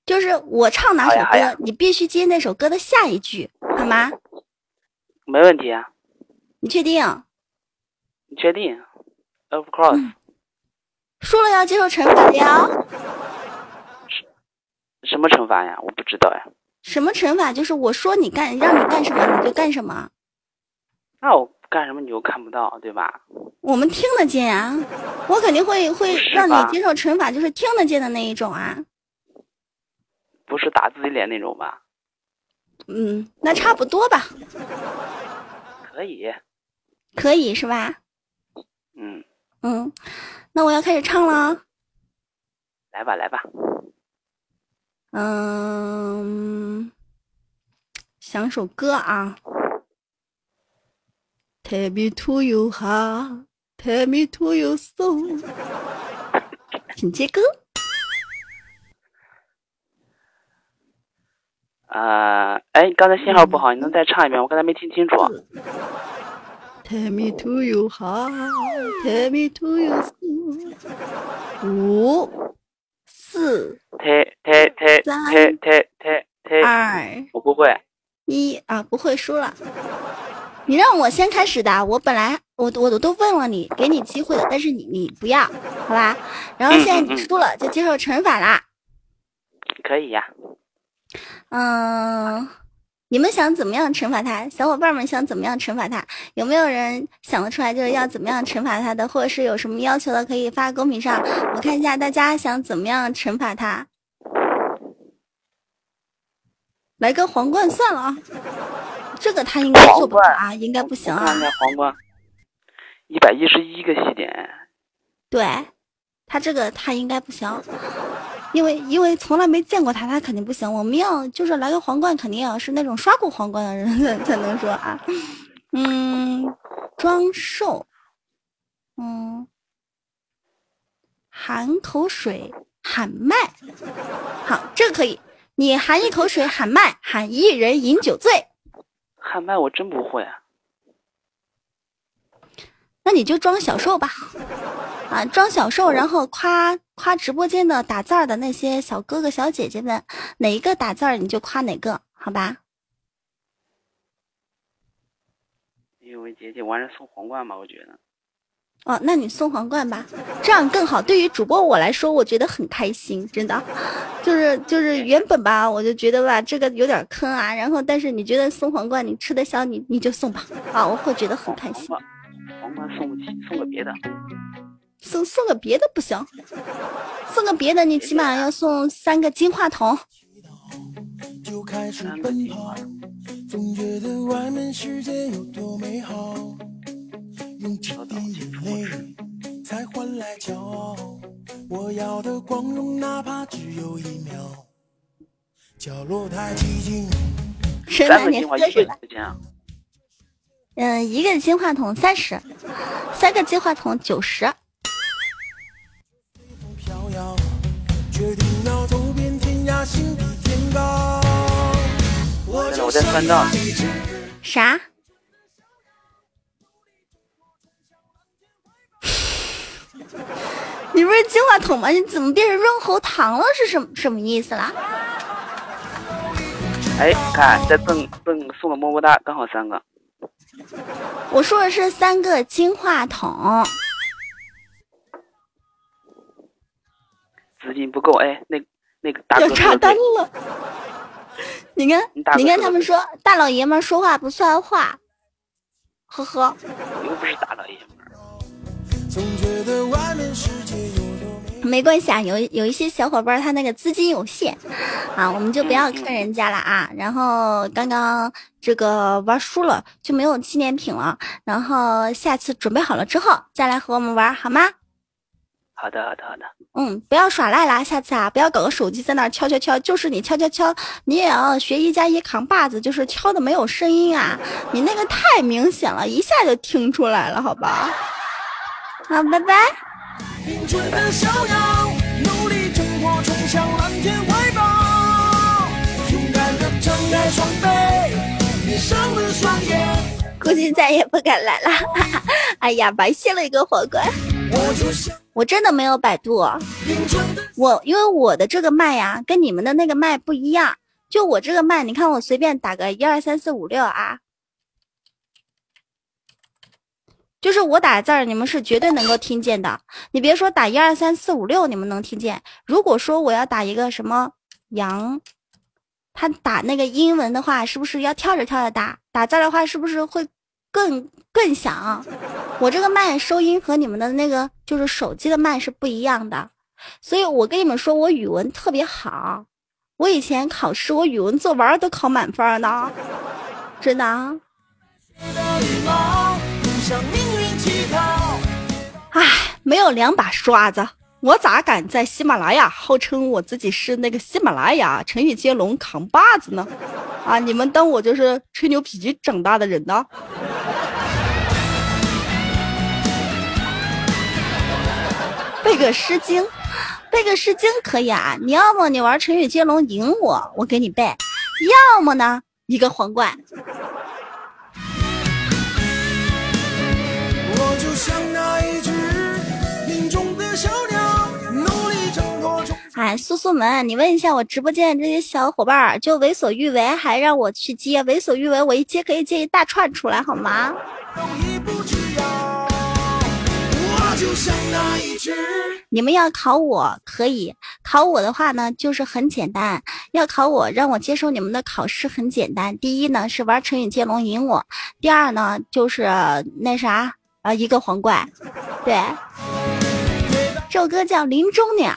就是我唱哪首歌，你必须接那首歌的下一句，好吗？没问题啊，你确定？你确定？Of course，、嗯输了要接受惩罚的呀。什么惩罚呀？我不知道呀。什么惩罚？就是我说你干，让你干什么你就干什么。那我干什么你又看不到，对吧？我们听得见啊，我肯定会会让你接受惩罚，就是听得见的那一种啊。不是打自己脸那种吧？嗯，那差不多吧，可以，可以是吧？嗯，嗯，那我要开始唱了。来吧，来吧。嗯，想首歌啊。Tell me to your heart, tell me to your soul。请接歌。啊、哎，刚才信号不好，你能再唱一遍？我刚才没听清楚。Tell me to your heart, tell me to your soul。五、四、推推推推推推推，二、我不会。一啊，不会输了。你让我先开始的，我本来我我都问了你，给你机会了，但是你你不要，好吧？然后现在你输了，就接受惩罚啦。可以呀。嗯，你们想怎么样惩罚他？小伙伴们想怎么样惩罚他？有没有人想得出来，就是要怎么样惩罚他的，或者是有什么要求的，可以发公屏上，我看一下大家想怎么样惩罚他。来个皇冠算了啊，这个他应该做不到啊，应该不行啊。看看皇冠，一百一十一个西点。对，他这个他应该不行，因为因为从来没见过他，他肯定不行。我们要就是来个皇冠，肯定要是那种刷过皇冠的人才才能说啊。嗯，装瘦，嗯，含口水喊麦，好，这个可以。你含一口水喊麦，喊一人饮酒醉。喊麦我真不会啊。那你就装小受吧，啊，装小受，然后夸夸直播间的打字儿的那些小哥哥小姐姐们，哪一个打字儿你就夸哪个，好吧？因为姐姐完了送皇冠吧，我觉得。哦，那你送皇冠吧，这样更好。对于主播我来说，我觉得很开心，真的，就是就是原本吧，我就觉得吧，这个有点坑啊。然后，但是你觉得送皇冠你吃得消，你你就送吧，啊，我会觉得很开心。皇冠送不起，送个别的。送送个别的不行，送个别的你起码要送三个金话筒。就开始奔跑，总觉得外面世界有多美好，用几滴眼泪才换来骄傲。我要的光荣，哪怕只有一秒。角落太寂静，神三个男你喝金话嗯，一个金话筒三十，三个金话筒九十。啥？你不是金话筒吗？你怎么变成润喉糖了？是什么什么意思啦？哎，看再赠赠送个么么哒，刚好三个。我说的是三个金话筒。资金不够，哎，那那个大哥要炸单了。你看你看他们说大老爷们儿说话不算话，呵呵。我又不是大老爷们儿。总觉得外面世界。没关系啊，有有一些小伙伴他那个资金有限，啊，我们就不要坑人家了啊。然后刚刚这个玩输了就没有纪念品了，然后下次准备好了之后再来和我们玩好吗？好的，好的，好的。嗯，不要耍赖啦，下次啊，不要搞个手机在那儿敲敲敲，就是你敲敲敲，你也要学一加一扛把子，就是敲的没有声音啊，你那个太明显了，一下就听出来了，好吧？好，拜拜。青春的逍遥，努力挣脱，冲向蓝天怀抱，勇敢的张开双臂，闭上了双眼。估计再也不敢来了。哈 哈哎呀，白谢了一个皇冠。我就像我真的没有百度，我因为我的这个麦呀，跟你们的那个麦不一样。就我这个麦，你看我随便打个一二三四五六啊，就是我打字儿，你们是绝对能够听见的。你别说打一二三四五六，你们能听见。如果说我要打一个什么羊，他打那个英文的话，是不是要跳着跳着打？打字的话，是不是会更更响？我这个麦收音和你们的那个就是手机的麦是不一样的，所以我跟你们说，我语文特别好。我以前考试，我语文作文都考满分呢，真的啊。羽毛，不向命运乞讨。唉，没有两把刷子，我咋敢在喜马拉雅号称我自己是那个喜马拉雅成语接龙扛把子呢？啊，你们当我就是吹牛皮长大的人呢？背个诗经，背个诗经可以啊。你要么你玩成语接龙赢我，我给你背；要么呢，一个皇冠。哎，苏苏们，你问一下我直播间这些小伙伴儿，就为所欲为，还让我去接，为所欲为，我一接可以接一大串出来，好吗？就像那一。你们要考我可以，考我的话呢，就是很简单。要考我，让我接受你们的考试很简单。第一呢是玩成语接龙赢我，第二呢就是那啥，啊，一个皇冠。对，这首歌叫《林中鸟》。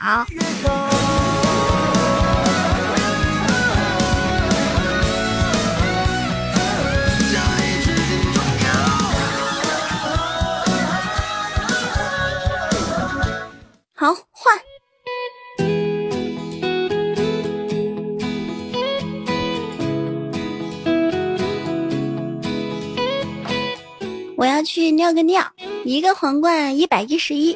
好，我要去尿个尿，一个皇冠一百一十一。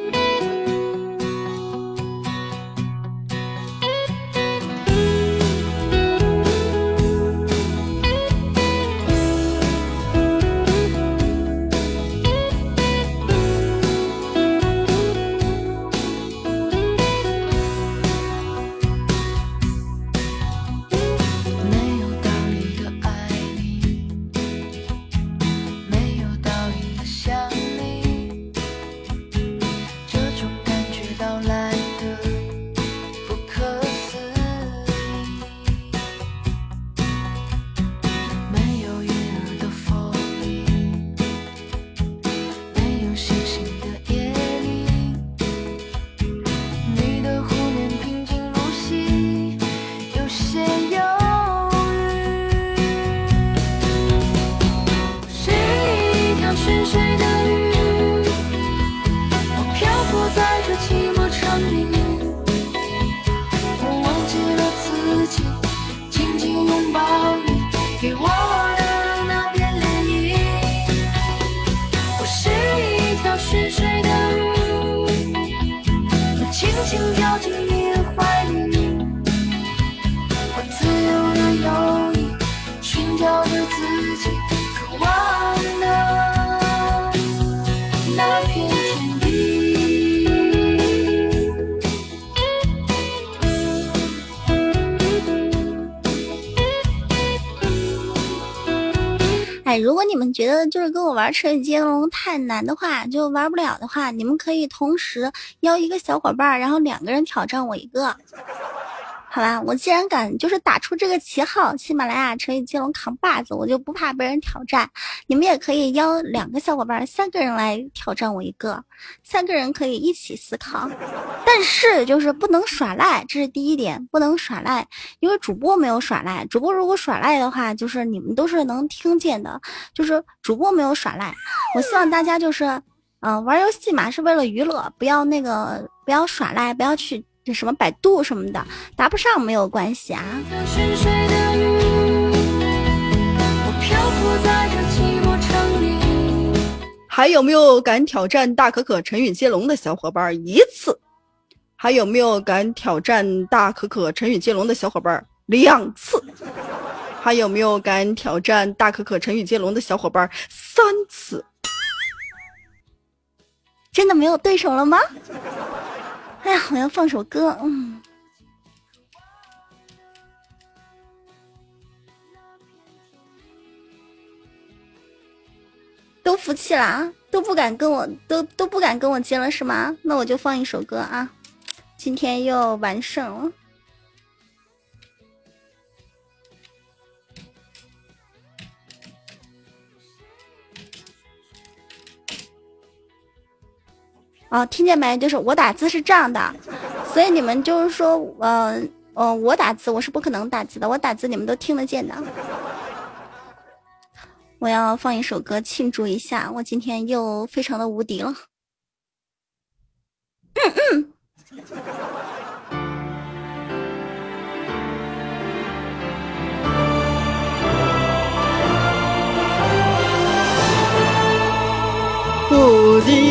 就是跟我玩成语接龙太难的话，就玩不了的话，你们可以同时邀一个小伙伴，然后两个人挑战我一个。好吧，我既然敢就是打出这个旗号，喜马拉雅成语接龙扛把子，我就不怕被人挑战。你们也可以邀两个小伙伴，三个人来挑战我一个，三个人可以一起思考。但是就是不能耍赖，这是第一点，不能耍赖，因为主播没有耍赖。主播如果耍赖的话，就是你们都是能听见的，就是主播没有耍赖。我希望大家就是，嗯、玩游戏嘛是为了娱乐，不要那个不要耍赖，不要去这什么百度什么的，答不上没有关系啊。还有没有敢挑战大可可成语接龙的小伙伴一次？还有没有敢挑战大可可成语接龙的小伙伴两次？还有没有敢挑战大可可成语接龙的小伙伴三次？真的没有对手了吗？哎呀，我要放首歌，嗯。都服气了啊，都不敢跟我，都都不敢跟我接了是吗？那我就放一首歌啊，今天又完胜了。哦，听见没？就是我打字是这样的，所以你们就是说，呃，呃，我打字我是不可能打字的，我打字你们都听得见的。我要放一首歌庆祝一下，我今天又非常的无敌了。嗯。目的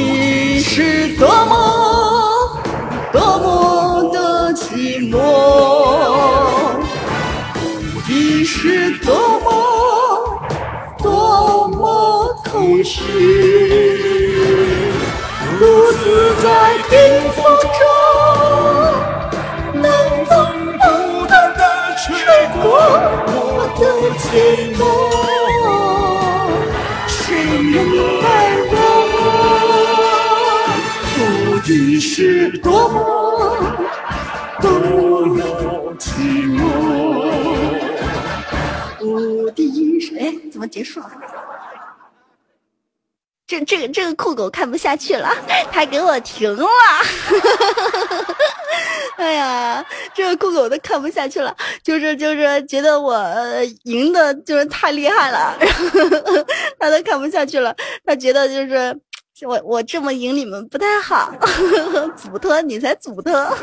是多么多么的寂寞，目的是多么多么空虚，独自在冰封中，冷风不断的吹过我的寂寞。是多么多么寂寞。我的是哎，怎么结束了？这这个这个酷狗看不下去了，他给我停了。哎呀，这个酷狗都看不下去了，就是就是觉得我呃赢的就是太厉害了，他都看不下去了，他觉得就是我我这么赢你们不太好，祖特你才祖特。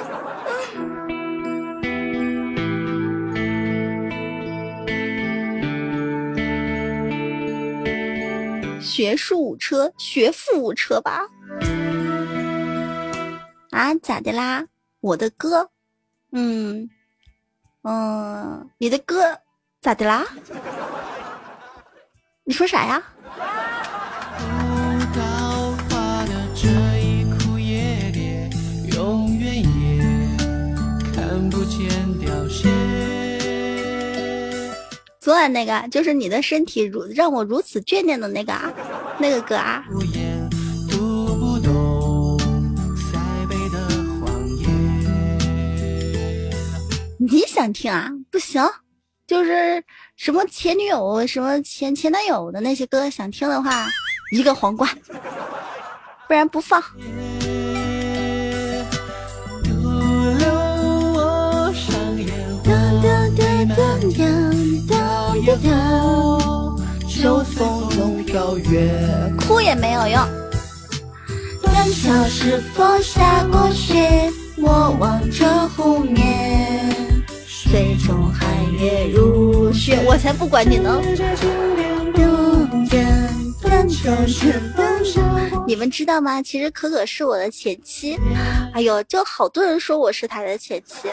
学术五车，学富五车吧？啊，咋的啦？我的歌，嗯嗯，你的歌咋的啦？你说啥呀？昨晚那个就是你的身体如让我如此眷恋的那个啊，那个歌啊。你想听啊？不行，就是什么前女友、什么前前男友的那些歌，想听的话，一个皇冠，不然不放。秋风中飘远，哭也没有用。断桥是否下过雪？我望着湖面，水中寒月如雪。我才不管你呢！你们知道吗？其实可可是我的前妻。哎呦，就好多人说我是他的前妻。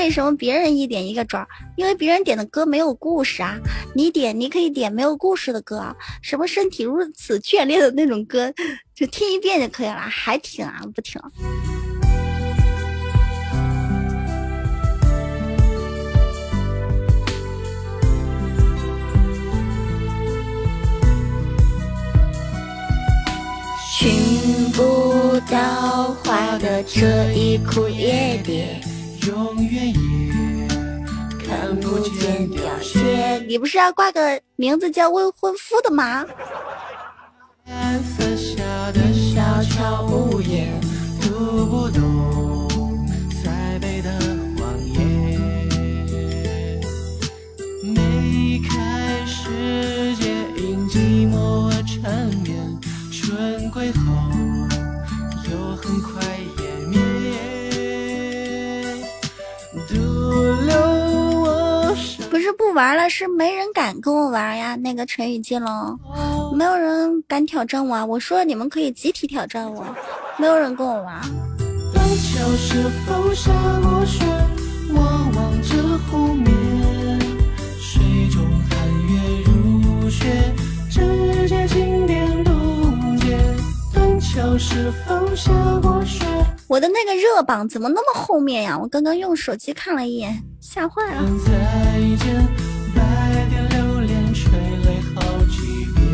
为什么别人一点一个转？因为别人点的歌没有故事啊！你点，你可以点没有故事的歌啊，什么身体如此眷恋的那种歌，就听一遍就可以了，还听啊？不听。寻不到花的这一枯叶蝶，永远也看不见凋谢。你不是要挂个名字叫未婚夫的吗？蓝色下的小桥屋檐，读不懂塞北的谎言。梅开时节，因寂寞而缠绵，春归后不是不玩了，是没人敢跟我玩呀。那个陈雨金龙，没有人敢挑战我啊。我说你们可以集体挑战我，没有人跟我玩。断桥是否下过雪？我望着湖面，水中寒月如雪，指尖轻点。断桥是否下过雪？我的那个热榜怎么那么后面呀？我刚刚用手机看了一眼，吓坏了。再见，百点流连垂泪好几遍。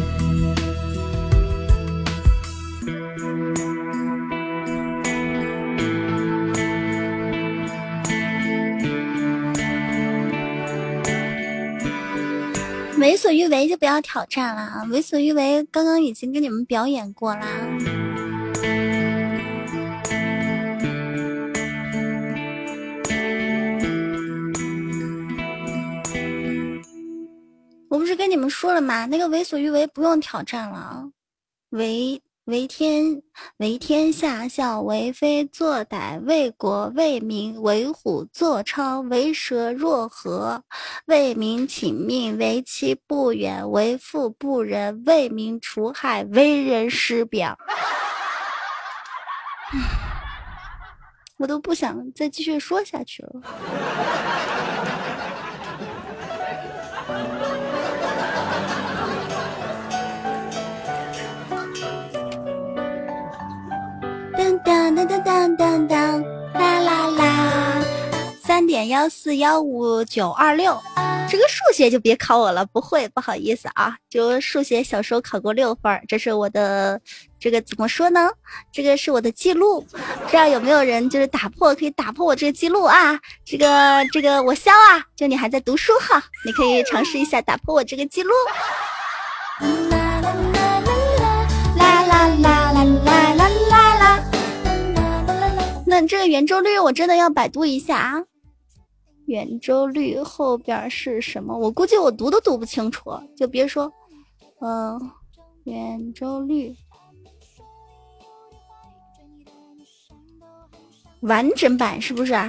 为所欲为就不要挑战了啊！为所欲为刚刚已经给你们表演过啦。我不是跟你们说了吗？那个为所欲为不用挑战了啊，为为天为天下笑，为非作歹，为国为民，为虎作伥，为蛇若何，为民请命，为期不远，为富不仁，为民除害，为人师表。我都不想再继续说下去了。当当当当当当当，啦啦啦！三点幺四幺五九二六，这个数学就别考我了，不会，不好意思啊。就数学小时候考过六分，这是我的这个怎么说呢？这个是我的记录，不知道有没有人就是打破，可以打破我这个记录啊？这个这个我肖啊，就你还在读书哈，你可以尝试一下打破我这个记录。啦啦啦这个圆周率我真的要百度一下啊。圆周率后边是什么？我估计我读都读不清楚，就别说，嗯，圆周率完整版是不是啊？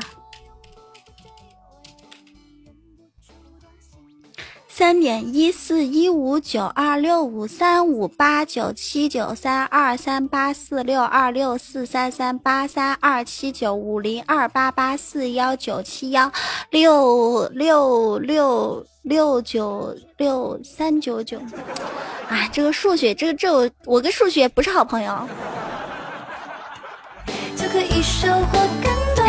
三点一四一五九二六五三五八九七九三二三八四六二六四三三八三二七九五零二八八四幺九七幺六六六六九六三九九。哎，这个数学，这个这我我跟数学不是好朋友。就可以收获更多，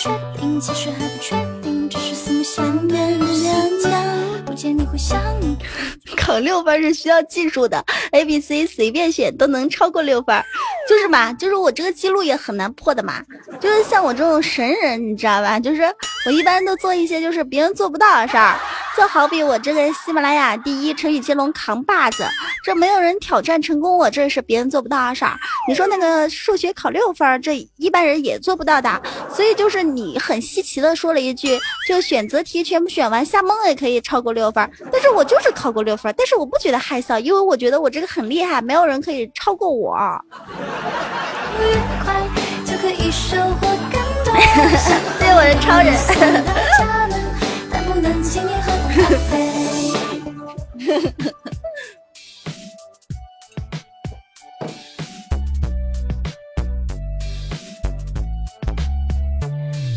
确定，其实还不确定，只是四目相对的时间，不见你。想考六分是需要技术的，A、B、C 随便选都能超过六分，就是嘛，就是我这个记录也很难破的嘛，就是像我这种神人，你知道吧？就是我一般都做一些就是别人做不到的事儿，就好比我这个喜马拉雅第一成语接龙扛把子，这没有人挑战成功，我这是别人做不到的事儿。你说那个数学考六分，这一般人也做不到的，所以就是你很稀奇的说了一句，就选择题全部选完，下蒙也可以超过六分，但是我就是考过六分，但是我不觉得害臊，因为我觉得我这个很厉害，没有人可以超过我。愉快就可以收获更多。对，我是超人。能不能请你喝咖啡？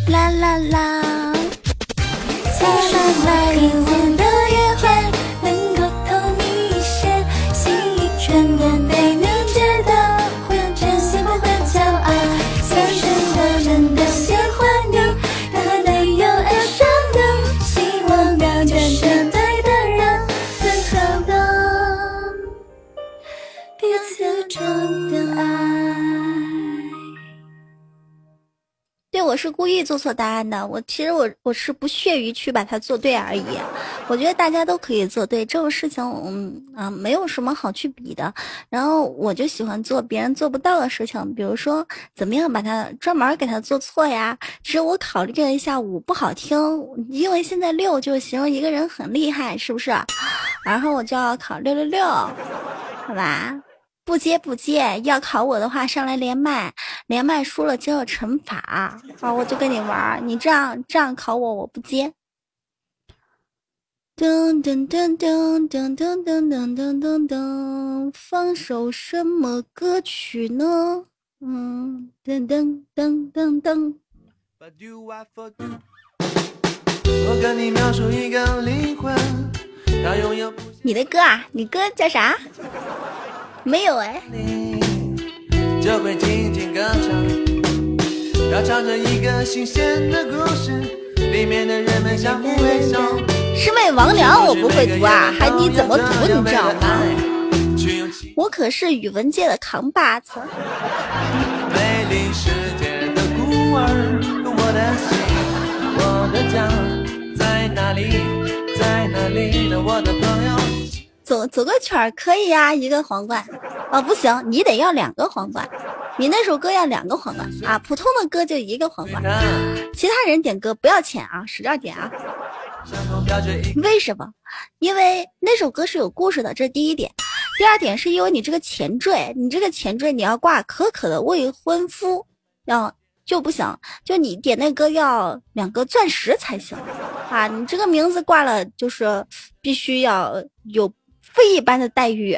啦啦啦！我是故意做错答案的。我其实我我是不屑于去把它做对而已。我觉得大家都可以做对这种事情，嗯啊，没有什么好去比的。然后我就喜欢做别人做不到的事情，比如说怎么样把它专门给它做错呀。其实我考虑了一下，五不好听，因为现在六就形容一个人很厉害，是不是？然后我就要考六六六，好吧？不接不接，要考我的话上来连麦，连麦输了就要惩罚啊！我就跟你玩，你这样这样考我，我不接。噔噔噔噔噔噔噔噔噔噔噔，放首什么歌曲呢？嗯，噔噔噔噔噔。我跟你描述一个灵魂，它拥有你的歌啊？你歌叫啥？没有哎。就会静静歌唱，要唱着一个新鲜的故事，里面的人们相互微笑。师妹王良我不会读啊，还你怎么读你知道吗？我可是语文界的扛把子。美丽世界的孤儿，我的心，我的家在哪里？在哪里呢？我的朋友。走走个圈儿可以呀、一个皇冠。哦，不行，你得要两个皇冠。你那首歌要两个皇冠啊，普通的歌就一个皇冠。其他人点歌不要钱啊，使劲点啊。为什么？因为那首歌是有故事的，这是第一点。第二点是因为你这个前缀，你这个前缀你要挂可可的未婚夫，要就不行，就你点那歌要两个钻石才行啊！你这个名字挂了，就是必须要有非一般的待遇。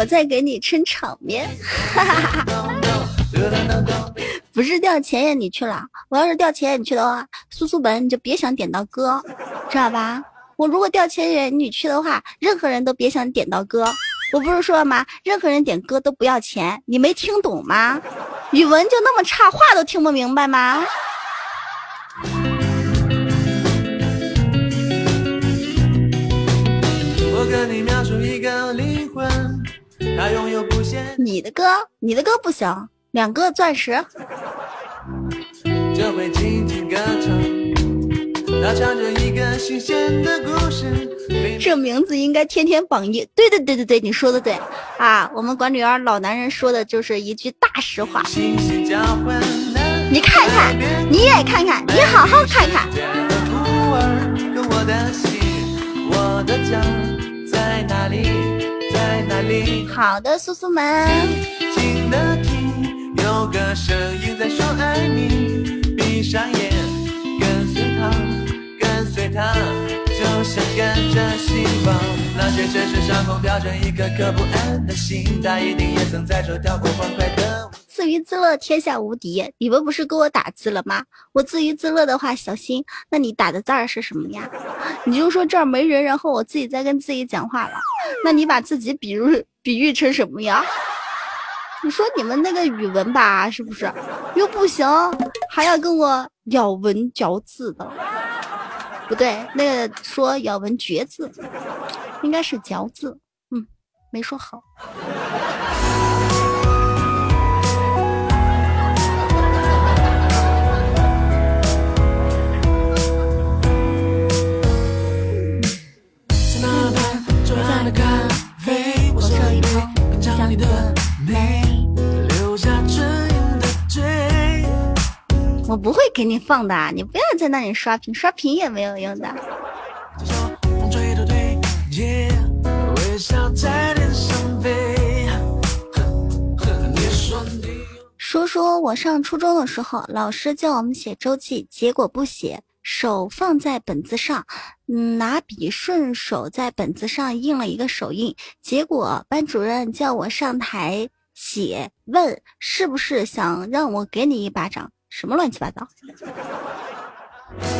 我在给你撑场面，不是掉钱眼你去了，我要是掉钱眼你去的话，苏苏本你就别想点到歌，知道吧？我如果掉钱眼你去的话，任何人都别想点到歌。我不是说了吗？任何人点歌都不要钱，你没听懂吗？语文就那么差，话都听不明白吗？我跟你描述一个灵魂，你的歌，你的歌不行，两个钻石。就会静静歌唱，它唱着一个新鲜的故事。这名字应该天天榜一。对对对对对，你说的对啊！我们管理员老男人说的就是一句大实话。你看看，你也看看，你好好看看。我的家在哪里？在哪里？好的，苏苏们。静的听，有个声音在说爱你。闭上眼，跟随他，跟随他，就像跟着希望。那些城市上空飘着一颗颗不安的心，它一定也曾在这跳过欢快的。自娱自乐，天下无敌。你们不是给我打字了吗？我自娱自乐的话，小心。那你打的字儿是什么呀？你就说这儿没人，然后我自己在跟自己讲话了。那你把自己比如比喻成什么呀？你说你们那个语文吧，是不是又不行，还要跟我咬文嚼字的？不对，那个说咬文嚼字，应该是嚼字。嗯，没说好。边左岸的咖啡，我手一杯，品尝你的美，留下唇印的嘴。我不会给你放的，你不要在那里刷屏，刷屏也没有用的。风吹的对，耶，微笑在脸上飞。呵呵你说你说说我上初中的时候，老师叫我们写周记，结果不写，手放在本子上，拿笔顺手在本子上印了一个手印，结果班主任叫我上台写，问是不是想让我给你一巴掌？什么乱七八糟？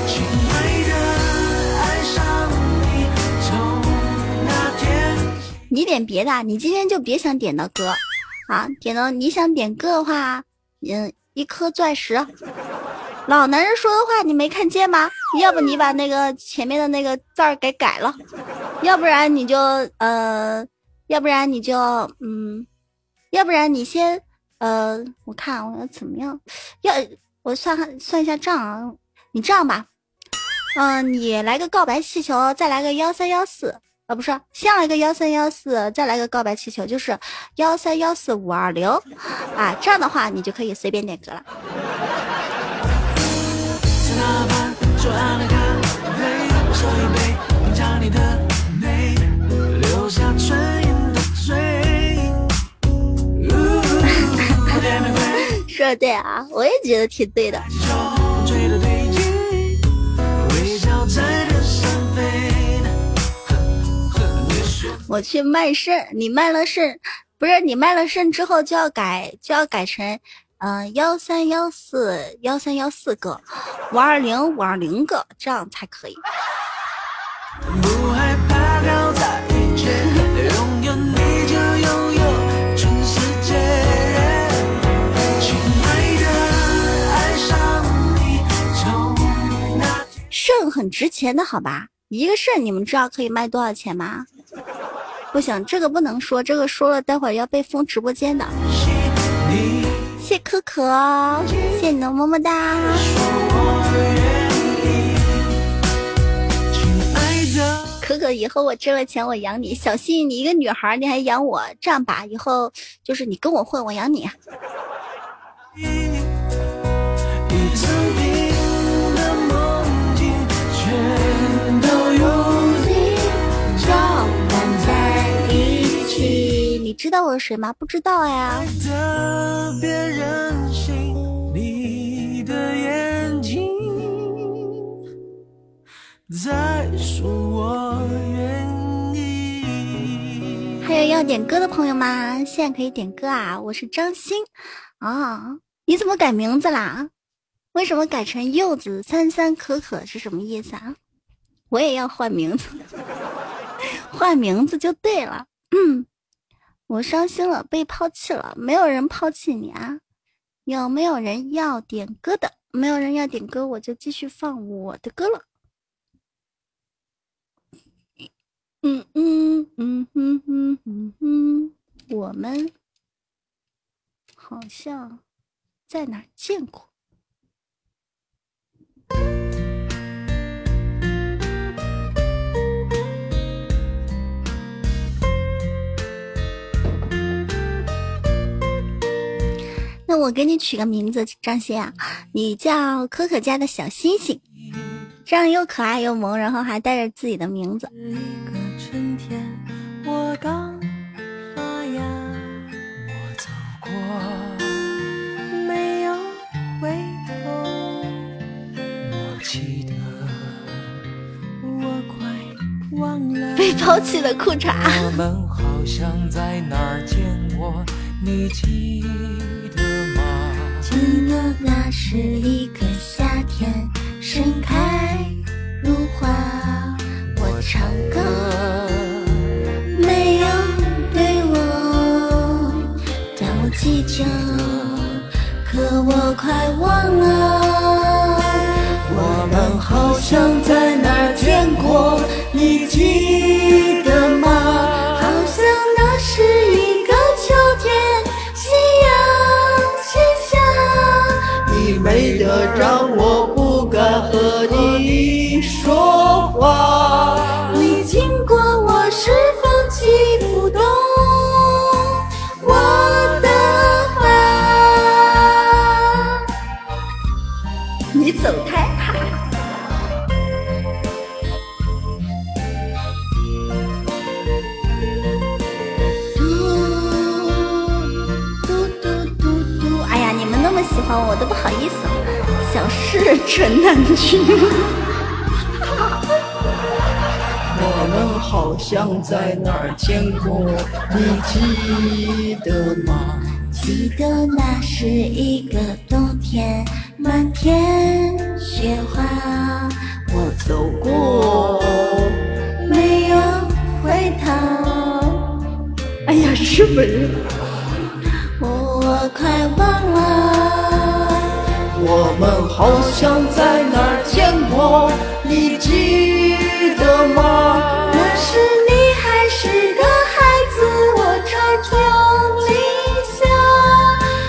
亲爱的，爱上你，从那天你点别的，你今天就别想点到歌，啊，点到你想点歌的话，嗯，一颗钻石。老男人说的话你没看见吗？要不你把那个前面的那个字儿给改了，要不然你就呃，要不然你就嗯，要不然你先呃，我看我要怎么样？要我算算一下账啊，你这样吧，嗯、你来个告白气球，再来个幺三幺四。啊，不是，先来个幺三幺四，再来个告白气球，就是幺三幺四五二零，啊，这样的话你就可以随便点歌了。在那边左岸的咖啡，我手一杯，品尝你的美，留下唇印的嘴。说的对啊，我也觉得挺对的。微笑在脸上飞。我去卖肾，你卖了肾，不是你卖了肾之后就要改，就要改成，嗯幺三幺四幺三幺四个，五二零五二零个，这样才可以。肾很值钱的，好吧？一个肾你们知道可以卖多少钱吗？不行，这个不能说，这个说了待会儿要被封直播间的。谢可可，谢谢你的么么哒。可可，以后我挣了钱我养你。小心，你一个女孩你还养我？这样吧，以后就是你跟我混，我养你。你知道我是谁吗？不知道呀。还有要点歌的朋友吗？现在可以点歌啊！我是张鑫啊，你怎么改名字啦？为什么改成柚子三三可可是什么意思啊？我也要换名字，换名字就对了。嗯，我伤心了，被抛弃了，没有人抛弃你啊？有没有人要点歌的？没有人要点歌，我就继续放我的歌了。嗯嗯嗯嗯嗯嗯嗯，我们好像在哪见过。那我给你取个名字，张鑫啊，你叫可可家的小星星，这样又可爱又萌，然后还带着自己的名字。春天，我刚发芽，我走过，没有回头。我记得，我快忘了。被抛弃的裤衩。我们好像在哪儿见过，你记得吗？记得那是一个夏天，盛开如花。我唱歌，没有对我，但我记着，可我快忘了。我们好像在哪儿见过，你记得吗？说话。你经过我时，风起不动我的话？你走开！嘟嘟嘟嘟！哎呀，你们那么喜欢我，都不好意思了。小事真难听。好像在哪儿见过，你记得吗？记得那是一个冬天，满天雪花。我走过，没有回头。哎呀，日本人！我快忘了。我们好像在哪儿见过，你记得吗？是你还是个孩子，我朝中理想。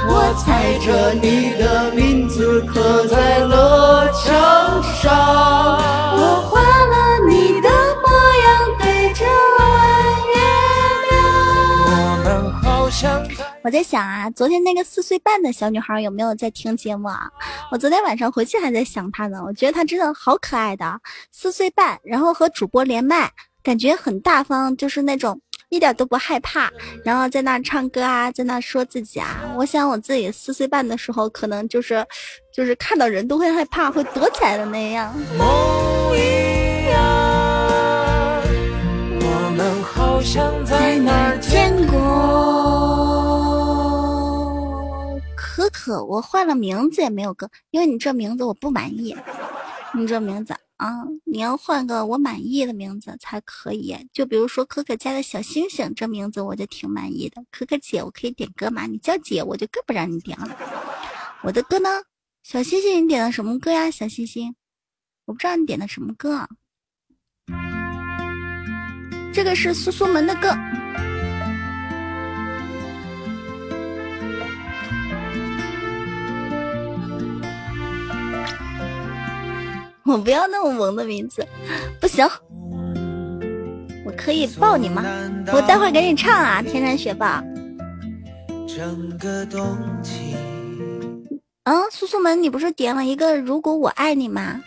我猜着你的名字刻在了墙上。我画了你的模样，对着弯月亮。我们好像。我在想啊，昨天那个四岁半的小女孩有没有在听节目啊？我昨天晚上回去还在想她呢，我觉得她真的好可爱的，四岁半，然后和主播连麦，感觉很大方，就是那种一点都不害怕，然后在那唱歌啊，在那说自己啊。我想我自己四岁半的时候，可能就是，就是看到人都会害怕，会躲起来的那样。梦一样，我们好像在哪儿见过。可可，我换了名字也没有歌，因为你这名字我不满意。你这名字啊，你要换个我满意的名字才可以。就比如说可可家的小星星，这名字我就挺满意的。可可姐，我可以点歌吗？你叫姐，我就更不让你点了。我的歌呢？小星星，你点的什么歌呀？小星星，我不知道你点的什么歌？这个是苏苏门的歌。我不要那么萌的名字，不行。我可以抱你吗？我待会儿给你唱啊，天山雪豹。整个冬季，嗯，苏苏门，你不是点了一个“如果我爱你”吗？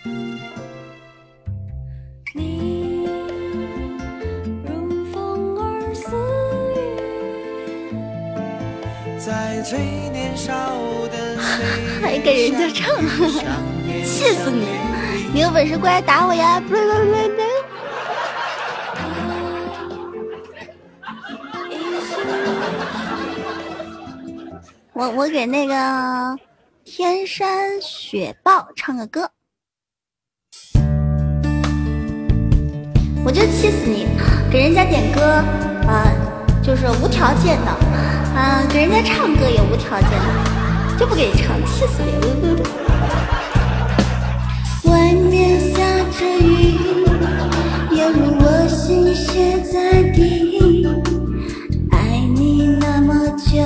在最年少的 还给人家唱，气死你！你有本事过来打我呀！我我给那个天山雪豹唱个歌，我就气死你！给人家点歌啊，就是无条件的啊，给人家唱歌也无条件的，就不给你唱，气死你！外面下着雨，犹如我心血在滴，爱你那么久。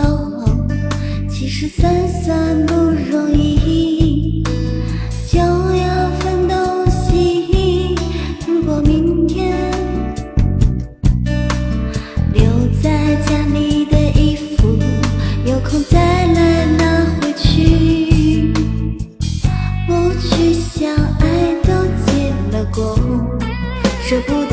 其实算算不容易，舍不得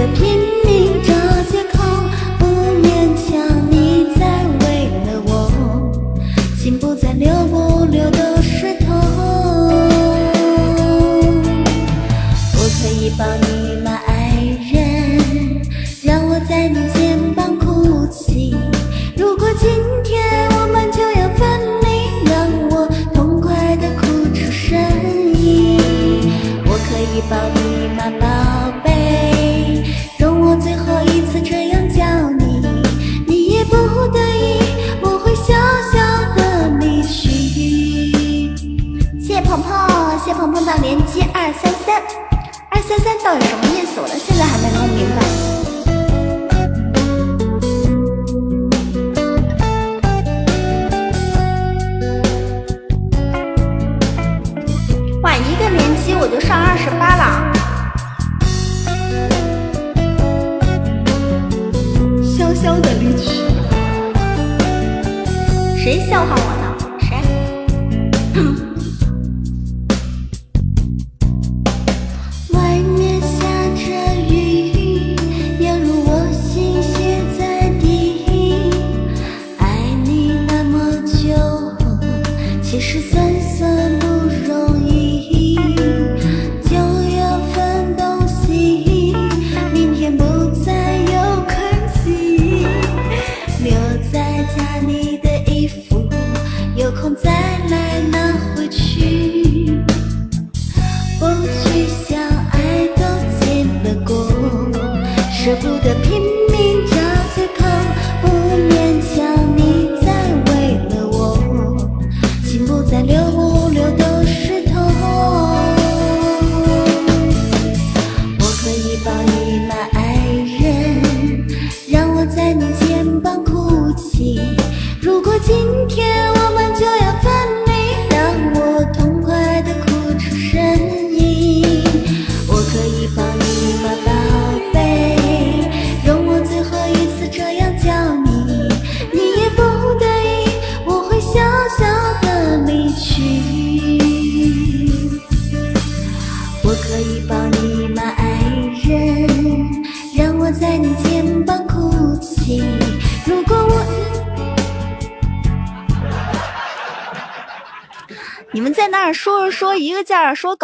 鹏，谢谢鹏鹏的连接二三三，二三三到底什么意思？我到现在还没弄明白。哇，一个连击我就上二十八了。潇潇的离去，谁笑话我呢？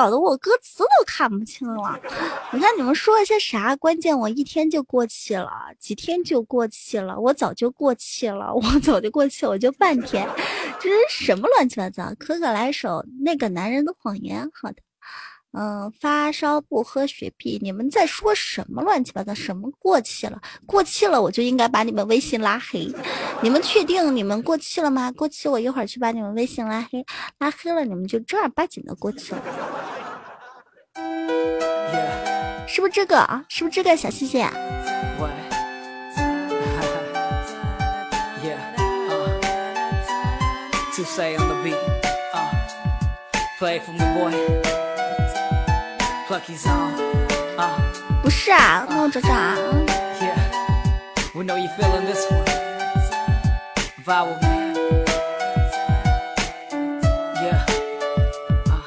搞得我歌词都看不清了。你看你们说了些啥？关键我一天就过气了，几天就过气了，我早就过气了，我早就过气，我就半天，这是什么乱七八糟？可可来首那个男人的谎言，好的。嗯，发烧不喝雪碧，你们在说什么乱七八糟？什么过气了？过气了，我就应该把你们微信拉黑。你们确定你们过气了吗？过气，我一会儿去把你们微信拉黑，拉黑了你们就正儿八经的过气了。是不是这个啊？是不是这个小谢谢啊？Yeah, uh, uh, 不是啊，那我找找啊。yeah, we know you feeling this one, vibe with me, yeah, uh,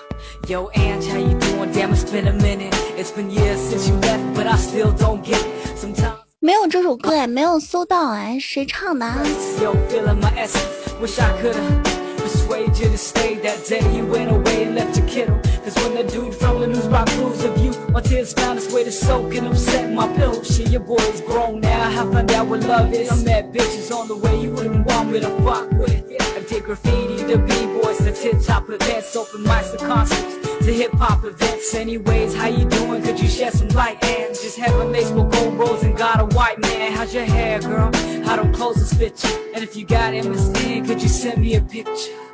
yo, Ange, how you doing? Damn, it's been a minute, it's been years since you left, but I still don't get it. Sometimes 没有这首歌哎，没有搜到哎，谁唱的啊？Yo, feeling my essence. Wish I could've persuade you to stay that day. You went away and left your kiddo. Cause when the dude from the news brought clues of you, my tears found its way to soak and upset my pillow. Shit, your boy's grown now. I found out what love is. I met bitches on the way you wouldn't want me to fuck with. I did graffiti to b-boys, the tip top events, open mics, the concerts. To hip hop events, anyways, how you doing? Could you shed some light? And just heaven they smoke gold rolls and got a white man. How's your hair, girl? How them clothes fit you? And if you got MSN, could you send me a picture?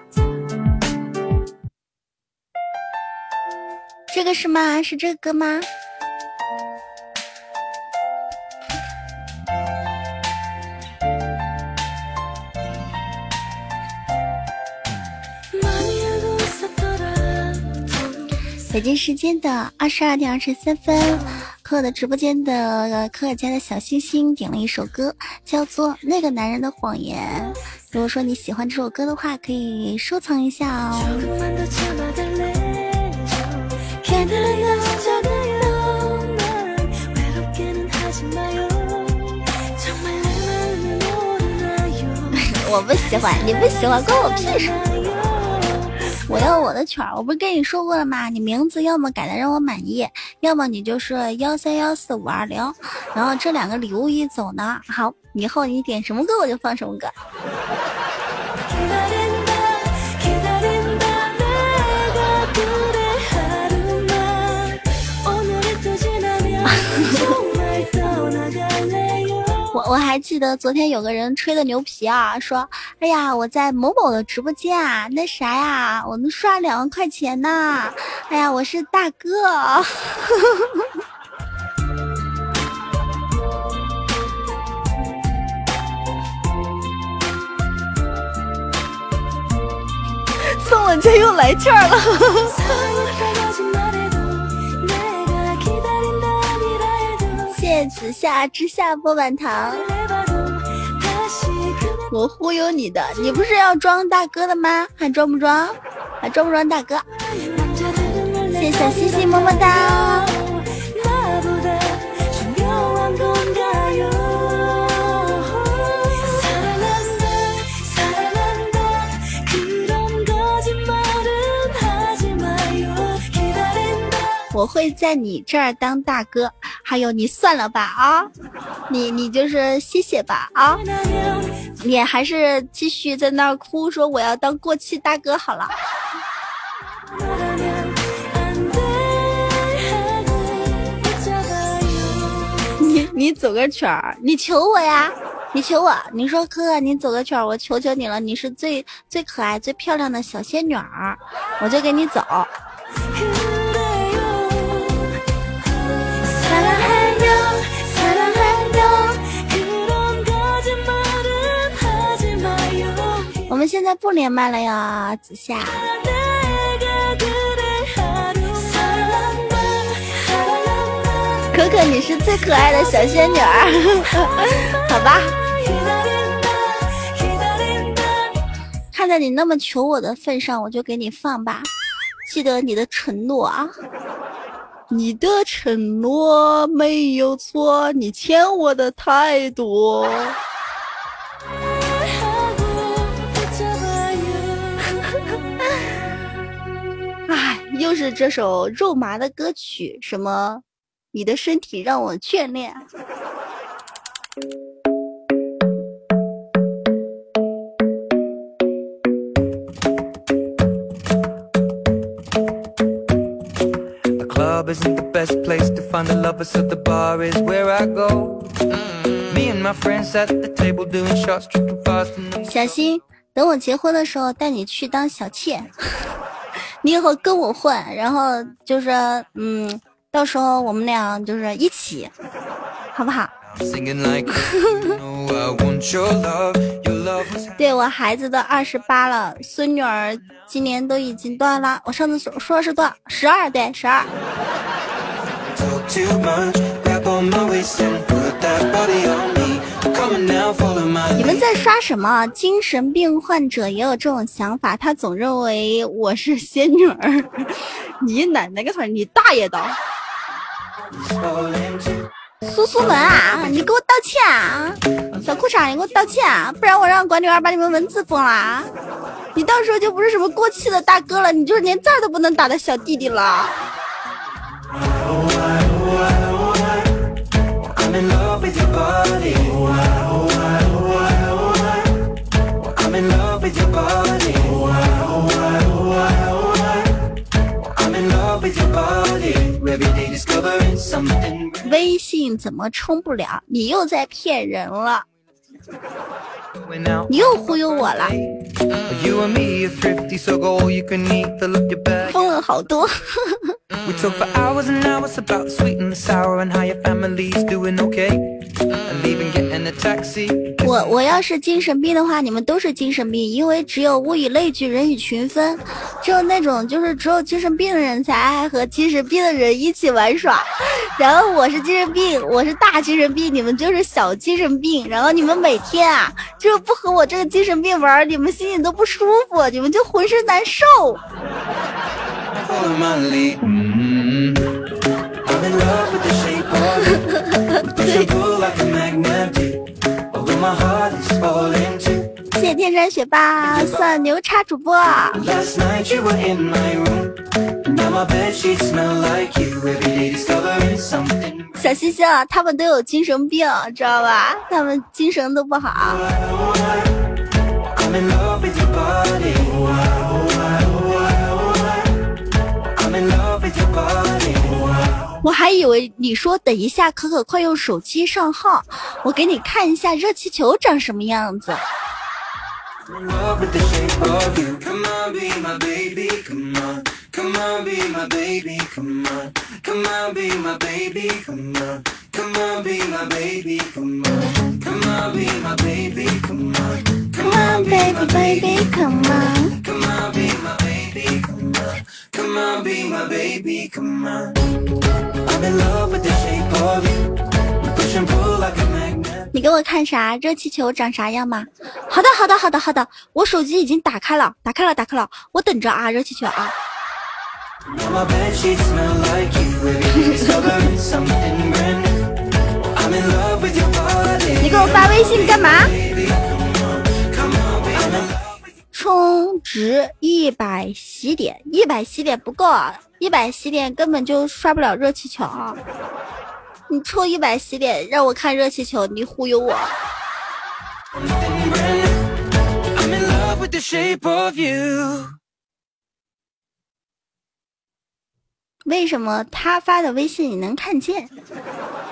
这个是吗？是这个歌吗？北京时间的二十二点二十三分，可我的直播间的可可家的小星星点了一首歌，叫做《那个男人的谎言》。如果说你喜欢这首歌的话，可以收藏一下哦。我不喜欢，你不喜欢关我屁事。我要我的曲儿，我不是跟你说过了吗？你名字要么改的让我满意，要么你就是幺三幺四五二零，然后这两个礼物一走呢，好，以后你点什么歌我就放什么歌。我我还记得昨天有个人吹的牛皮啊，说，哎呀，我在某某的直播间啊，那啥呀，我能刷两万块钱呢，哎呀，我是大哥。送了这又来劲儿了。谢谢子夏之下波板糖，我忽悠你的，你不是要装大哥的吗？还装不装？还装不装大哥？谢谢小西西么么哒。我会在你这儿当大哥，还有你算了吧啊，你你就是谢谢吧啊，你还是继续在那儿哭说我要当过气大哥好了。你你走个圈儿，你求我呀，你求我，你说哥哥你走个圈儿，我求求你了，你是最最可爱、最漂亮的小仙女儿，我就给你走。现在不连麦了呀紫霞可可你是最可爱的小仙女儿。好吧。看在你那么求我的份上我就给你放吧。记得你的承诺啊。你的承诺没有错你欠我的太多又是这首肉麻的歌曲，什么？你的身体让我眷恋。Isn't the best place to find the lovers, so the bar is where I go. Me and my friends at the table doing shots, tripping fast. 小新，等我结婚的时候带你去当小妾，你以后跟我混，然后就是嗯，到时候我们俩就是一起，好不好对我孩子都二十八了，孙女儿今年都已经多少了？我上次说说是多少？十二，对，十二。你们在刷什么？精神病患者也有这种想法，他总认为我是仙女儿。你奶奶个腿！你大爷的！苏苏们啊，你给我道歉啊！小裤衩，你给我道歉啊！不然我让管理员把你们文字封了啊！你到时候就不是什么过气的大哥了，你就是连字都不能打的小弟弟了。I'm in love with your body. I'm in love with your body. I'm in love with your body. Every day discovering something. 微信怎么充不了？你又在骗人了，Going out. 你又忽悠我了，You and me are thrifty, so go all you can eat. Fill up your bag. 封了好多。We talk for hours and hours about the sweet and the sour and how your family's doing okay. 我我要是精神病的话，你们都是精神病，因为只有物以类聚，人以群分，只有那种就是只有精神病的人才爱和精神病的人一起玩耍。然后我是精神病，我是大精神病，你们就是小精神病。然后你们每天啊，就是不和我这个精神病玩，你们心里都不舒服，你们就浑身难受。My 谢天山学霸，算牛叉主播，小星星啊，他们都有精神病，知道吧，他们精神都不好。我还以为你说等一下，可可快用手机上号，我给你看一下热气球长什么样子。in love with the shape of you. Come on, be my baby, come on. Come on, be my baby, come on. Come on, be my baby, come on. Come on, be my baby, come on. I'm in love with the shape of you. We push and pull like a magnet. 你给我看啥？热气球长啥样吗？好的，好的，好的，好的。我手机已经打开了，打开了，打开了。我等着啊，热气球啊.你给我发微信干嘛？充值一百喜点，一百喜点不够啊，一百喜点根本就刷不了热气球啊！你充一百喜点让我看热气球，你忽悠我。为什么他发的微信你能看见？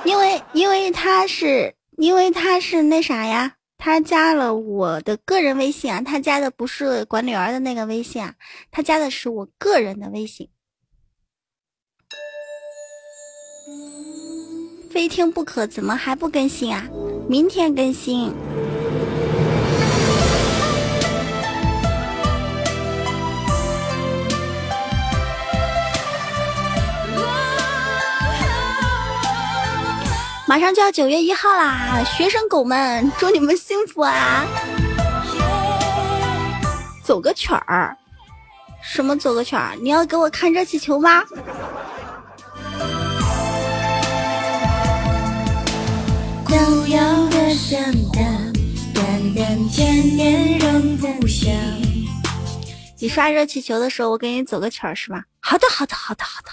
因为因为他是因为他是那啥呀，他加了我的个人微信啊，他加的不是管理员的那个微信啊，他加的是我个人的微信。非听不可，怎么还不更新啊？明天更新。马上就要九月一号啦，学生狗们，祝你们幸福啊！走个曲儿，什么走个曲儿？你要给我看热气球吗？都要的圣诞，短短千年仍不响。你刷热气球的时候，我给你走个曲儿是吧？好的，好的，好的，好的。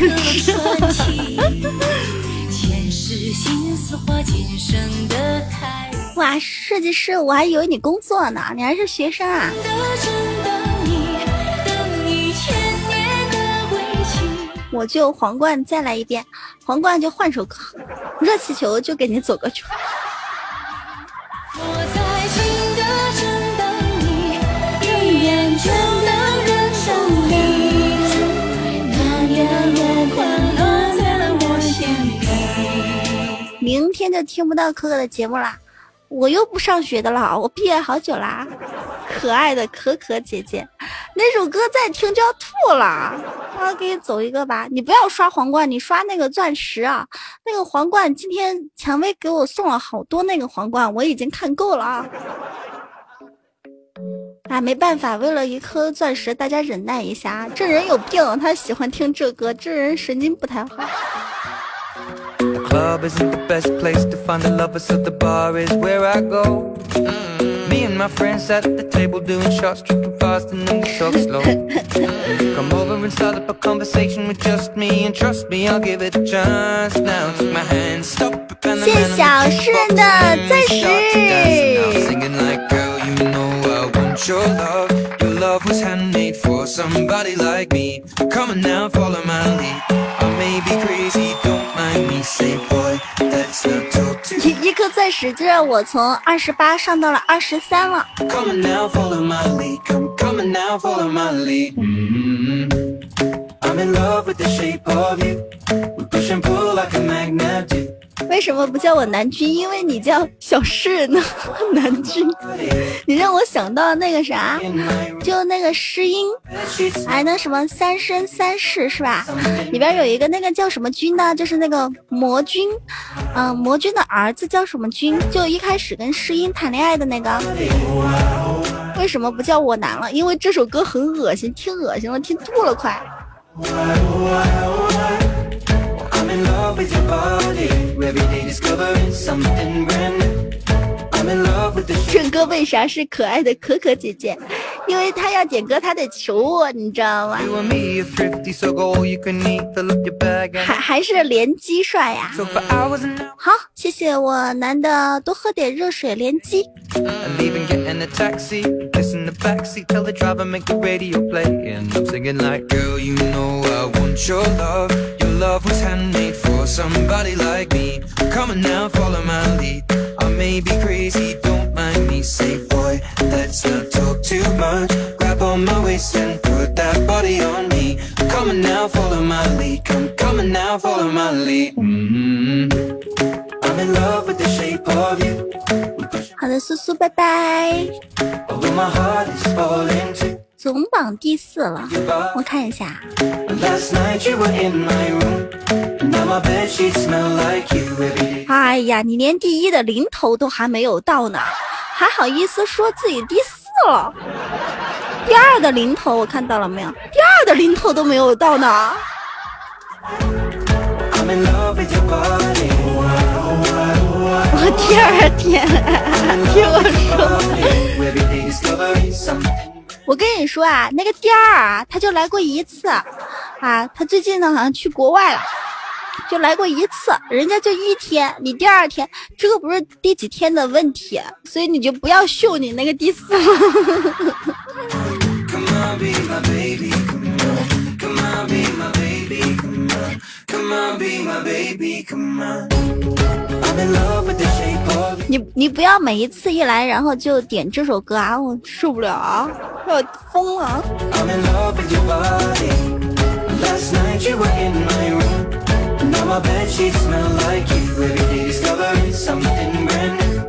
哇，设计师，我还以为你工作呢，你还是学生啊？我就皇冠再来一遍，皇冠就换首歌，热气球就给你走个圈。我在情的正等明天就听不到可可的节目啦。我又不上学的了，我毕业好久啦。可爱的可可姐姐，那首歌再听就要吐了。我给你走一个吧，你不要刷皇冠，你刷那个钻石啊。那个皇冠，今天蔷薇给我送了好多那个皇冠，我已经看够了啊。啊，没办法，为了一颗钻石，大家忍耐一下。这人有病，他喜欢听这歌，这人神经不太好。The club isn't the best place to find a lover, so the bar is where I go. Mm. Me and my friends at the table doing shots, tripping fast, and then we talk slow. Come over and start up a conversation with just me, and trust me, I'll give it a chance. Now take my hand, stop and the man on the jukebox, singing like, girl, you know I want your love. Your love was handmade for somebody like me. Come on now, follow. 一一颗钻石就让我从二十八上到了二十三了。Come 为什么不叫我南君？因为你叫小诗人呢。南君，你让我想到那个啥，就那个诗音。哎，那什么三生三世是吧？里边有一个那个叫什么君呢？就是那个魔君。嗯魔君的儿子叫什么君？就一开始跟诗音谈恋爱的那个。为什么不叫我南了？因为这首歌很恶心，听恶心了，听吐了，快。With your body. Every day discovering something brand new. I'm in love with the 这歌为啥是可爱的可可姐姐？因为他要点歌，他得求我，你知道吗？You and me are thrifty, so go all you can eat. Fill up your bag 还还是连击帅呀好，谢谢我男的多喝点热水连击。And leaving, getting a taxi. Kiss in the backseat, tell the driver make the radio play. And I'm singing like, girl, you know I want your love. Your love was handmade for somebody like me. Come on now, follow my lead. I may be crazy, don't mind me. Say, boy, let's not talk too much. Grab on my waist and put that body on me. Come on now, follow my lead. Come, come on now, follow my lead. mm I'm in love with the shape of you. 好的，苏苏，拜拜。 Although my heart is falling too. 总榜第四了，我看一下。哎呀，你连第一的零头都还没有到呢，还好意思说自己第四了？第二的零头我看到了没有？第二的零头都没有到呢。我第二天听我说。我跟你说啊，那个第二啊，他就来过一次啊，他最近呢好像去国外了。就来过一次，人家就一天，你第二天，这个不是第几天的问题，所以你就不要秀你那个第四 Come on, be my baby. Come on. I'm in love with the shape of you. 你你不要每一次一来，然后就点这首歌啊，我受不了啊，我疯了。 I'm in love with your body. Last night you were in my room. Now my bed sheets smell like you. Every day discovering something brand new.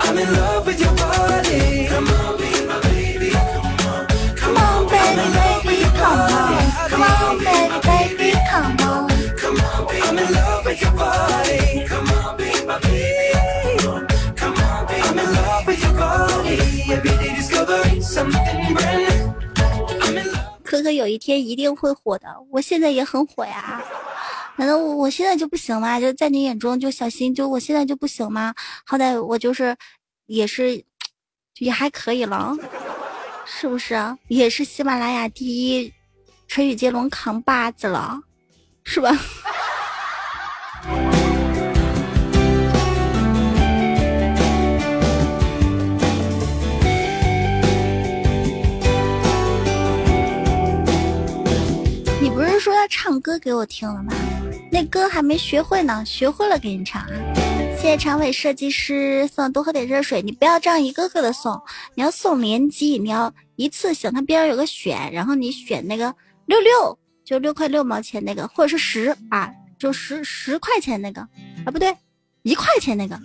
I'm in love with your body. Come on, be my baby. Come on. Come on, baby, baby, come on. Come on, baby, 可可有一天一定会火的，我现在也很火呀。难道我我现在就不行吗？就在你眼中，就小新，就我现在就不行吗？好歹我就是，也是，也还可以了，是不是？也是喜马拉雅第一成语接龙扛把子了，是吧？说要唱歌给我听了吗？那歌还没学会呢，学会了给你唱啊！谢谢长尾设计师送多喝点热水，你不要这样一个个的送，你要送连击，你要一次性，它边上有个选，然后你选那个六六，就六块六毛钱那个，或者是十啊，就十十块钱那个啊，不对，一块钱那个，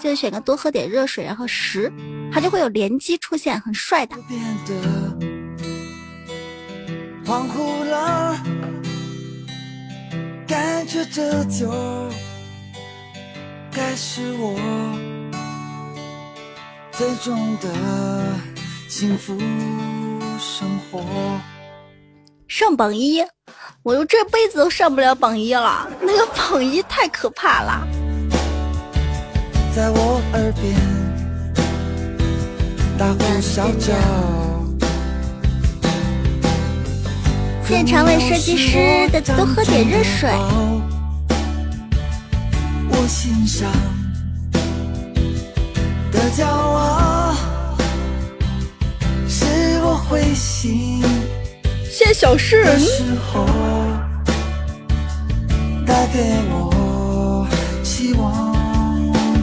就选个多喝点热水，然后十，它就会有连击出现，很帅的。恍惚了，感觉这就该是我最终的幸福生活。上榜一，我就这辈子都上不了榜一了，那个榜一太可怕了。在我耳边大呼小叫。现场为设计师的多喝点热水。我心上的骄傲，是我会心谢小诗。的时候带给我希望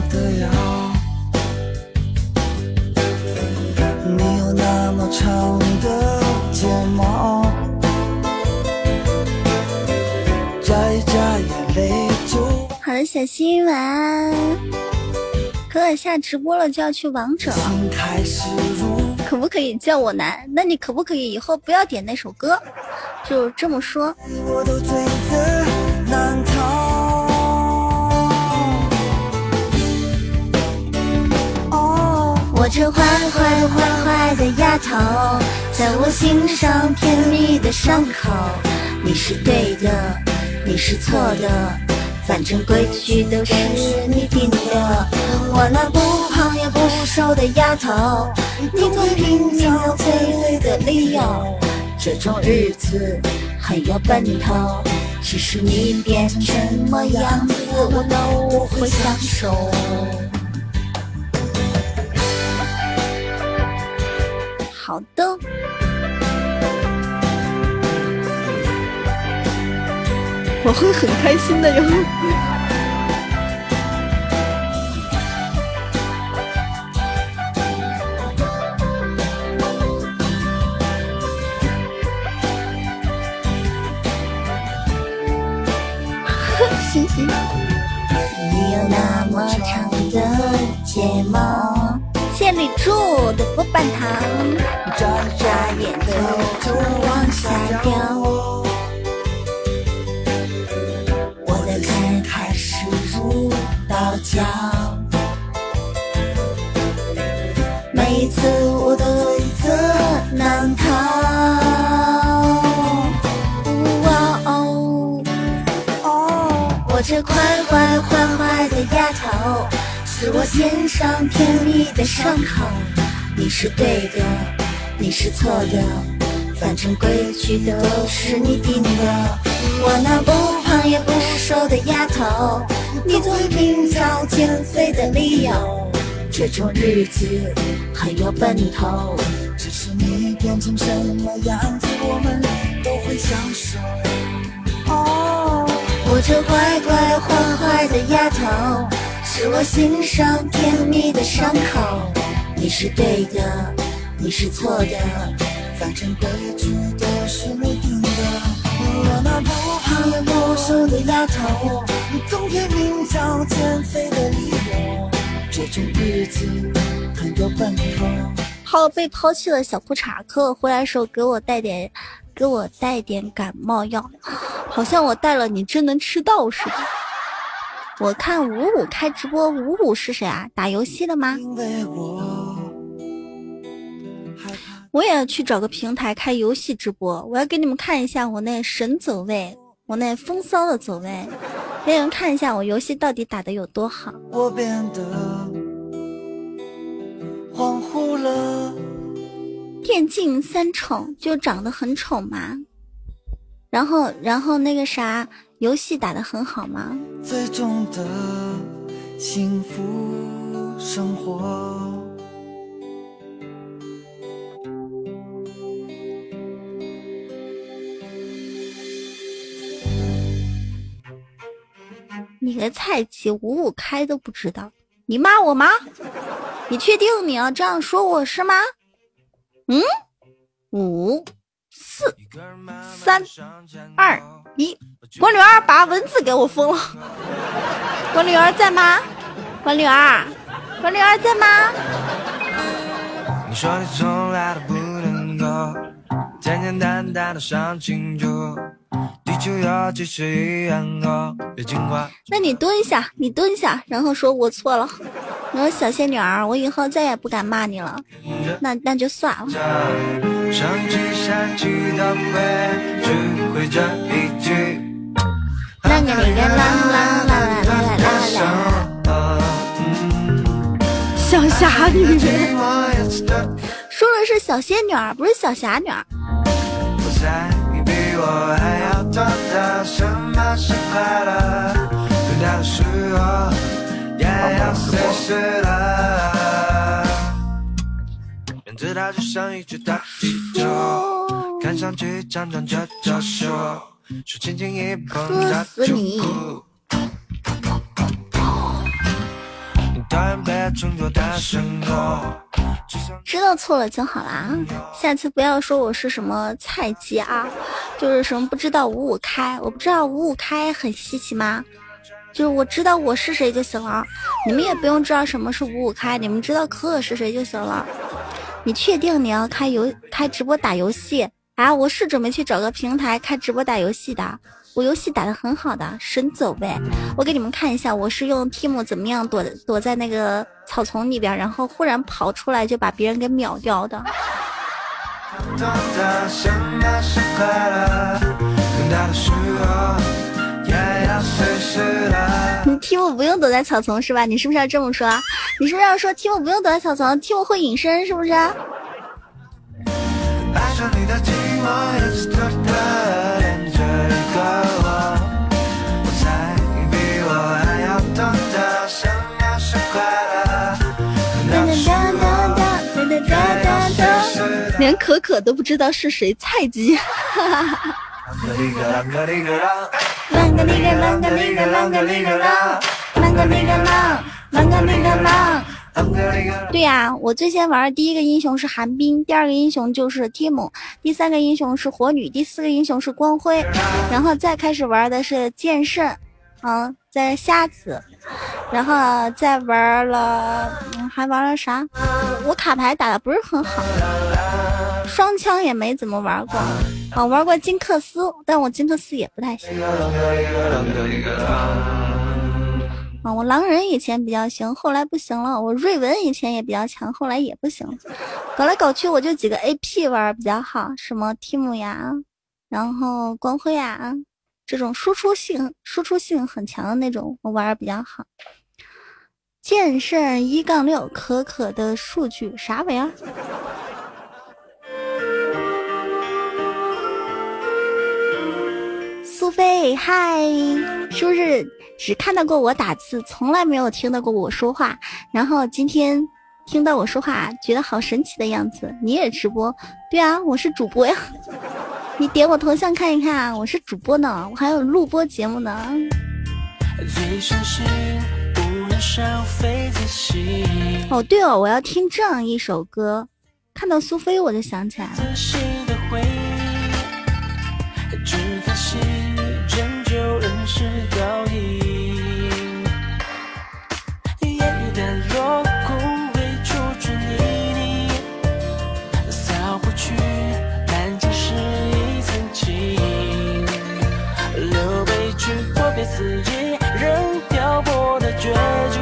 的药。你有那么长小新晚安。可可下直播了，就要去王者了，可不可以叫我难？那你可不可以以后不要点那首歌？就这么说。我都罪责难逃。我这坏坏坏坏的丫头，在我心上甜蜜的伤口。你是对的，你是错的，反正规矩都是你定的。我那不胖也不瘦的丫头，你总拼命要颓废的理由。这种日子很有奔头，其实你变成什么样子，我都会享受。好的。我会很开心的哟。行行。你有那么长的睫毛，谢李柱的波板糖，眨眨眼头就往下掉。到脚，每一次我都罪责难逃。哇哦，我这坏坏坏坏的丫头，是我心上甜蜜的伤口。你是对的，你是错的，反正规矩都是你定的。我那不胖也不瘦的丫头，你总拼找减肥的理由。这种日子很有奔头，只是你变成什么样子，我们都会享受。哦，我这乖乖坏坏的丫头，是我心上甜蜜的伤口。你是对的，你是错的，反正规矩都是你定的。我那不胖也不瘦的丫头，你总拼命找减肥的理由。这种日子很有奔头。好被抛弃了小裤衩，可我回来时候给我带点，给我带点感冒药，好像我带了你真能吃到似的。我看五五开直播，五五是谁啊？打游戏的吗？我也要去找个平台开游戏直播，我要给你们看一下我那神走位，我那风骚的走位，给你们看一下我游戏到底打的有多好。我变得恍惚了。电竞三丑就长得很丑吗？然后，然后那个啥，游戏打的很好吗？最终的幸福生活。你个菜鸡，五五开都不知道，你骂我吗？你确定你要这样说我是吗？嗯，五四三二一，管理员把文字给我封了。管理员在吗？管理员，管理员在吗？你说你从来都不能够简简单单的想清楚，地球有几十亿人口，别进化。那你蹲下，你蹲下，然后说我错了。我说小仙女儿，我以后再也不敢骂你了。那那就算了。上气下气的会只会这一句。啦个哩个啦啦啦啦啦啦啦啦。小侠女，说的是小仙女儿，不是小侠女儿。我猜你比我还要懂得什么是快乐，等待的时候也要随时了。原子它就像一只大气球，看上去强壮却娇羞，手轻轻一碰它就哭。知道错了就好啦，下次不要说我是什么菜鸡啊，就是什么不知道五五开，我不知道五五开很稀奇吗？就是我知道我是谁就行了，你们也不用知道什么是五五开，你们知道可可是谁就行了。你确定你要开游开直播打游戏啊？我是准备去找个平台开直播打游戏的，我游戏打的很好的，神走呗！我给你们看一下，我是用 Team 怎么样躲躲在那个草丛里边，然后忽然跑出来就把别人给秒掉的。你 Team 不用躲在草丛是吧？你是不是要这么说？你是不是要说 Team 不用躲在草丛，Team 会隐身是不是？爱上你的寂寞，连可可都不知道是谁，菜鸡。对呀、我最先玩的第一个英雄是寒冰，第二个英雄就是 Tim，第三个英雄是火女，第四个英雄是光辉，然后再开始玩的是剑圣，嗯，在瞎子，然后再玩了，嗯还玩了啥？我卡牌打的不是很好，双枪也没怎么玩过，啊，玩过金克斯，但我金克斯也不太行。啊，我狼人以前比较行，后来不行了。我瑞文以前也比较强，后来也不行。搞来搞去，我就几个 AP 玩比较好，什么 Team 呀，然后光辉呀，这种输出性输出性很强的那种，我玩的比较好。剑圣一杠六，可可的数据啥玩意儿？苏菲，嗨，是不是只看到过我打字，从来没有听到过我说话？然后今天听到我说话，觉得好神奇的样子。你也直播？对啊，我是主播呀。你点我头像看一看啊，我是主播呢，我还有录播节目呢。哦，对哦，我要听这样一首歌。看到苏菲，我就想起来了。是倒影。言语的落枯萎，处处泥泞，扫不去淡尽是一层情，留悲剧或别自己，任漂泊的结局。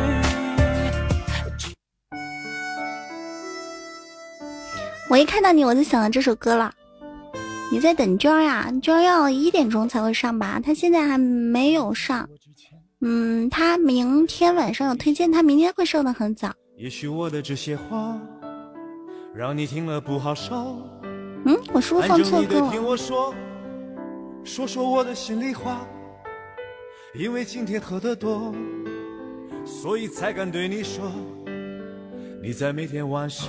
我一看到你，我就想到这首歌了。你在等娟儿呀？娟儿要一点钟才会上吧？她现在还没有上。嗯，她明天晚上有推荐，她明天会上的很早。也许我的这些话让你听了不好受，嗯，我是不是放错歌听了？我说，说说我的心里话。因为今天喝得多，所以才敢对你说，你在每天晚上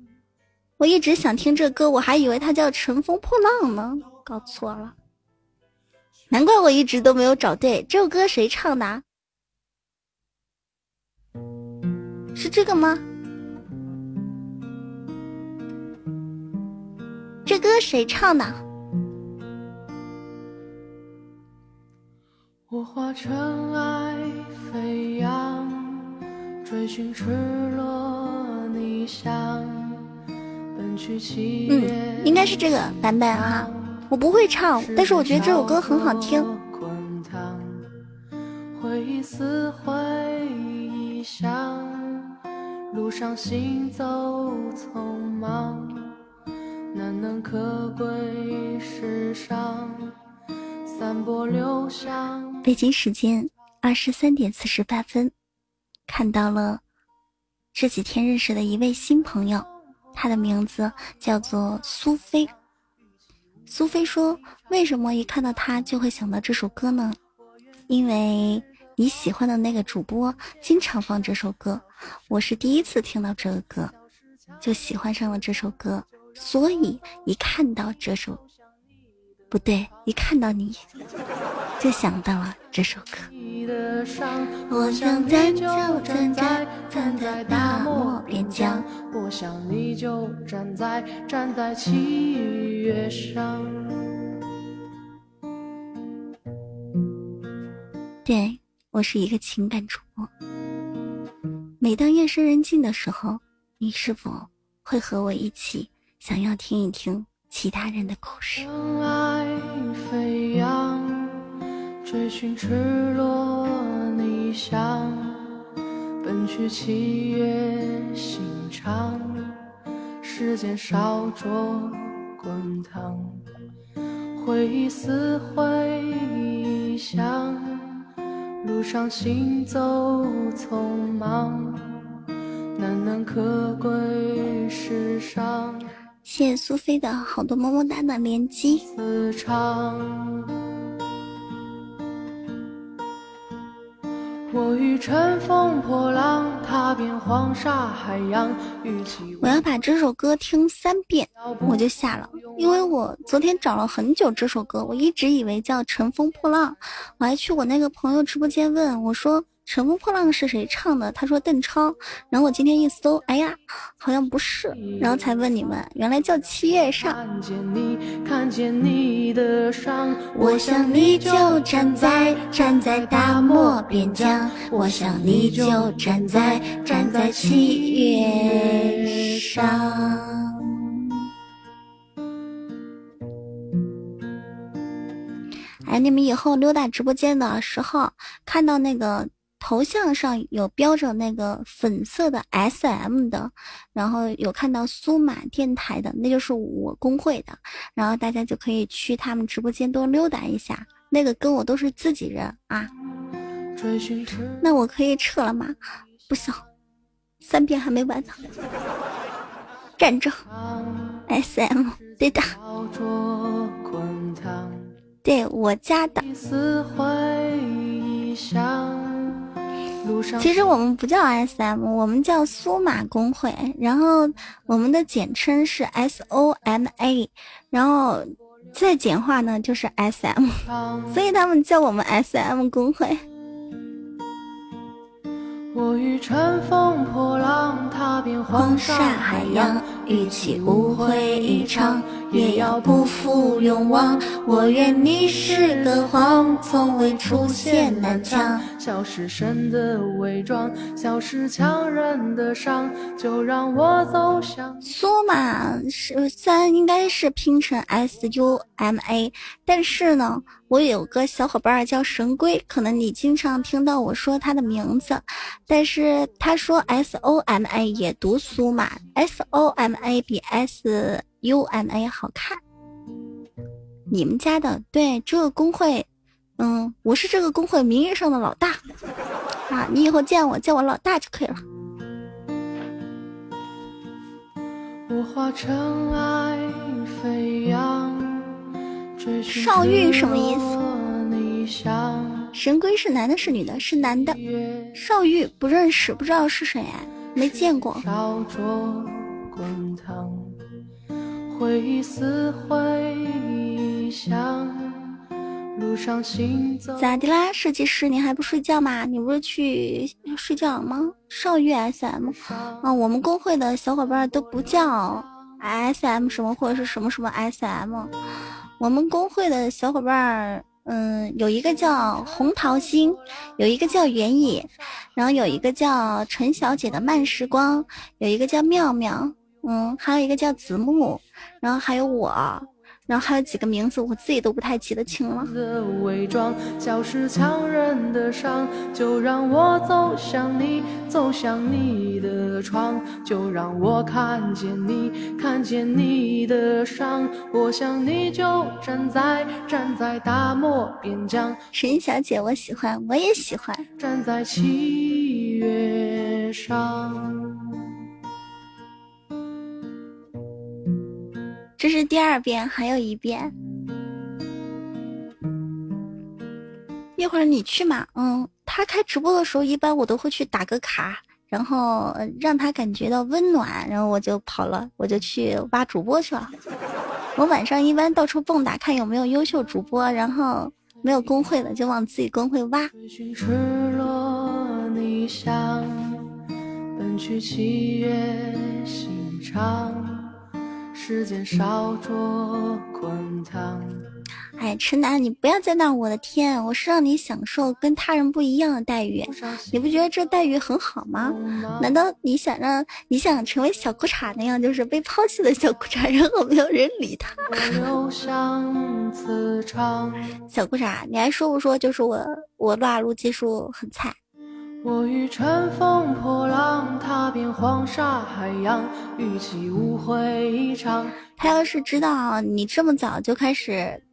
我一直想听这歌，我还以为它叫《乘风破浪》呢，搞错了。难怪我一直都没有找对，这首歌谁唱的？是这个吗？这歌谁唱的？我化尘埃飞扬，追寻赤裸逆翔，嗯，应该是这个版本哈。我不会唱，但是我觉得这首歌很好听。路上行走匆忙，难能可贵世上。北京时间二十三点四十八分，看到了这几天认识的一位新朋友，他的名字叫做苏菲。苏菲说：“为什么一看到他就会想到这首歌呢？因为你喜欢的那个主播经常放这首歌，我是第一次听到这个歌，就喜欢上了这首歌，所以一看到这首。”不对，一看到你，就想到了这首歌。我想在就站在站在大漠边疆，我想你就站在站在七月上。对我是一个情感主播。每当夜深人静的时候，你是否会和我一起想要听一听？其他人的故事。飞扬，追寻赤裸逆翔，奔去七月心肠，时间烧灼滚烫，回忆似回忆响，路上行走匆忙，难能可贵世上。谢谢苏菲的好多么么哒的连击。我欲乘风破浪，踏遍黄沙海洋。我要把这首歌听三遍，我就下了，因为我昨天找了很久这首歌，我一直以为叫《乘风破浪》，我还去我那个朋友直播间问我说。《乘风破浪》是谁唱的？他说邓超。然后我今天一搜，哎呀，好像不是。然后才问你们，原来叫七月上。我想你就站在站在大漠边疆，我想你就站在站在七月上。哎，你们以后溜达直播间的时候，看到那个。头像上有标着那个粉色的 S M 的，然后有看到苏马电台的，那就是我公会的，然后大家就可以去他们直播间多溜达一下。那个跟我都是自己人啊，那我可以撤了吗？不行，三遍还没完呢。站着，S M 对的，对我家的。其实我们不叫 S M，我们叫苏马公会，然后我们的简称是 S O M A，然后再简化呢就是 S M，所以他们叫我们 S M 公会。我欲乘风破浪，踏遍黄沙海洋，会一场，也要不负勇往。我愿你是个谎，从未出现南墙。笑是神的伪装，笑是强忍的伤，就让我走向。苏马是虽然应该是拼成 S U M A，但是呢。我有个小伙伴叫神龟，可能你经常听到我说他的名字，但是他说 S O M A 也读苏马，S O M A 比 S U M A 好看。你们家的对这个工会，嗯，我是这个工会名义上的老大啊，你以后见我叫我老大就可以了。我化尘埃飞扬。少运什么意思？神龟是男的，是女的？是男的。少玉不认识，不知道是谁，没见过。咋的啦，设计师，你还不睡觉吗？你不是去睡觉了吗？少月 SM 啊，我们公会的小伙伴都不叫 SM 什么或者是什么什么 SM，我们公会的小伙伴，嗯，有一个叫红桃心，有一个叫原野，然后有一个叫陈小姐的慢时光，有一个叫妙妙，嗯，还有一个叫子木，然后还有我。然后还有几个名字，我自己都不太记得清了。伪装强忍的伤，就让我走向你，走向你的窗，就让我看见你，看见你的伤。我想你就站在站在大漠边疆。沈小姐，我喜欢，我也喜欢。站在七月上。这是第二遍，还有一遍。一会儿你去嘛，嗯，他开直播的时候，一般我都会去打个卡，然后让他感觉到温暖，然后我就跑了，我就去挖主播去了。我晚上一般到处蹦跶，看有没有优秀主播，然后没有公会的就往自己公会挖。时间烧灼滚烫。哎，陈楠，你不要在那！我的天，我是让你享受跟他人不一样的待遇，你不觉得这待遇很好吗？难道你想让你想成为小裤衩那样，就是被抛弃的小裤衩，然后没有人理他？小裤衩，你还说不说？就是我，我撸啊撸技术很菜。我欲乘风破浪，踏遍黄沙海洋，与其无悔一场。他要是知道你这么早就开始。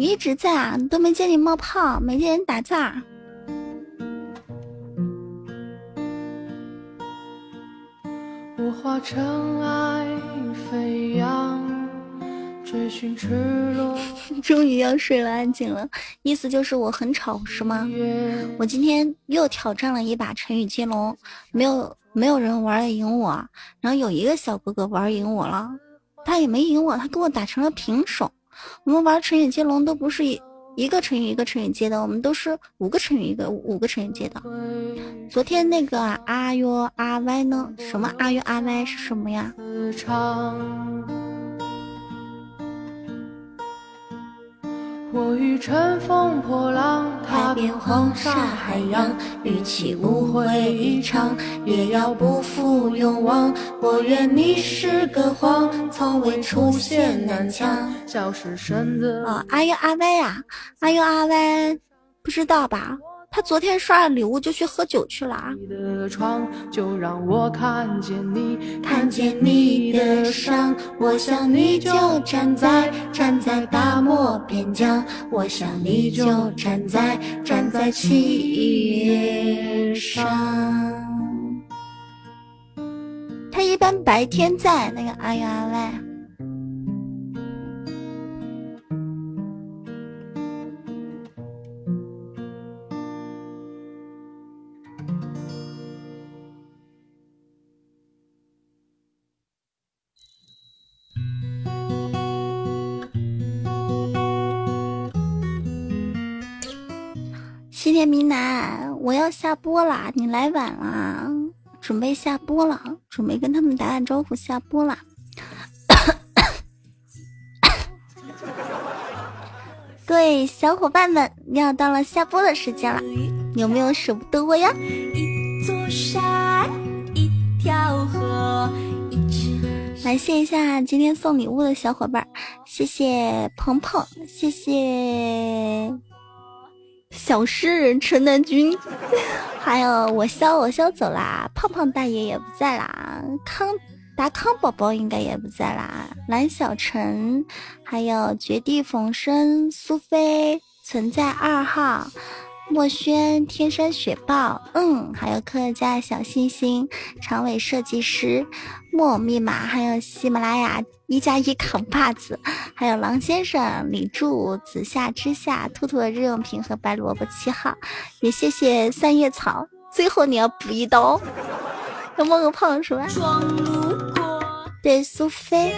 你一直在啊，都没见你冒泡，没见你打字儿。我化尘埃飞扬，追寻赤裸。终于要睡了，安静了。意思就是我很吵是吗？我今天又挑战了一把成语接龙，没有没有人玩得赢我。然后有一个小哥哥玩赢我了，他也没赢我，他跟我打成了平手。我们玩成语接龙都不是一一个成语一个成语接的，我们都是五个成语一个五个成语接的。昨天那个阿哟阿歪呢？什么阿哟阿歪是什么呀？我欲乘风破浪，踏遍黄沙海洋，与其误会一场，也要不负勇往。我愿你是个谎，从未出现南墙。哦，阿呦阿歪呀，阿呦阿歪，不知道吧？他昨天刷了礼物就去喝酒去了啊！看见你的伤，我想你就站在站在大漠边疆，我想你就站在站在七月上。他一般白天在那个阿呀阿喂。谢谢明南，我要下播啦，你来晚了，准备下播了，准备跟他们打打招呼下播啦。各位小伙伴们，要到了下播的时间了，有没有舍不得我呀？来谢一下今天送礼物的小伙伴，谢谢鹏鹏，谢谢。小诗人陈南军，还有我肖我肖走啦，胖胖大爷也不在啦，康达康宝宝应该也不在啦，蓝小晨，还有绝地逢生，苏菲存在二号。墨轩、天山雪豹，嗯，还有客家小星星、长尾设计师、木偶密码，还有喜马拉雅一加一扛把子，还有狼先生、李柱、紫夏之下、兔兔的日用品和白萝卜七号，也谢谢三叶草。最后你要补一刀，要冒个泡是吧？对，苏菲。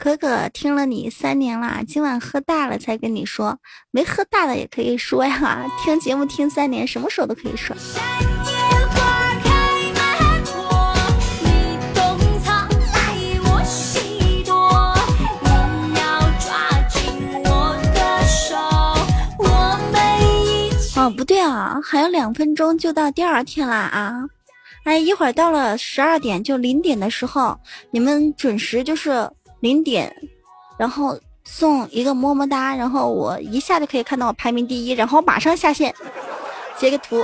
可可听了你三年啦，今晚喝大了才跟你说，没喝大的也可以说呀。听节目听三年，什么时候都可以说。哦，不对啊，还有两分钟就到第二天了啊！哎，一会儿到了十二点就零点的时候，你们准时就是。零点，然后送一个么么哒，然后我一下就可以看到我排名第一，然后马上下线，截个图。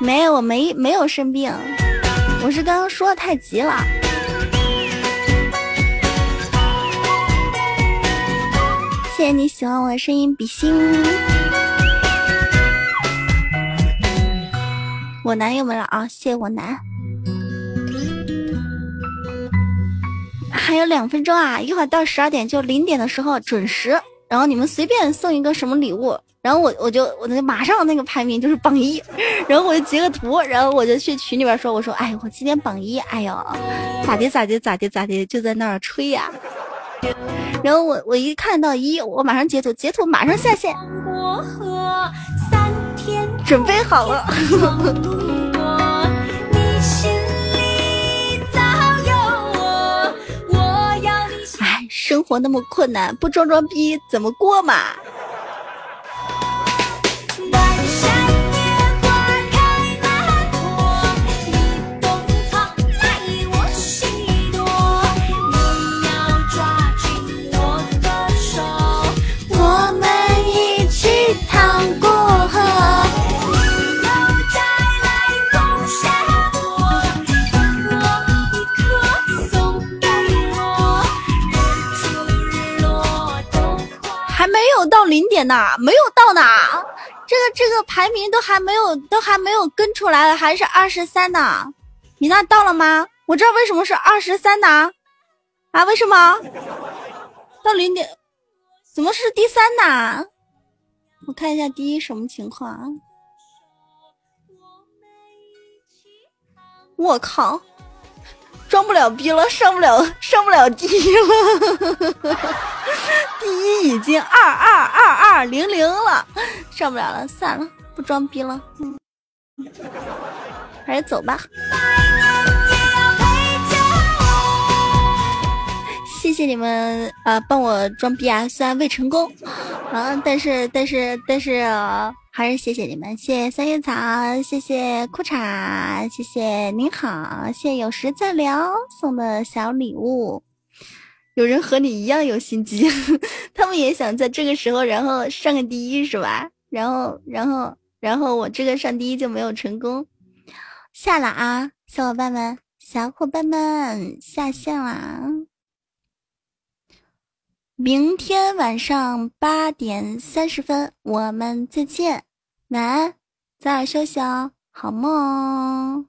没有，我没没有生病，我是刚刚说的太急了。谢谢你喜欢我的声音，比心。我男又没了啊，谢谢我男。还有两分钟啊！一会儿到十二点就零点的时候准时，然后你们随便送一个什么礼物，然后我我就我就马上那个排名就是榜一，然后我就截个图，然后我就去群里边说，我说哎，我今天榜一，哎呦，咋的咋的咋的咋的，就在那儿吹呀。然后我我一看到一，我马上截图，截图马上下线，准备好了。生活那么困难，不装装逼怎么过嘛？零点呢，没有到呢，这个这个排名都还没有，都还没有跟出来，还是二十三呢。你那到了吗？我这为什么是二十三呢？啊，为什么？到零点，怎么是第三呢？我看一下第一什么情况啊。我靠！装不了逼了，上不了上不了第一了，第一已经二二二二零零了，上不了了，算了，不装逼了，还是走吧。谢谢你们啊，帮我装逼啊，虽然未成功，啊，但是但是但是。还是谢谢你们，谢谢三叶草，谢谢裤衩，谢谢您好，谢谢有时再聊送的小礼物。有人和你一样有心机，他们也想在这个时候然后上个第一是吧？然后然后然后我这个上第一就没有成功，下了啊，小伙伴们，小伙伴们下线啦。明天晚上八点三十分，我们再见。晚安，早点休息哦，好梦哦。